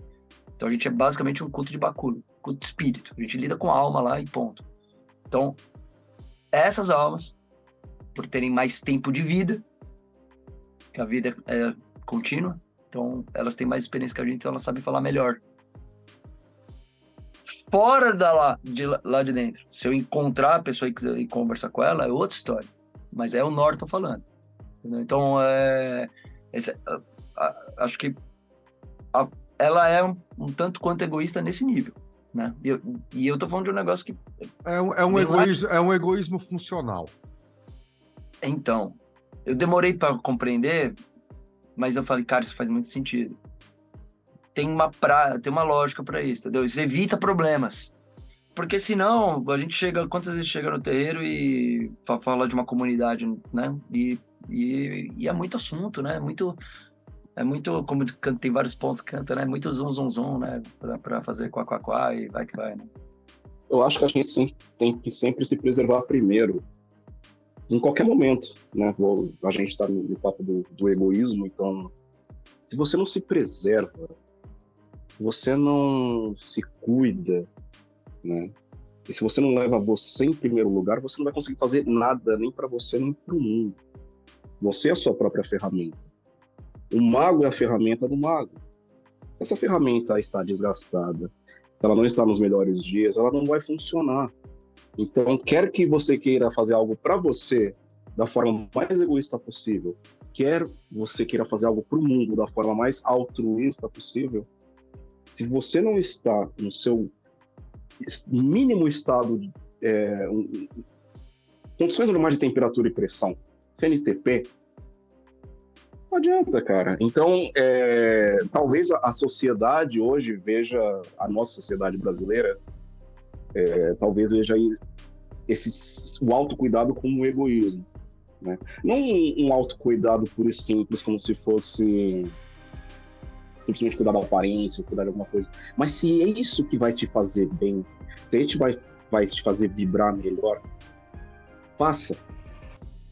então a gente é basicamente um culto de Bakulo, culto de espírito. A gente lida com a alma lá e ponto. Então, essas almas, por terem mais tempo de vida, que a vida é contínua, então elas têm mais experiência que a gente, então elas sabem falar melhor. Fora da lá, de lá de dentro, se eu encontrar a pessoa e quiser conversar com ela, é outra história. Mas é o Norton falando. Entendeu? Então, é, esse, acho que a, ela é um, um tanto quanto egoísta nesse nível. Né? E, eu, e eu tô falando de um negócio que. É um, é um, egoísmo, lá... é um egoísmo funcional. Então, eu demorei para compreender, mas eu falei, cara, isso faz muito sentido. Tem uma, pra, tem uma lógica para isso, entendeu? Isso evita problemas. Porque senão, a gente chega, quantas vezes chega no terreiro e fala de uma comunidade, né? E, e, e é muito assunto, né? Muito é muito, como tem vários pontos canta, né? Muito zum, zum, zum, né? Pra, pra fazer quá, quá, quá e vai que vai, né? Eu acho que a gente sim, tem que sempre se preservar primeiro, em qualquer momento, né? A gente está no, no, papo do, do egoísmo, então, se você não se preserva, se você não se cuida, né? E se você não leva você em primeiro lugar, você não vai conseguir fazer nada, nem para você, nem para o mundo. Você é a sua própria ferramenta. O mago é a ferramenta do mago. Essa ferramenta está desgastada, se ela não está nos melhores dias, ela não vai funcionar. Então, quer que você queira fazer algo para você da forma mais egoísta possível, quer você queira fazer algo para o mundo da forma mais altruísta possível, se você não está no seu mínimo estado, é, um, condições normais de temperatura e pressão, CNTP, não adianta, cara. Então, é, talvez a, a, sociedade hoje veja, a nossa sociedade brasileira, é, talvez veja esse, o autocuidado como um egoísmo. Né? Não um, um autocuidado puro e simples, como se fosse simplesmente cuidar da aparência, cuidar de alguma coisa. Mas se é isso que vai te fazer bem, se a gente vai, vai te fazer vibrar melhor, faça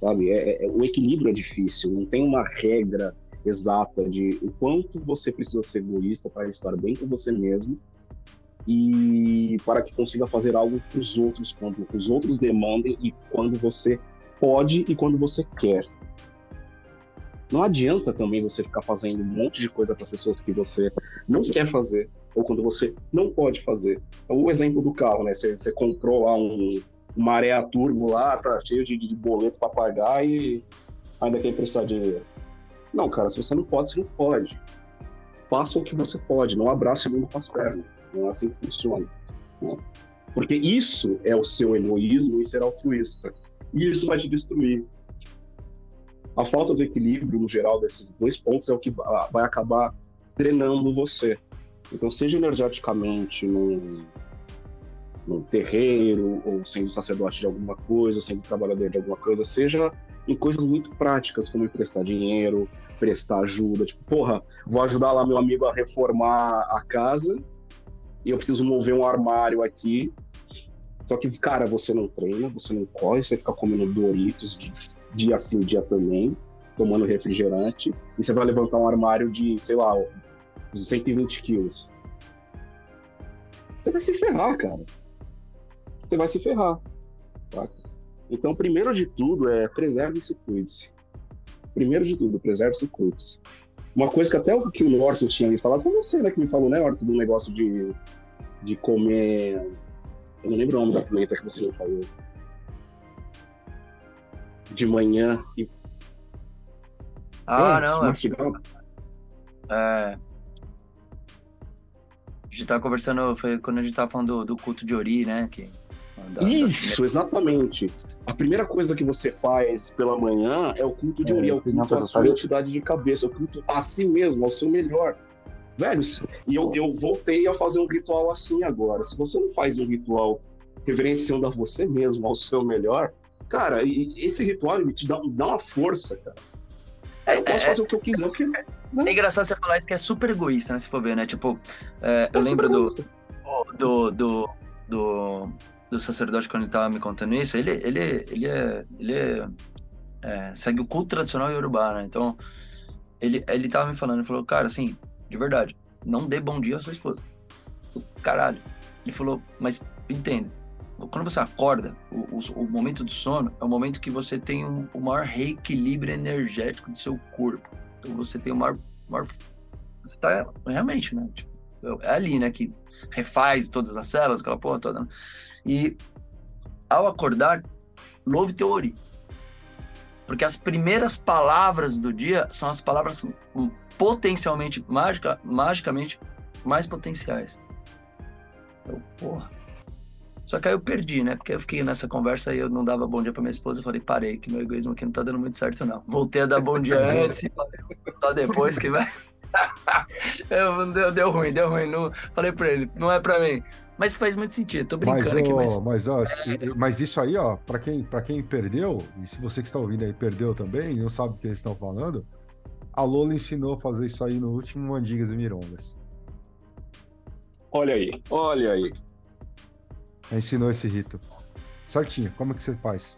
sabe? É, é, o equilíbrio é difícil, não tem uma regra exata de o quanto você precisa ser egoísta para estar bem com você mesmo e para que consiga fazer algo para os outros quando os outros demandem e quando você pode e quando você quer. Não adianta também você ficar fazendo um monte de coisa para as pessoas que você não quer fazer ou quando você não pode fazer. O exemplo do carro, né? Você, você comprou lá um, maré a turbo lá, tá cheio de, de boleto para pagar e ainda quer emprestar dinheiro. Não, cara, se você não pode, você não pode. Faça o que você pode, não abrace o mundo com as pernas. Não é assim que funciona. Né? Porque isso é o seu egoísmo e ser altruísta. E isso vai te destruir. A falta do equilíbrio, no geral, desses dois pontos é o que vai acabar drenando você. Então, seja energeticamente, num, no terreiro, ou sendo sacerdote de alguma coisa, sendo trabalhador de alguma coisa, seja em coisas muito práticas, como emprestar dinheiro, prestar ajuda. Tipo, porra, vou ajudar lá meu amigo a reformar a casa e eu preciso mover um armário aqui. Só que, cara, você não treina, você não corre, você fica comendo Doritos dia sim, dia também, tomando refrigerante, e você vai levantar um armário de, sei lá, 120 quilos. Você vai se ferrar, cara você vai se ferrar. Tá? Então, primeiro de tudo, é preserve-se e cuide-se. Primeiro de tudo, preserve-se e cuide-se. Uma coisa que até o que o Norton tinha me falado, foi você, né, que me falou, né, do negócio de, de comer. Eu não lembro o nome da pimenta que você me falou. De manhã e. Ah, É, não, é, mastigar. é. A gente tava conversando, foi quando a gente tava falando do, do culto de Ori, né? Que, da- Isso, exatamente. A primeira coisa que você faz pela manhã é o culto de É, Ori, é o culto à sua entidade de cabeça, é o culto a si mesmo, ao seu melhor. Velho, e eu, eu voltei a fazer um ritual assim agora. Se você não faz um ritual reverenciando a você mesmo, ao seu melhor, cara, esse ritual ele te dá, dá uma força, cara. É, Eu posso é- fazer o que eu quiser, porque é engraçado você falar isso que é super egoísta, né? Se for ver, né? Tipo, é, eu lembro do, do, do, do, do sacerdote quando ele tava me contando isso, ele, ele, ele, é, ele é, é, segue o culto tradicional iorubá, né? Então, ele, ele tava me falando, ele falou, cara, assim, de verdade, não dê bom dia à sua esposa. Eu, Caralho. Ele falou, mas entenda, quando você acorda, o, o, o momento do sono é o momento que você tem um, o maior reequilíbrio energético do seu corpo. Então você tem o maior. maior você tá realmente, né? Tipo, é ali, né? Que refaz todas as células, aquela porra toda. né? E ao acordar, louve teu ori. Porque as primeiras palavras do dia são as palavras potencialmente, mágica, magicamente, mais potenciais. Eu, porra. Só que aí eu perdi, né? Porque eu fiquei nessa conversa e eu não dava bom dia pra minha esposa. Eu falei, parei, que meu egoísmo aqui não tá dando muito certo, não. Voltei a dar bom dia antes e falei, só depois que vai. Eu- deu, deu ruim, deu ruim. Não, falei pra ele, não é pra mim. Mas faz muito sentido, tô Mas, brincando aqui, ó, mas. mas, ó, mas isso aí, ó, pra quem, pra quem perdeu, e se você que está ouvindo aí perdeu também, e não sabe o que eles estão falando, a Lola ensinou a fazer isso aí no último Mandigas e Mirongas. olha aí, olha aí. Ensinou esse rito. Certinho, como é que você faz?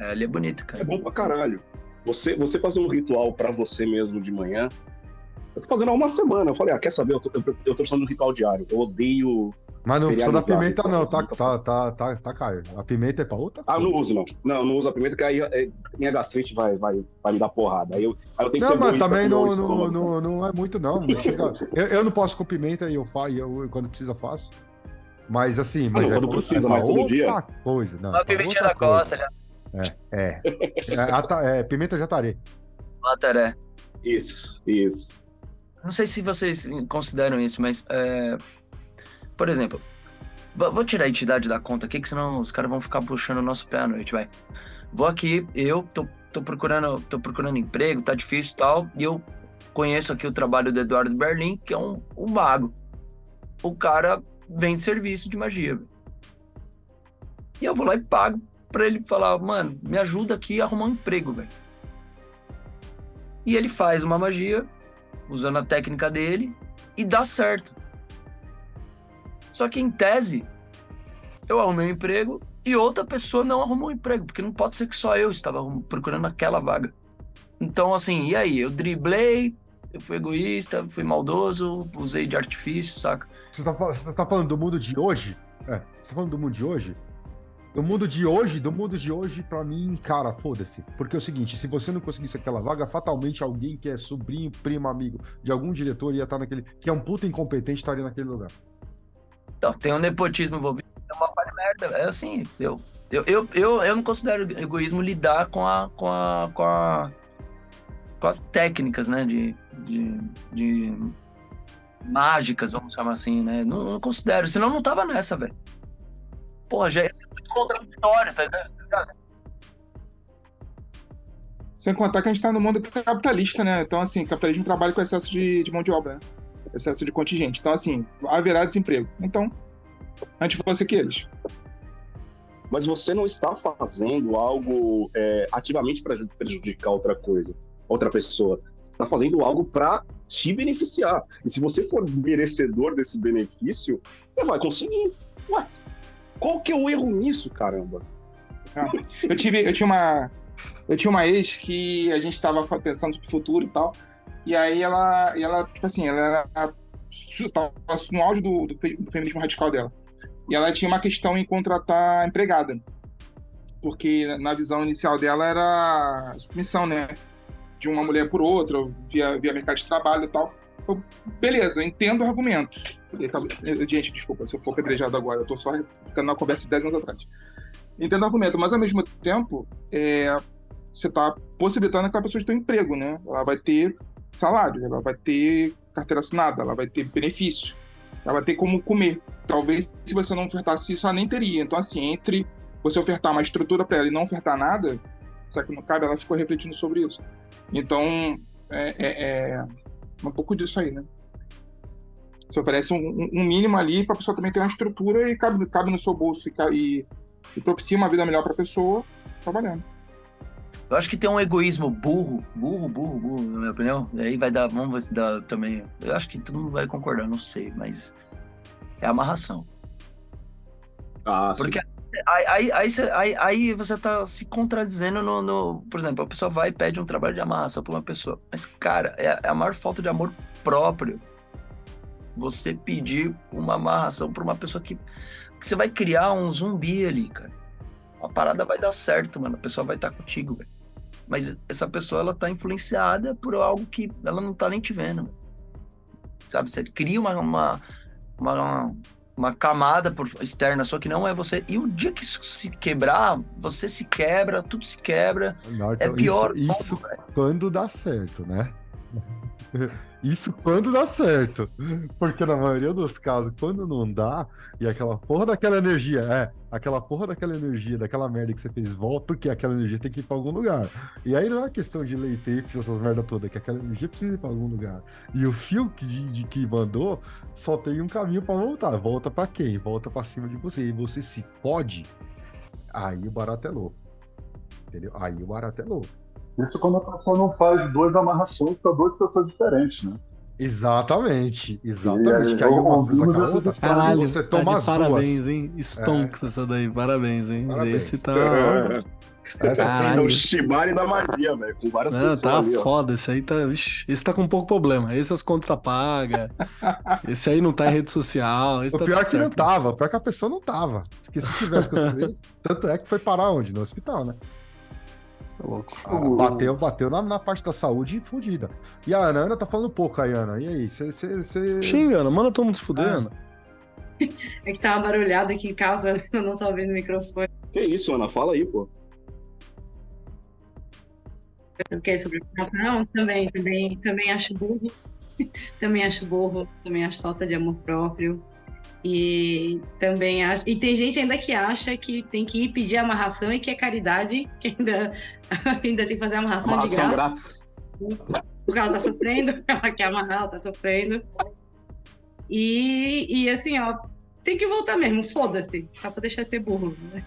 É, ele é bonito, É cara. bom pra caralho. Você, você fazer um ritual pra você mesmo de manhã. Eu tô fazendo há uma semana. Eu falei, ah, quer saber? Eu tô, eu, eu tô precisando de um ritual diário. Eu odeio. Mas não precisa da pimenta, então, não, tá, tá, tá, tá, tá, Caio. A pimenta é pra outra Ah, não uso, não. Não, não uso a pimenta, que aí é, minha gastrite vai, vai, vai me dar porrada. Aí eu, aí eu tenho que Não, ser mas egoísta também não, não, não, não é muito, não. Não eu, eu não posso com pimenta e eu faço, eu, quando precisa faço. Mas assim, mas não, é, precisa, é mas todo outra dia? coisa. Não, Uma é pimentinha da costa, coisa. aliás, É. É, ata- é pimenta jataré. Lataré. Isso, isso. Não sei se vocês consideram isso, mas. é, Por exemplo, vou vou tirar a entidade da conta aqui, que senão os caras vão ficar puxando o nosso pé à noite, vai. Vou aqui, eu tô, tô procurando, tô procurando emprego, tá difícil e tal, e eu conheço aqui o trabalho do Eduardo Berlim, que é um, um mago. O cara vende serviço de magia. E eu vou lá e pago pra ele falar, mano, me ajuda aqui a arrumar um emprego, velho. E ele faz uma magia, usando a técnica dele, e dá certo. Só que em tese, eu arrumei um emprego e outra pessoa não arrumou um emprego, porque não pode ser que só eu estava procurando aquela vaga. Então, assim, e aí? Eu driblei, eu fui egoísta, fui maldoso, usei de artifício, saca? Você tá, você tá falando do mundo de hoje? É, você tá falando do mundo de hoje? Do mundo de hoje, do mundo de hoje, pra mim, cara, foda-se. Porque é o seguinte, se você não conseguisse aquela vaga, fatalmente alguém que é sobrinho, primo, amigo de algum diretor ia estar naquele. que é um puta incompetente, estaria naquele lugar. Então, tem um nepotismo envolvido, é uma par merda. É assim, eu, eu, eu, eu, eu não considero egoísmo lidar com a. com a. com, a, com as técnicas, né? De, de, de mágicas, vamos chamar assim, né? Não, não considero, senão não tava nessa, velho. Porra, já ia ser muito contraditório, tá ligado? Sem contar que a gente tá no mundo capitalista, né? Então, assim, capitalismo trabalha com excesso de, de mão de obra, né? Excesso de contingente. Então, assim, haverá desemprego. Então, antes fosse que eles. Mas você não está fazendo algo é, ativamente para prejudicar outra coisa, outra pessoa. Está fazendo algo para te beneficiar. E se você for merecedor desse benefício, você vai conseguir. Ué, qual que é o erro nisso, caramba? Eu tive, eu tinha uma, eu tinha uma ex que a gente tava pensando sobre o futuro e tal. E aí ela, e ela tipo assim, ela era no auge do, do, do feminismo radical dela. E ela tinha uma questão em contratar empregada. Porque na visão inicial dela era submissão, né? De uma mulher por outra, via, via mercado de trabalho e tal. Eu, beleza, eu entendo o argumento. E tal- eu- Gente, desculpa se eu for pedrejado agora, eu tô só ficando na conversa de 10 anos atrás. Entendo o argumento, mas ao mesmo tempo, é, você tá possibilitando que a pessoa tenha um emprego, né? Ela vai ter salário, ela vai ter carteira assinada, ela vai ter benefício, ela vai ter como comer. Talvez se você não ofertasse isso, ela nem teria. Então, assim, entre você ofertar uma estrutura para ela e não ofertar nada, só que no cara ela ficou refletindo sobre isso. Então, é, é- é um pouco disso aí, né? Você oferece um, um- mínimo ali para a pessoa também ter uma estrutura e cabe, cabe no seu bolso e, e, e propicia uma vida melhor para a pessoa trabalhando. Eu acho que tem um egoísmo burro, burro, burro, burro, na minha opinião. E aí vai dar, vamos dá também. Eu acho que todo mundo vai concordar, não sei, mas é amarração. Ah, sim. Porque aí, aí, aí, você, aí, aí você tá se contradizendo no, no- Por exemplo, a pessoa vai e pede um trabalho de amarração pra uma pessoa. Mas, cara, é, é a maior falta de amor próprio você pedir uma amarração pra uma pessoa que, que você vai criar um zumbi ali, cara. A parada vai dar certo, mano. A pessoa vai estar contigo, velho. Mas essa pessoa, ela tá influenciada por algo que ela não tá nem te vendo. Sabe? Você cria uma, uma, uma, uma camada por externa, só que não é você. E o dia que isso se quebrar, você se quebra, tudo se quebra. Não, É então, pior. Isso, isso quando dá certo, né? Isso quando dá certo. Porque na maioria dos casos, quando não dá, e aquela porra daquela energia, é, aquela porra daquela energia, daquela merda que você fez volta, porque aquela energia tem que ir pra algum lugar. E aí não é questão de leitex, essas merda toda, é que aquela energia precisa ir pra algum lugar. E o fio que, de, que mandou só tem um caminho pra voltar. Volta pra quem? Volta pra cima de você. E você se fode, aí o barato é louco. Entendeu? Aí o barato é louco. Isso quando a pessoa não faz duas amarrações para duas pessoas diferentes, né? Exatamente, exatamente. Que aí uma ouvimos cruza com a essas outra. Caralho, você tá toma de as parabéns, duas. hein? Stonks essa daí, parabéns, hein? Parabéns. Esse tá... Essa É o Shibari da magia, velho, com várias Não, pessoas tá ali, ó. foda, esse aí tá. Esse tá com pouco problema. Esse as contrapaga. esse aí não tá em rede social. Esse O tá pior é que não certo. tava, o pior é que a pessoa não tava. Porque se tivesse com isso, tanto é que foi parar onde? No hospital, né? Tá louco. Ah, bateu, bateu na, na parte da saúde fodida. E a Ana, Ana tá falando pouco aí, Ana. E aí, você. você- Xinga, Ana, manda todo mundo se fudendo. É que tava barulhado aqui em casa, eu não tô ouvindo o microfone. Que isso, Ana? Fala aí, pô. O que é sobre não, também, também, também acho burro. também acho burro, também acho falta de amor próprio. E também acho. E tem gente ainda que acha que tem que ir pedir amarração e que é caridade, que ainda, ainda tem que fazer amarração, de Amarração graça. grátis. Porque ela tá sofrendo, ela quer amarrar, ela tá sofrendo. E, e assim, ó, tem que voltar mesmo, foda-se, só pra deixar de ser burro. Né?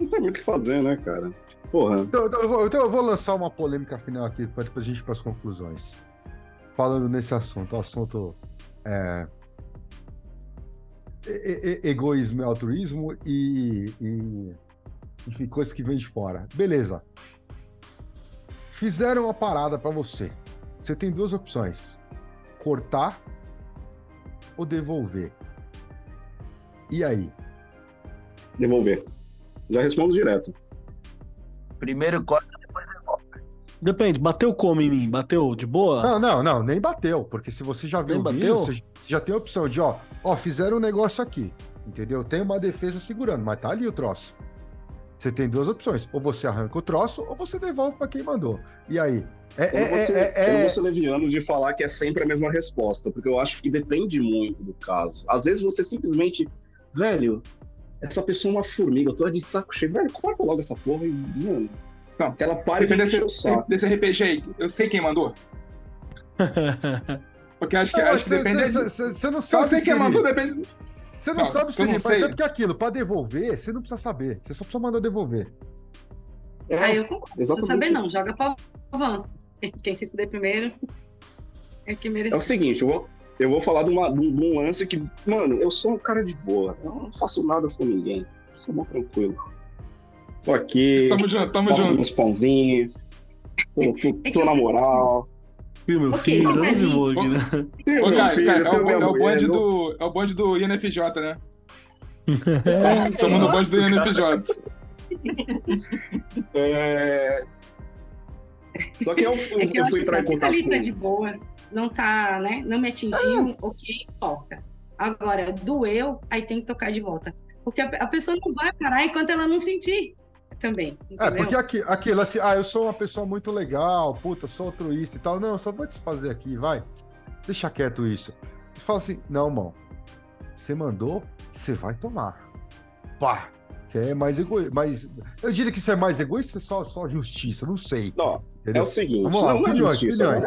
Não tem muito o que fazer, né, cara? Porra. Então, então eu vou, então eu vou lançar uma polêmica final aqui para depois a gente ir para as conclusões. Falando nesse assunto, o assunto é, e- e- egoísmo e altruísmo e, e enfim, coisas que vêm de fora. Beleza. Fizeram uma parada para você. Você tem duas opções: cortar ou devolver. E aí? Devolver. Já respondo direto. Primeiro corta, Depende, bateu como em mim? Bateu de boa? Não, não, não, nem bateu, porque se você já viu Nem o vídeo, bateu? você já tem a opção de, ó, ó, fizeram um negócio aqui, entendeu? Tem uma defesa segurando, mas tá ali o troço. Você tem duas opções, ou você arranca o troço, ou você devolve pra quem mandou. E aí? É, Eu não vou é, ser- é, é, eu é- vou ser leviano de falar que é sempre a mesma resposta, porque eu acho que depende muito do caso. Às vezes você simplesmente, velho, essa pessoa é uma formiga, eu tô de saco cheio, velho, corta logo essa porra e, mano, Não, que ela pare de desse, desse RPG aí. Eu sei quem mandou. Porque acho que, Não, acho que você- depende. você- você- você não sabe sei se quem ele- mandou, depende. Você não Não, sabe eu se ele é porque aquilo, pra devolver, você não precisa saber. Você só precisa mandar devolver. É, Aí eu concordo, não precisa saber não, joga pro avanço. Quem se fuder primeiro é que É o merece. seguinte, eu vou, eu vou falar de, uma- de um, lance que, mano, eu sou um cara de boa. Eu não faço nada com ninguém. Eu sou muito tranquilo. Tô aqui, Tamo junto, tamo junto. uns pãozinhos, tô, tô- tô na moral. Ih, meu Ok, filho, de mim. boa aqui, né? Ô, cara, filho, cara, é, tenho o, é o bonde do, é o bonde do INFJ, né? É, Estamos no bonde do INFJ. É, Só que eu, eu, É que eu eu fui entrar em contato ali tá de boa, não tá, né? Não me atingiu, ok, volta. Agora, doeu, aí tem que tocar de volta. Porque a, a pessoa não vai parar enquanto ela não sentir também. É, Entendeu? porque aqui, aquilo assim, ah, eu sou uma pessoa muito legal, puta, sou altruísta e tal. Não, só vou desfazer aqui, vai. Deixa quieto isso. Você fala assim, não, irmão, você mandou, você vai tomar. Pá! Que é mais egoísta. Mais... Eu diria que isso é mais egoísta ou só, só justiça, não sei. Não, é o seguinte, Vamos lá, não, não é justiça, opiniões.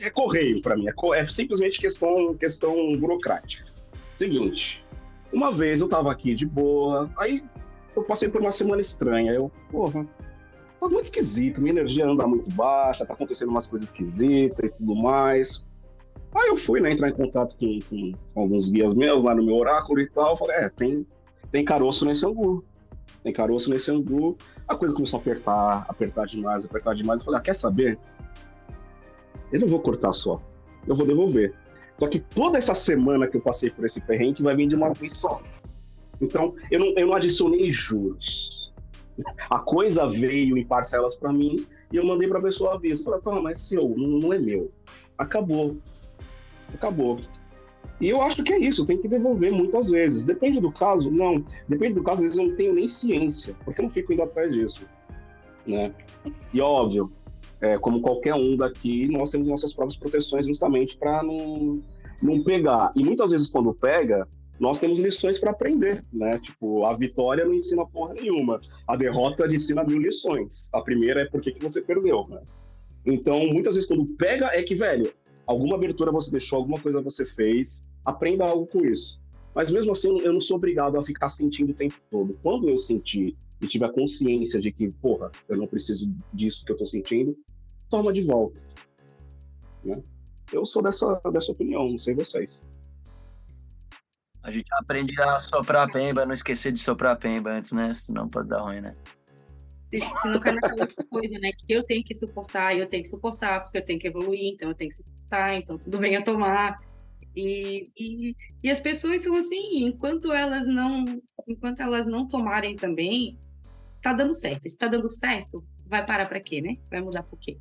É, é correio pra mim, é, é simplesmente questão, questão burocrática. Seguinte, uma vez eu tava aqui de boa, aí eu passei por uma semana estranha, eu, porra, tá muito esquisito, minha energia anda muito baixa, tá acontecendo umas coisas esquisitas e tudo mais. Aí eu fui, né, entrar em contato com, com alguns guias meus lá no meu oráculo e tal, falei, é, tem, tem caroço nesse angu, tem caroço nesse angu. A coisa começou a apertar, apertar demais, apertar demais. Eu falei, ah, quer saber? Eu não vou cortar só, eu vou devolver. Só que toda essa semana que eu passei por esse perrengue vai vir de uma vez só. Então, eu não, eu não adicionei juros. A coisa veio em parcelas para mim e eu mandei para a pessoa aviso. Eu falei, toma, mas seu, não, não é meu. Acabou. Acabou. E eu acho que é isso, tem que devolver muitas vezes. Depende do caso, não. Depende do caso, às vezes eu não tenho nem ciência, porque eu não fico indo atrás disso. Né? E óbvio, é, como qualquer um daqui, nós temos nossas próprias proteções justamente para não, não pegar. E muitas vezes, quando pega, nós temos lições para aprender, né? Tipo, a vitória não ensina porra nenhuma. A derrota ensina mil lições. A primeira é por que você perdeu, né? Então, muitas vezes, quando pega, é que, velho, alguma abertura você deixou, alguma coisa você fez, aprenda algo com isso. Mas mesmo assim, eu não sou obrigado a ficar sentindo o tempo todo. Quando eu sentir e tiver consciência de que, porra, eu não preciso disso que eu tô sentindo, toma de volta. Né? Eu sou dessa, dessa opinião, não sei vocês. A gente aprende a soprar a pemba, não esquecer de soprar a pemba antes, né? Senão pode dar ruim, né? Se, não cai naquela outra coisa, né? Que eu tenho que suportar, eu tenho que suportar, porque eu tenho que evoluir, então eu tenho que suportar, então tudo bem a tomar. E, e, e as pessoas são assim, enquanto elas não, enquanto elas não tomarem também, tá dando certo. Se tá dando certo, vai parar para quê, né? Vai mudar por quê?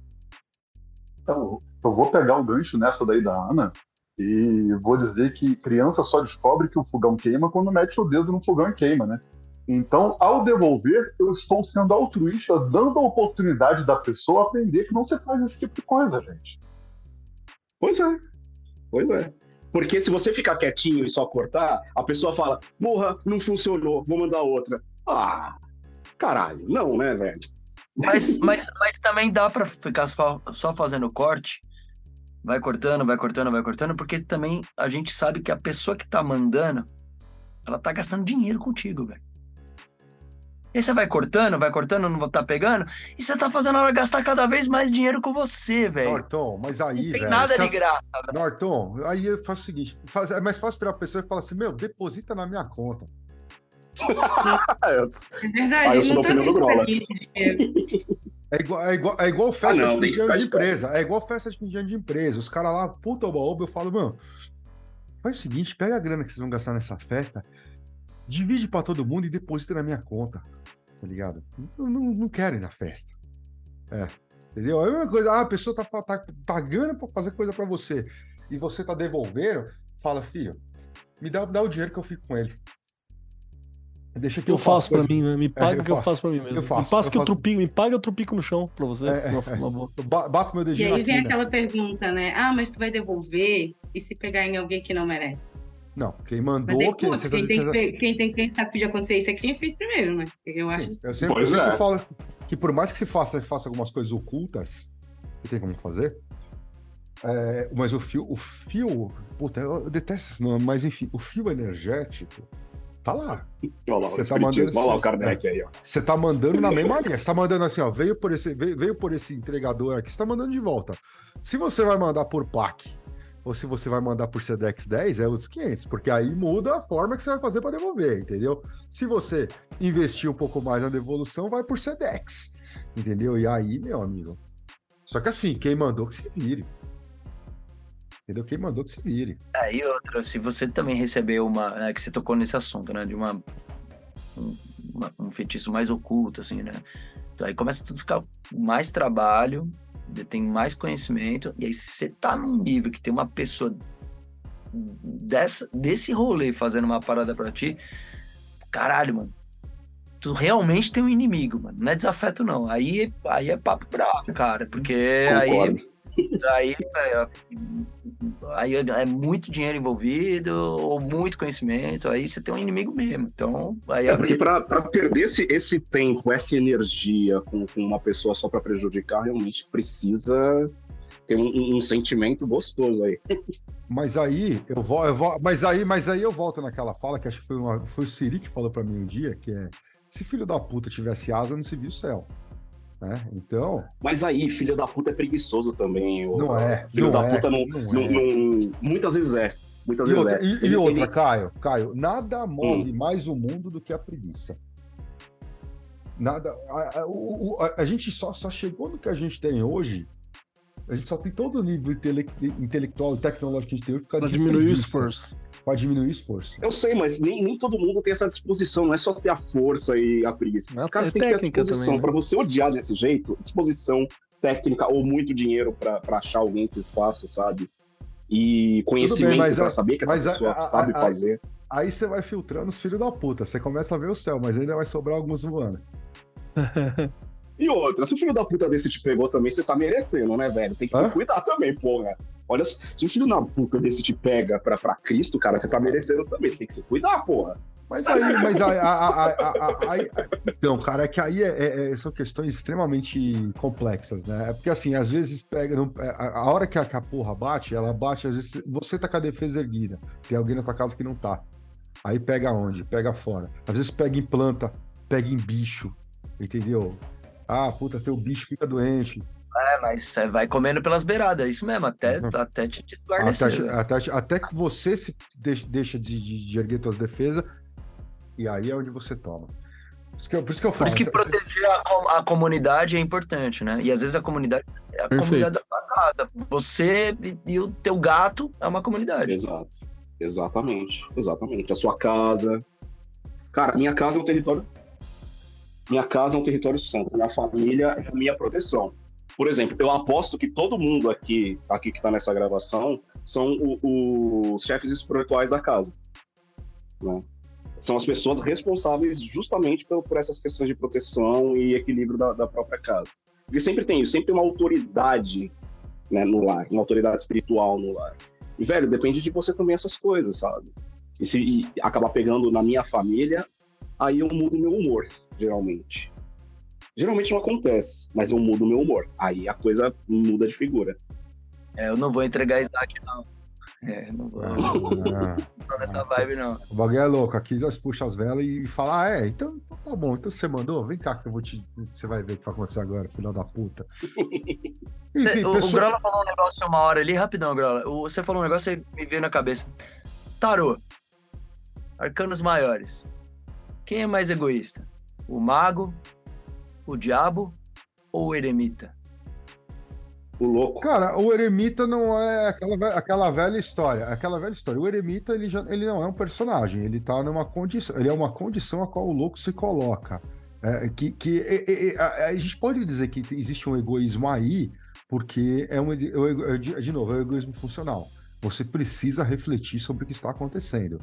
Então, eu vou pegar o gancho nessa daí da Ana e vou dizer que criança só descobre que o fogão queima quando mete o dedo no fogão e queima, né? Então, ao devolver, eu estou sendo altruísta, dando a oportunidade da pessoa aprender que não se faz esse tipo de coisa, gente. Pois é. Pois é. Porque se você ficar quietinho e só cortar, a pessoa fala, porra, não funcionou, vou mandar outra. Ah, caralho, não, né, velho? Mas, mas, mas também dá pra ficar só, só fazendo corte. Vai cortando, vai cortando, vai cortando, porque também a gente sabe que a pessoa que tá mandando, ela tá gastando dinheiro contigo, velho. E você vai cortando, vai cortando, não tá pegando, e você tá fazendo ela gastar cada vez mais dinheiro com você, velho. Norton, mas aí, Não tem velho, nada se a- de graça, velho. Norton, aí eu faço o seguinte: faz- é mais fácil virar a pessoa e falar assim: meu, deposita na minha conta. É verdade, Ah, eu sou não da tô opinião do Grola. dinheiro. É igual, é igual, é igual festa Ah, não, de fim de ano de empresa. É igual festa de fim de ano de empresa. Os caras lá, puta oba-oba, eu falo, mano, faz o seguinte: pega a grana que vocês vão gastar nessa festa, divide pra todo mundo e deposita na minha conta. Tá ligado? Não, não quero ir na festa. É. Entendeu? É a mesma coisa, ah, a pessoa tá, tá pagando pra fazer coisa pra você e você tá devolvendo, fala, filho, me dá, dá o dinheiro que eu fico com ele. Deixa que eu faço pra coisa- mim, né? Me paga eu o que eu faço. faço pra mim mesmo. Eu faço, me passa eu que eu faço. trupico, me paga, eu trupico no chão pra você. É, é, é. Eu bato meu E dedinho aí aqui, vem né? aquela pergunta, né? Ah, mas tu vai devolver e se pegar em alguém que não merece? Não, quem Mas mandou, aí, quem, pô, você tá- quem, tem você tá- que, quem tem que pensar que podia acontecer isso é quem fez primeiro, né? Eu Sim, acho eu sempre, Pois eu sempre é. falo que por mais que se faça, faça algumas coisas ocultas, que tem como fazer, é, mas o fio, o fio, puta, eu detesto esse nome, mas enfim, o fio energético tá lá. Olha lá, o Você tá mandando- olha lá o Kardec aí, ó. Você tá mandando na mesma linha. Você tá mandando assim, ó, veio por esse, veio, veio por esse entregador aqui, você tá mandando de volta. Se você vai mandar por PAC ou se você vai mandar por Sedex 10, é outros 500, porque aí muda a forma que você vai fazer para devolver, entendeu? Se você investir um pouco mais na devolução, vai por Sedex, entendeu? E aí, meu amigo. Só que assim, quem mandou que se vire. Entendeu? Quem mandou que se vire. Aí outra, se você também recebeu uma. Né, que você tocou nesse assunto, né? De uma um, uma- um feitiço mais oculto, assim, né? Então aí começa tudo a ficar mais trabalho, tem mais conhecimento, e aí se você tá num nível que tem uma pessoa dessa, desse rolê fazendo uma parada pra ti, caralho, mano. Tu realmente tem um inimigo, mano. Não é desafeto, não. Aí, aí é papo bravo, cara. Porque Concordo. aí Aí, é, aí é muito dinheiro envolvido, ou muito conhecimento, aí você tem um inimigo mesmo. Então, aí É porque pra, pra perder esse, esse tempo, essa energia com, com uma pessoa só pra prejudicar, realmente precisa ter um, um sentimento gostoso aí. Mas aí eu vou, eu vou, mas aí, mas aí eu volto naquela fala que acho que foi, uma, foi o Siri que falou pra mim um dia, que é se filho da puta tivesse asa, não se via o céu. Né? Então, Mas aí, filho da puta é preguiçoso também. o- Não é, Filho não da é, puta não, não é. não- Muitas vezes é. Muitas e vezes outra, é. e- e Ele- outra, ele- Caio, Caio, nada move mais o mundo do que a preguiça. Nada. A, a- o- a- a gente só, só chegou no que a gente tem hoje. A gente só tem todo o nível intele- intelectual e tecnológico que a gente tem hoje por causa de diminuir o esforço. Pra diminuir o esforço. Eu sei, mas nem, nem todo mundo tem essa disposição, não é só ter a força e a preguiça. É, Cara, é você tem que ter a técnica disposição. também, né? Pra você odiar desse jeito, disposição técnica ou muito dinheiro pra pra achar alguém que faça, sabe? E conhecimento mas pra a- saber que essa mas a- pessoa a- sabe a- a- fazer. Aí você vai filtrando os filhos da puta. Você começa a ver o céu, mas ainda vai sobrar alguns voando. E outra, se o filho da puta desse te pegou também, você tá merecendo, né, velho? Tem que Hã? se cuidar também, porra. Olha, se o filho da puta desse te pega pra, pra Cristo, cara, você tá merecendo também. Você tem que se cuidar, porra. Mas aí, mas aí, então, cara, é que aí é- é- é- são questões extremamente complexas, né? É porque assim, às vezes pega, não- é, a, a hora que a, que a porra bate, ela bate, às vezes você tá com a defesa erguida, tem alguém na tua casa que não tá. Aí pega onde? Pega fora. Às vezes pega em planta, pega em bicho, entendeu? Ah, puta, teu bicho fica doente. É, mas você vai comendo pelas beiradas, é isso mesmo, até, Uhum. até te Até, desguarnecer. né? até, até que você se deixa, de, de, de erguer tuas defesas, e aí é onde você toma. Por isso que eu, por isso que eu Por falo. isso que proteger a, a comunidade é importante, né? E às vezes a comunidade é a Perfeito. comunidade da sua casa. Você e- e o teu gato é uma comunidade. Exato. Exatamente. Exatamente. A sua casa. Cara, minha casa é um território. Minha casa é um território santo. Minha família é a minha proteção. Por exemplo, eu aposto que todo mundo aqui, aqui que tá nessa gravação são os chefes espirituais da casa. né? São as pessoas responsáveis justamente por, por essas questões de proteção e equilíbrio da, da própria casa. Porque sempre tem isso, sempre tem uma autoridade né, no lar, uma autoridade espiritual no lar. E, velho, depende de você também essas coisas, sabe? E se acabar pegando na minha família, aí eu mudo meu humor, geralmente. Geralmente não acontece, mas eu mudo meu humor. Aí a coisa muda de figura. É, eu não vou entregar Isaac, não. É, não vou. Ah, Não tô nessa vibe, não. o bagulho é louco. Aqui nós puxa as velas e fala: Ah, é, então, então tá bom. Então você mandou? Vem cá que eu vou te. Você vai ver o que vai acontecer agora, filho da puta. Enfim, Cê- o, o pessoal- Grola falou um negócio uma hora ali, rapidão, Grola. O- Você falou um negócio e me veio na cabeça. Tarô. Arcanos maiores. Quem é mais egoísta? O mago, o diabo ou o eremita? O louco. Cara, o eremita não é aquela, aquela velha história. Aquela velha história. O eremita, ele, já, ele não é um personagem. Ele tá numa condição. Ele é uma condição a qual o louco se coloca. É, que que é- é- é- a, a gente pode dizer que existe um egoísmo aí, porque é um. é é de, de novo, é o egoísmo funcional. Você precisa refletir sobre o que está acontecendo.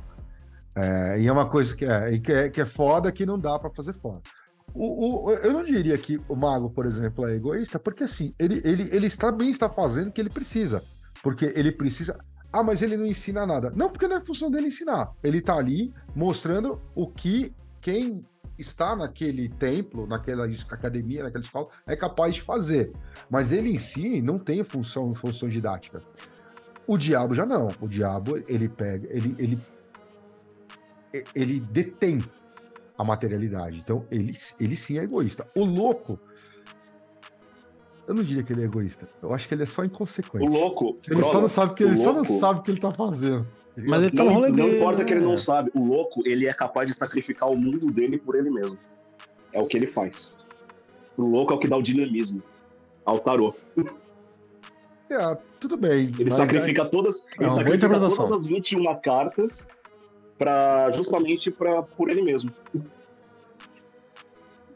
É, e é uma coisa que é, que é, que é foda que não dá para fazer fora. O, o- eu não diria que o mago, por exemplo, é egoísta, porque assim, ele, ele, ele está bem está fazendo o que ele precisa. Porque ele precisa. Ah, mas ele não ensina nada. Não, porque não é função dele ensinar. Ele está ali mostrando o que quem está naquele templo, naquela academia, naquela escola, é capaz de fazer. Mas ele em si não tem função, função didática. O diabo já não. O diabo, ele pega, ele, ele, ele detém a materialidade. Então, ele, ele sim é egoísta. O louco, eu não diria que ele é egoísta. Eu acho que ele é só O inconsequente. louco. Ele só não sabe que o ele só não louco- sabe o que ele tá fazendo. Mas ele tá Não, rolê não importa que ele né? não sabe. O louco, ele é capaz de sacrificar o mundo dele por ele mesmo. É o que ele faz. O louco é o que dá o dinamismo ao tarô. É, tudo bem. Ele sacrifica todas, É ele boa sacrifica todas as 21 cartas para justamente para por ele mesmo.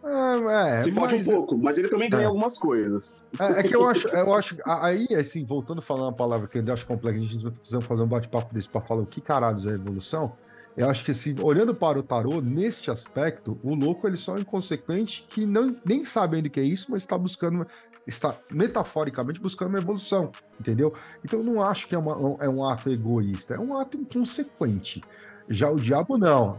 É, é, Se fode um pouco, mas ele também ganha É. algumas coisas. É, é que eu acho, eu acho, a- aí, assim, voltando a falar uma palavra que eu acho complexa, a gente precisa fazer um bate-papo desse para falar o que caralhos é evolução. Eu acho que, assim, olhando para o tarô, neste aspecto, o louco ele só é inconsequente que não, nem sabe ainda o que é isso, mas está buscando, está metaforicamente buscando uma evolução, entendeu? Então eu não acho que é, uma- é um ato egoísta, é um ato inconsequente. Já o diabo não.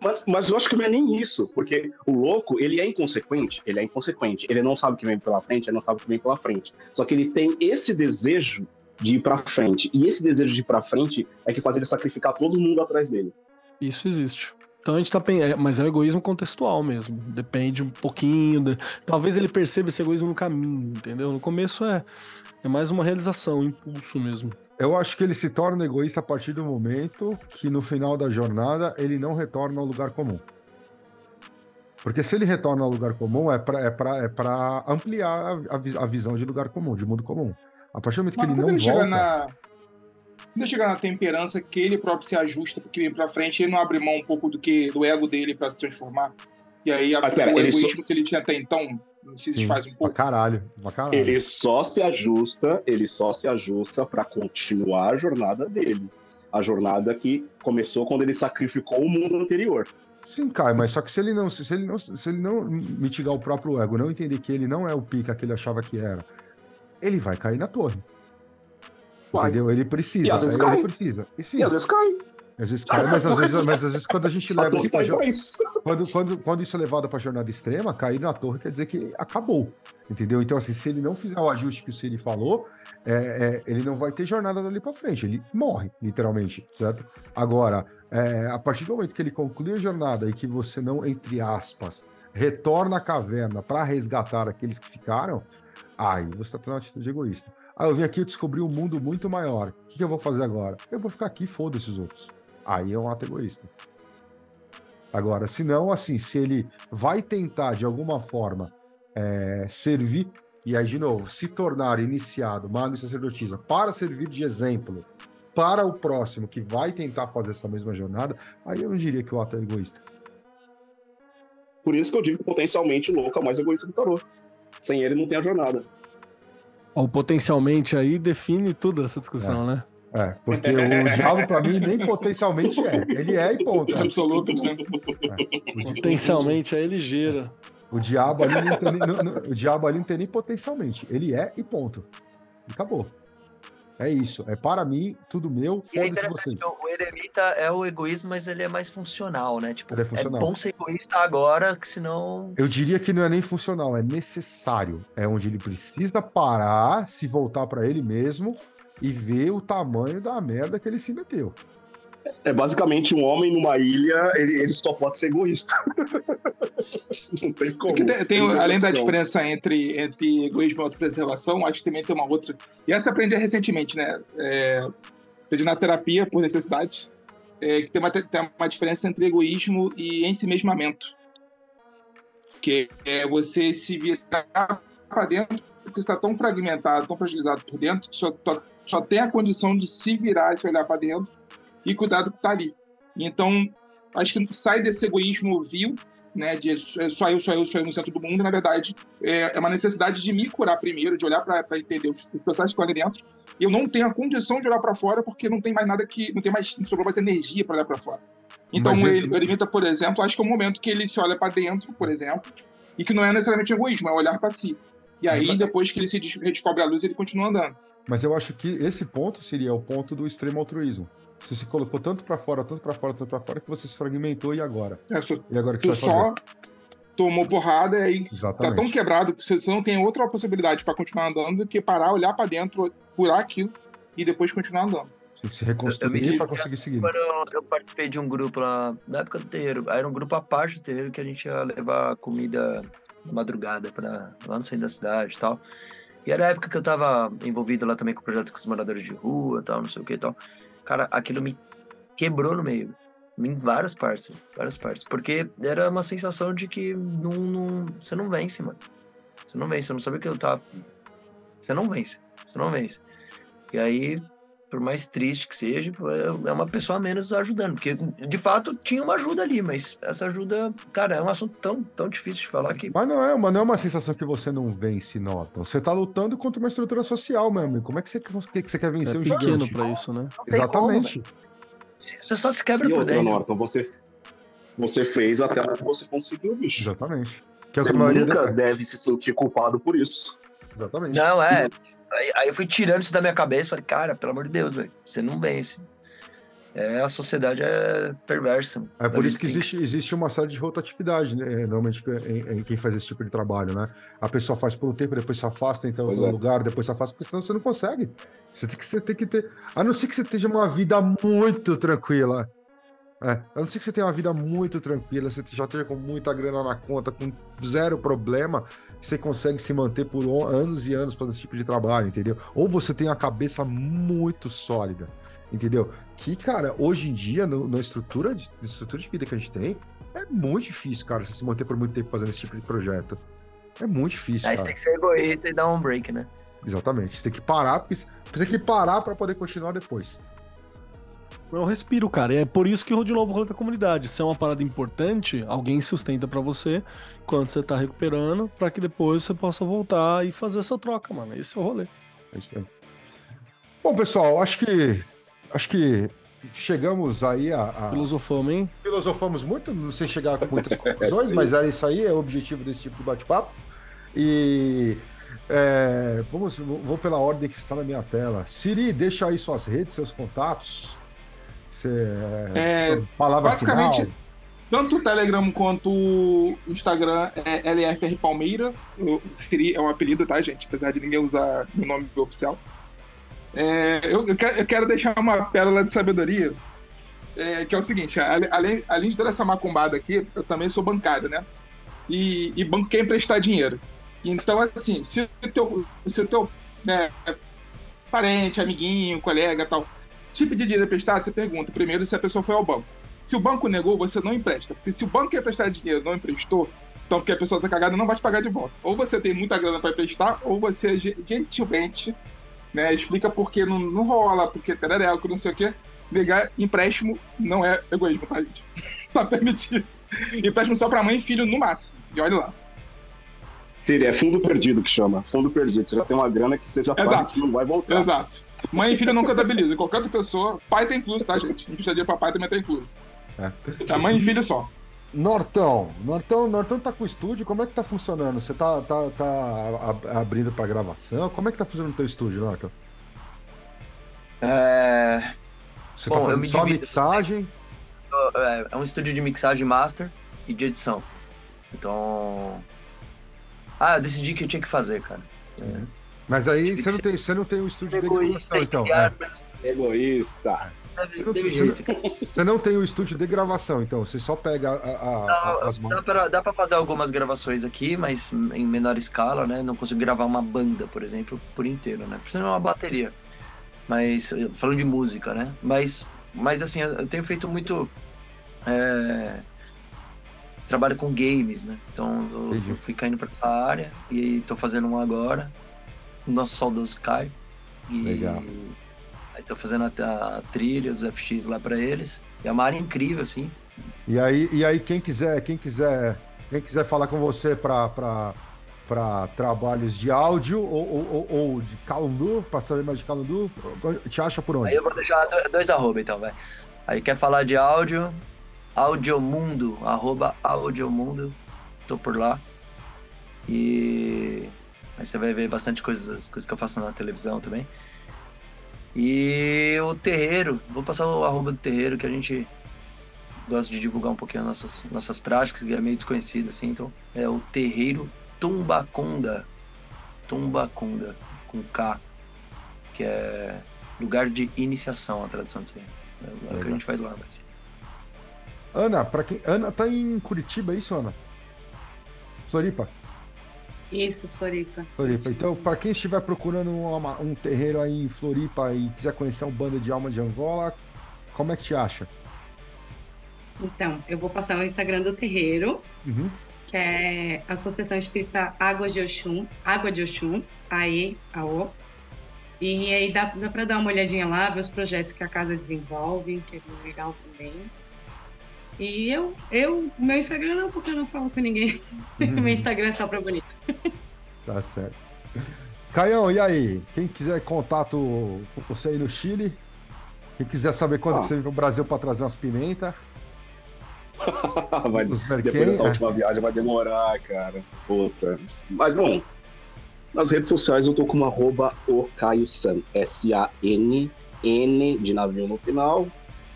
Mas, mas eu acho que não é nem isso, porque o louco, ele é inconsequente, ele é inconsequente. Ele não sabe o que vem pela frente, ele não sabe o que vem pela frente. Só que ele tem esse desejo de ir pra frente. E esse desejo de ir pra frente é que faz ele sacrificar todo mundo atrás dele. Isso existe. Então a gente tá pen- é, mas é o egoísmo contextual mesmo. Depende um pouquinho. de- Talvez ele perceba esse egoísmo no caminho, entendeu? No começo é, é mais uma realização, um impulso mesmo. Eu acho que ele se torna egoísta a partir do momento que no final da jornada ele não retorna ao lugar comum. Porque se ele retorna ao lugar comum é para é pra, é pra ampliar a, a vi- a visão de lugar comum, de mundo comum. A partir do momento que Mas ele quando não ele chega volta, na. Quando ele chega na temperança que ele próprio se ajusta porque vem pra frente, ele não abre mão um pouco do que do ego dele pra se transformar. E aí a, Ah, pera, o ele egoísmo que ele tinha até então se sim, desfaz um pra pouco. caralho, pra caralho. Ele só se ajusta, ele só se ajusta pra continuar a jornada dele. A jornada que começou quando ele sacrificou o mundo anterior. Sim, Caio, mas só que se ele não se ele não se ele não mitigar o próprio ego, não entender que ele não é o pica que ele achava que era, ele vai cair na torre. Vai. Entendeu? Ele precisa, E às vezes ele cai. precisa. E sim, E às vezes cai. Às vezes cai, mas às vezes, mas às vezes quando a gente A leva isso pra jo- isso. Quando, quando, quando isso é levado para jornada extrema, cair na torre quer dizer que acabou. Entendeu? Então, assim, se ele não fizer o ajuste que o Siri falou, é, é, ele não vai ter jornada dali para frente. Ele morre, literalmente, certo? Agora, é, a partir do momento que ele conclui a jornada e que você não, entre aspas, retorna à caverna para resgatar aqueles que ficaram, aí você está tendo uma atitude egoísta. Ah, eu vim aqui e descobri um mundo muito maior. O que, que eu vou fazer agora? Eu vou ficar aqui e foda-se os outros. Aí é um ato egoísta. Agora, se não, assim, se ele vai tentar de alguma forma é, servir, e aí, de novo, se tornar iniciado, mago e sacerdotisa, para servir de exemplo para o próximo que vai tentar fazer essa mesma jornada, aí eu não diria que o ato é egoísta. Por isso que eu digo que potencialmente o louco é o mais egoísta do tarô. Sem ele não tem a jornada. O potencialmente aí define tudo essa discussão, né? É, porque o diabo, para mim, nem potencialmente é. Ele é e ponto. Absoluto, né? O, di- Potencialmente aí ele gira. o diabo ali não tem, nem- não- não- o diabo ali não tem nem potencialmente. Ele é e ponto. E acabou. É isso. É para mim, tudo meu, E é interessante vocês. que o eremita é o egoísmo, mas ele é mais funcional, né? Tipo, Ele é funcional. bom ser egoísta agora, que senão. Eu diria que não é nem funcional, é necessário. É onde ele precisa parar, se voltar para ele mesmo e ver o tamanho da merda que ele se meteu. É basicamente um homem numa ilha, ele, ele só pode ser egoísta. não tem como. Porque tem, tem, tem além da diferença entre, entre egoísmo e autopreservação, acho que também tem uma outra. E essa eu aprendi recentemente, né? É, aprendi na terapia, por necessidade, é, que tem uma, tem uma diferença entre egoísmo e ensimesmamento. Que é você se virar para dentro, porque está tão fragmentado, tão fragilizado por dentro, que só, só, só tem a condição de se virar e se olhar para dentro e cuidar do que está ali. Então, acho que sai desse egoísmo vil né, de é só eu, só eu, só eu no centro do mundo, na verdade, é, é uma necessidade de me curar primeiro, de olhar para entender os, os processos que estão ali dentro. E eu não tenho a condição de olhar para fora porque não tem mais nada que. não tem mais. não sobrou mais energia para olhar para fora. Então, Mas ele, o eremita, por exemplo, acho que é um momento que ele se olha para dentro, por exemplo, e que não é necessariamente egoísmo, é olhar para si. E aí, Mas- depois que ele se des- redescobre a luz, ele continua andando. Mas eu acho que esse ponto seria o ponto do extremo altruísmo. Você se colocou tanto para fora, tanto para fora, tanto para fora, que você se fragmentou e agora? É, só- E agora que tu você vai fazer? só tomou porrada e aí tá Exatamente. tão quebrado que você não tem outra possibilidade para continuar andando do que parar, olhar para dentro, curar aquilo e depois continuar andando. Tem que se reconstruir para conseguir seguir. Quando eu, eu participei de um grupo lá, na época do terreiro, aí era um grupo à parte do terreiro que a gente ia levar comida de madrugada pra, lá no centro da cidade e tal. E era a época que eu tava envolvido lá também com o projeto com os moradores de rua tal, não sei o que tal. Cara, aquilo me quebrou no meio. Em várias partes, várias partes. Porque era uma sensação de que não, não, você não vence, mano. Você não vence, você não sabe o que eu tava. Você não vence, você não vence. E aí, por mais triste que seja, é uma pessoa a menos ajudando. Porque, de fato, tinha uma ajuda ali, mas essa ajuda, cara, é um assunto tão, tão difícil de falar que. Mas não é, mas não é uma sensação que você não vence, nota. Você tá lutando contra uma estrutura social mesmo. Como é que você, que, você quer vencer Você é um pequeno pra isso, né? Exatamente. Você só se quebra E por outra, dentro. Norton, você, você fez até o que você conseguiu, bicho. Exatamente. Que é Você que a maioria nunca de- deve se sentir culpado por isso. Exatamente. Não, é. Aí, aí eu fui tirando isso da minha cabeça. Falei, cara, pelo amor de Deus, velho, você não vence. É, a sociedade é perversa. É por isso que existe, existe uma série de rotatividade, né? Normalmente em, em quem faz esse tipo de trabalho, né? A pessoa faz por um tempo, depois se afasta, então Pois no é. lugar, depois se afasta, porque senão você não consegue. Você tem que, você tem que ter. A não ser que você tenha uma vida muito tranquila. É, a não ser que você tenha uma vida muito tranquila, você já esteja com muita grana na conta, com zero problema, você consegue se manter por anos e anos fazendo esse tipo de trabalho, entendeu? Ou você tem a cabeça muito sólida, entendeu? Que, cara, hoje em dia, no- na estrutura de, na estrutura de vida que a gente tem, é muito difícil, cara, você se manter por muito tempo fazendo esse tipo de projeto. É muito difícil, Aí você cara. tem que ser egoísta e dar um break, né? Exatamente. Você tem que parar, porque você você tem que parar para poder continuar depois. É um respiro, cara. E é por isso que eu, de novo, o rolê da comunidade. Se é uma parada importante, alguém sustenta pra você enquanto você tá recuperando, pra que depois você possa voltar e fazer essa troca, mano. Esse é o rolê. É. Bom, pessoal, acho que acho que chegamos aí a, a- Filosofamos, hein? filosofamos muito, não sei chegar com muitas conclusões, mas era isso aí, é o objetivo desse tipo de bate-papo. E é, vamos, vou pela ordem que está na minha tela. Siri, deixa aí suas redes, seus contatos. Você, É, palavra basicamente, final. Tanto o Telegram quanto o Instagram é LFR Palmeira. Siri é um apelido, tá, gente? Apesar de ninguém usar o nome oficial. É, eu, eu quero, deixar uma pérola de sabedoria, é, que é o seguinte: além, além de toda essa macumbada aqui, eu também sou bancário, né? E, e banco quer emprestar dinheiro. Então, assim, se o teu, se o teu né, parente, amiguinho, colega tal, te pedir dinheiro emprestado, você pergunta primeiro se a pessoa foi ao banco. Se o banco negou, você não empresta. Porque se o banco quer prestar dinheiro não emprestou, então porque a pessoa tá cagada, não vai te pagar de volta. Ou você tem muita grana para emprestar, ou você ge- gentilmente né, explica por que não, não rola, porque tereré, que não sei o quê. Negar empréstimo não é egoísmo, tá, gente? tá permitido. Empréstimo só pra mãe e filho no máximo. E olha lá. Seria é fundo perdido que chama. Fundo perdido. Você já tem uma grana que você já sabe Exato. que não vai voltar. Exato. Mãe e filho não contabiliza. Qualquer outra pessoa, pai tá incluso, tá, gente? Emprestadinha pra pai também tá incluso. É. Tá mãe e filho só. Nortão, Nortão, Nortão tá com o estúdio, como é que tá funcionando? Você tá, tá, tá ab- abrindo pra gravação? Como é que tá funcionando o teu estúdio, Norton? É, Você Bom, tá fazendo me só divido- mixagem? é é um estúdio de mixagem master e de edição. Então. Ah, eu decidi que eu tinha que fazer, cara. Mas aí você não, tem, você não tem o estúdio de gravação, então. é. Egoísta. Você não, tem, você, não, jeito. você não tem o estúdio de gravação, então. Você só pega a- a- as mãos. dá, pra, dá pra fazer algumas gravações aqui, mas em menor escala, né? Não consigo gravar uma banda, por exemplo, por inteiro, né? Precisa de uma bateria. Mas, falando de música, né? Mas, mas assim, eu tenho feito muito. é, trabalho com games, né? Então eu, eu fui caindo pra essa área e tô fazendo um agora, com o nosso saudoso Caio. E Legal. Aí tô fazendo a, a trilha, os FX lá pra eles. E é uma área incrível, assim. E aí, e aí quem quiser, quem quiser, quem quiser falar com você para para trabalhos de áudio ou, ou, ou- de Calundu, para saber mais de Calundu, te acha por onde? Aí eu vou deixar do- dois arroba então, vai. Aí quer falar de áudio, Audiomundo, arroba Audiomundo, tô por lá. E aí você vai ver bastante coisas, coisas que eu faço na televisão também. E o terreiro, vou passar o arroba do terreiro que a gente gosta de divulgar um pouquinho nossas, nossas práticas, que é meio desconhecido assim, então é o terreiro Tumbacunda. Tumbacunda, com K, que é lugar de iniciação, a tradução disso aí. É o que a gente faz lá, mas... Ana, para quem Ana tá em Curitiba, é isso, Ana? Floripa. Isso, Floripa. Floripa. Então, para quem estiver procurando uma- um terreiro aí em Floripa e quiser conhecer um bando de alma de Angola, como é que te acha? Então, eu vou passar o Instagram do terreiro, Uhum. que é Associação Espírita Água de Oxum, Água de Oxum, AE, AO. E aí dá, dá para dar uma olhadinha lá, ver os projetos que a casa desenvolve, que é legal também. E eu, eu, meu Instagram não, porque eu não falo com ninguém. Uhum. meu Instagram é só pra bonito. Tá certo. Caião, e aí? Quem quiser contato com você aí no Chile, quem quiser saber quando Ah. você vem pro Brasil pra trazer umas pimentas, Vai- depois dessa última viagem vai demorar, cara. Puta. Mas bom, nas redes sociais eu tô como arroba o Caio San. S-A-N-N de navio no final.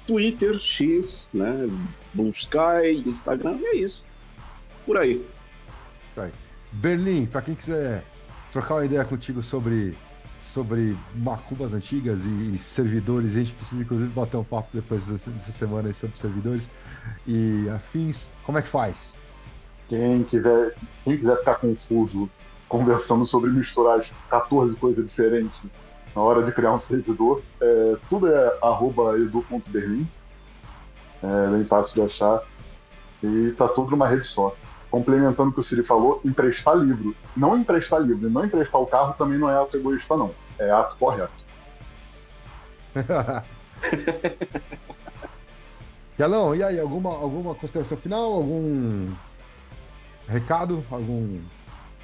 Twitter, X, né? Blue Sky, Instagram, e é isso. Por aí. Berlim, pra quem quiser trocar uma ideia contigo sobre, sobre macubas antigas e servidores, a gente precisa inclusive bater um papo depois dessa, dessa semana sobre servidores e afins, como é que faz? Quem quiser, quem quiser ficar confuso conversando sobre misturar as 14 coisas diferentes na hora de criar um servidor, é, tudo é arroba edu.berlim. É bem fácil de achar. E tá tudo numa rede só. Complementando o que o Siri falou, emprestar livro. Não emprestar livro, não emprestar o carro também não é ato egoísta, não. É ato correto. Galão, e aí, alguma, alguma consideração final? Algum recado? Algum.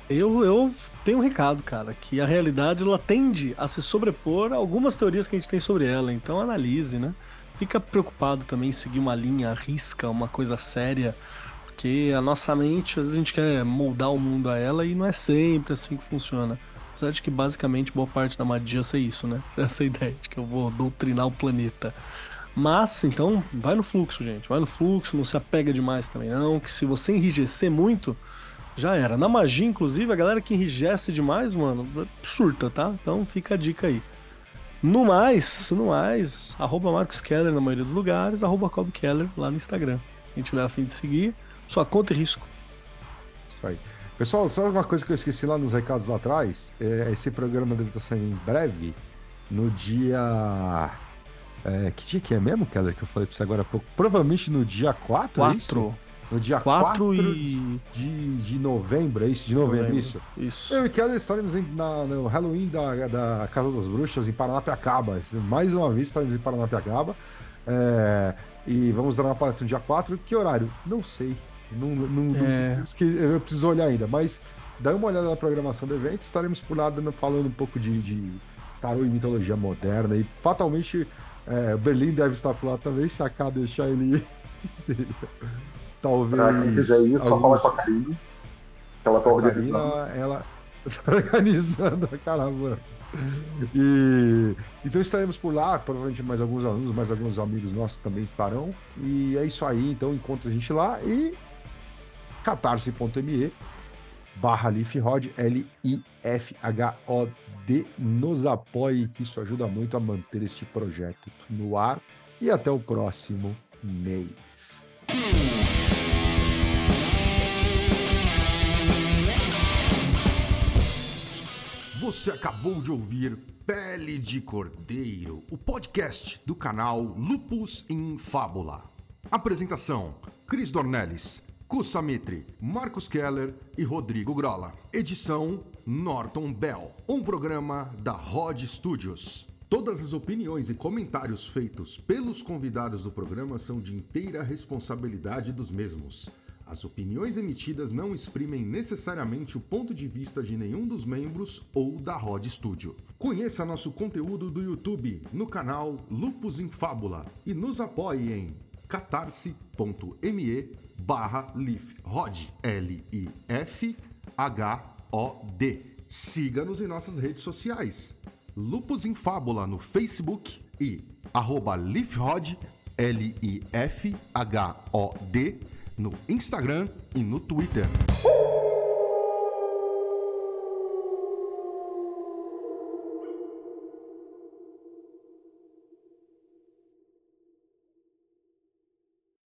Eu, eu tenho um recado, cara, que a realidade ela tende a se sobrepor a algumas teorias que a gente tem sobre ela. Então analise, né? Fica preocupado também em seguir uma linha, risca, uma coisa séria, porque a nossa mente, às vezes a gente quer moldar o mundo a ela e não é sempre assim que funciona. Apesar de que basicamente boa parte da magia é isso, né? Essa é a ideia de que eu vou doutrinar o planeta. Mas, então, vai no fluxo, gente. Vai no fluxo, não se apega demais também, não. Que se você enrijecer muito, já era. Na magia, inclusive, a galera que enrijece demais, mano, surta, tá? Então fica a dica aí. No mais, no mais, arroba Marcos Keller na maioria dos lugares, arroba Cobb Keller lá no Instagram. Quem tiver a fim de seguir, sua conta e risco. Isso aí. Pessoal, só uma coisa que eu esqueci lá nos recados lá atrás: é, esse programa deve estar saindo em breve, no dia. é, que dia que é mesmo, Keller? Que eu falei pra você agora há pouco. Provavelmente no dia 4, é isso? 4. No dia 4 4 e. de, de novembro, é isso? De novembro, isso? Isso. Eu e Keller estaremos em- na- no Halloween da, da Casa das Bruxas, em Paranapiacaba. Mais uma vez estaremos em Paranapiacaba. É, e vamos dar uma palestra no dia 4. Que horário? Não sei. Não, não, É. eu preciso olhar ainda, mas dá uma olhada na programação do evento. Estaremos por lá dando- falando um pouco de, de tarô e mitologia moderna. E fatalmente é, o Berlim deve estar por lá também. Sacar deixar ele. Talvez. Pra quem quiser ir, só falar com a Karine. Que ela tá a organizando. Karina, ela tá organizando a caravana. E então estaremos por lá, provavelmente mais alguns alunos, mais alguns amigos nossos também estarão. E é isso aí, então encontra a gente lá e catarse.me barra LifRod, L-I-F-H-O-D, nos apoie, que isso ajuda muito a manter este projeto no ar. E até o próximo mês. Você acabou de ouvir Pele de Cordeiro, o podcast do canal Lupus in Fábula. Apresentação: Cris Dornelles, Kusa Mitre, Marcos Keller e Rodrigo Grola. Edição: Norton Bell. Um programa da Rod Studios. Todas as opiniões e comentários feitos pelos convidados do programa são de inteira responsabilidade dos mesmos. As opiniões emitidas não exprimem necessariamente o ponto de vista de nenhum dos membros ou da Rod Studio. Conheça nosso conteúdo do YouTube no canal Lupus em Fábula e nos apoie em catarse.me barra L-I-F-H-O-D. Siga-nos em nossas redes sociais. Lupus em Fábula no Facebook e arroba lifrod L-I-F-H-O-D no Instagram e no Twitter.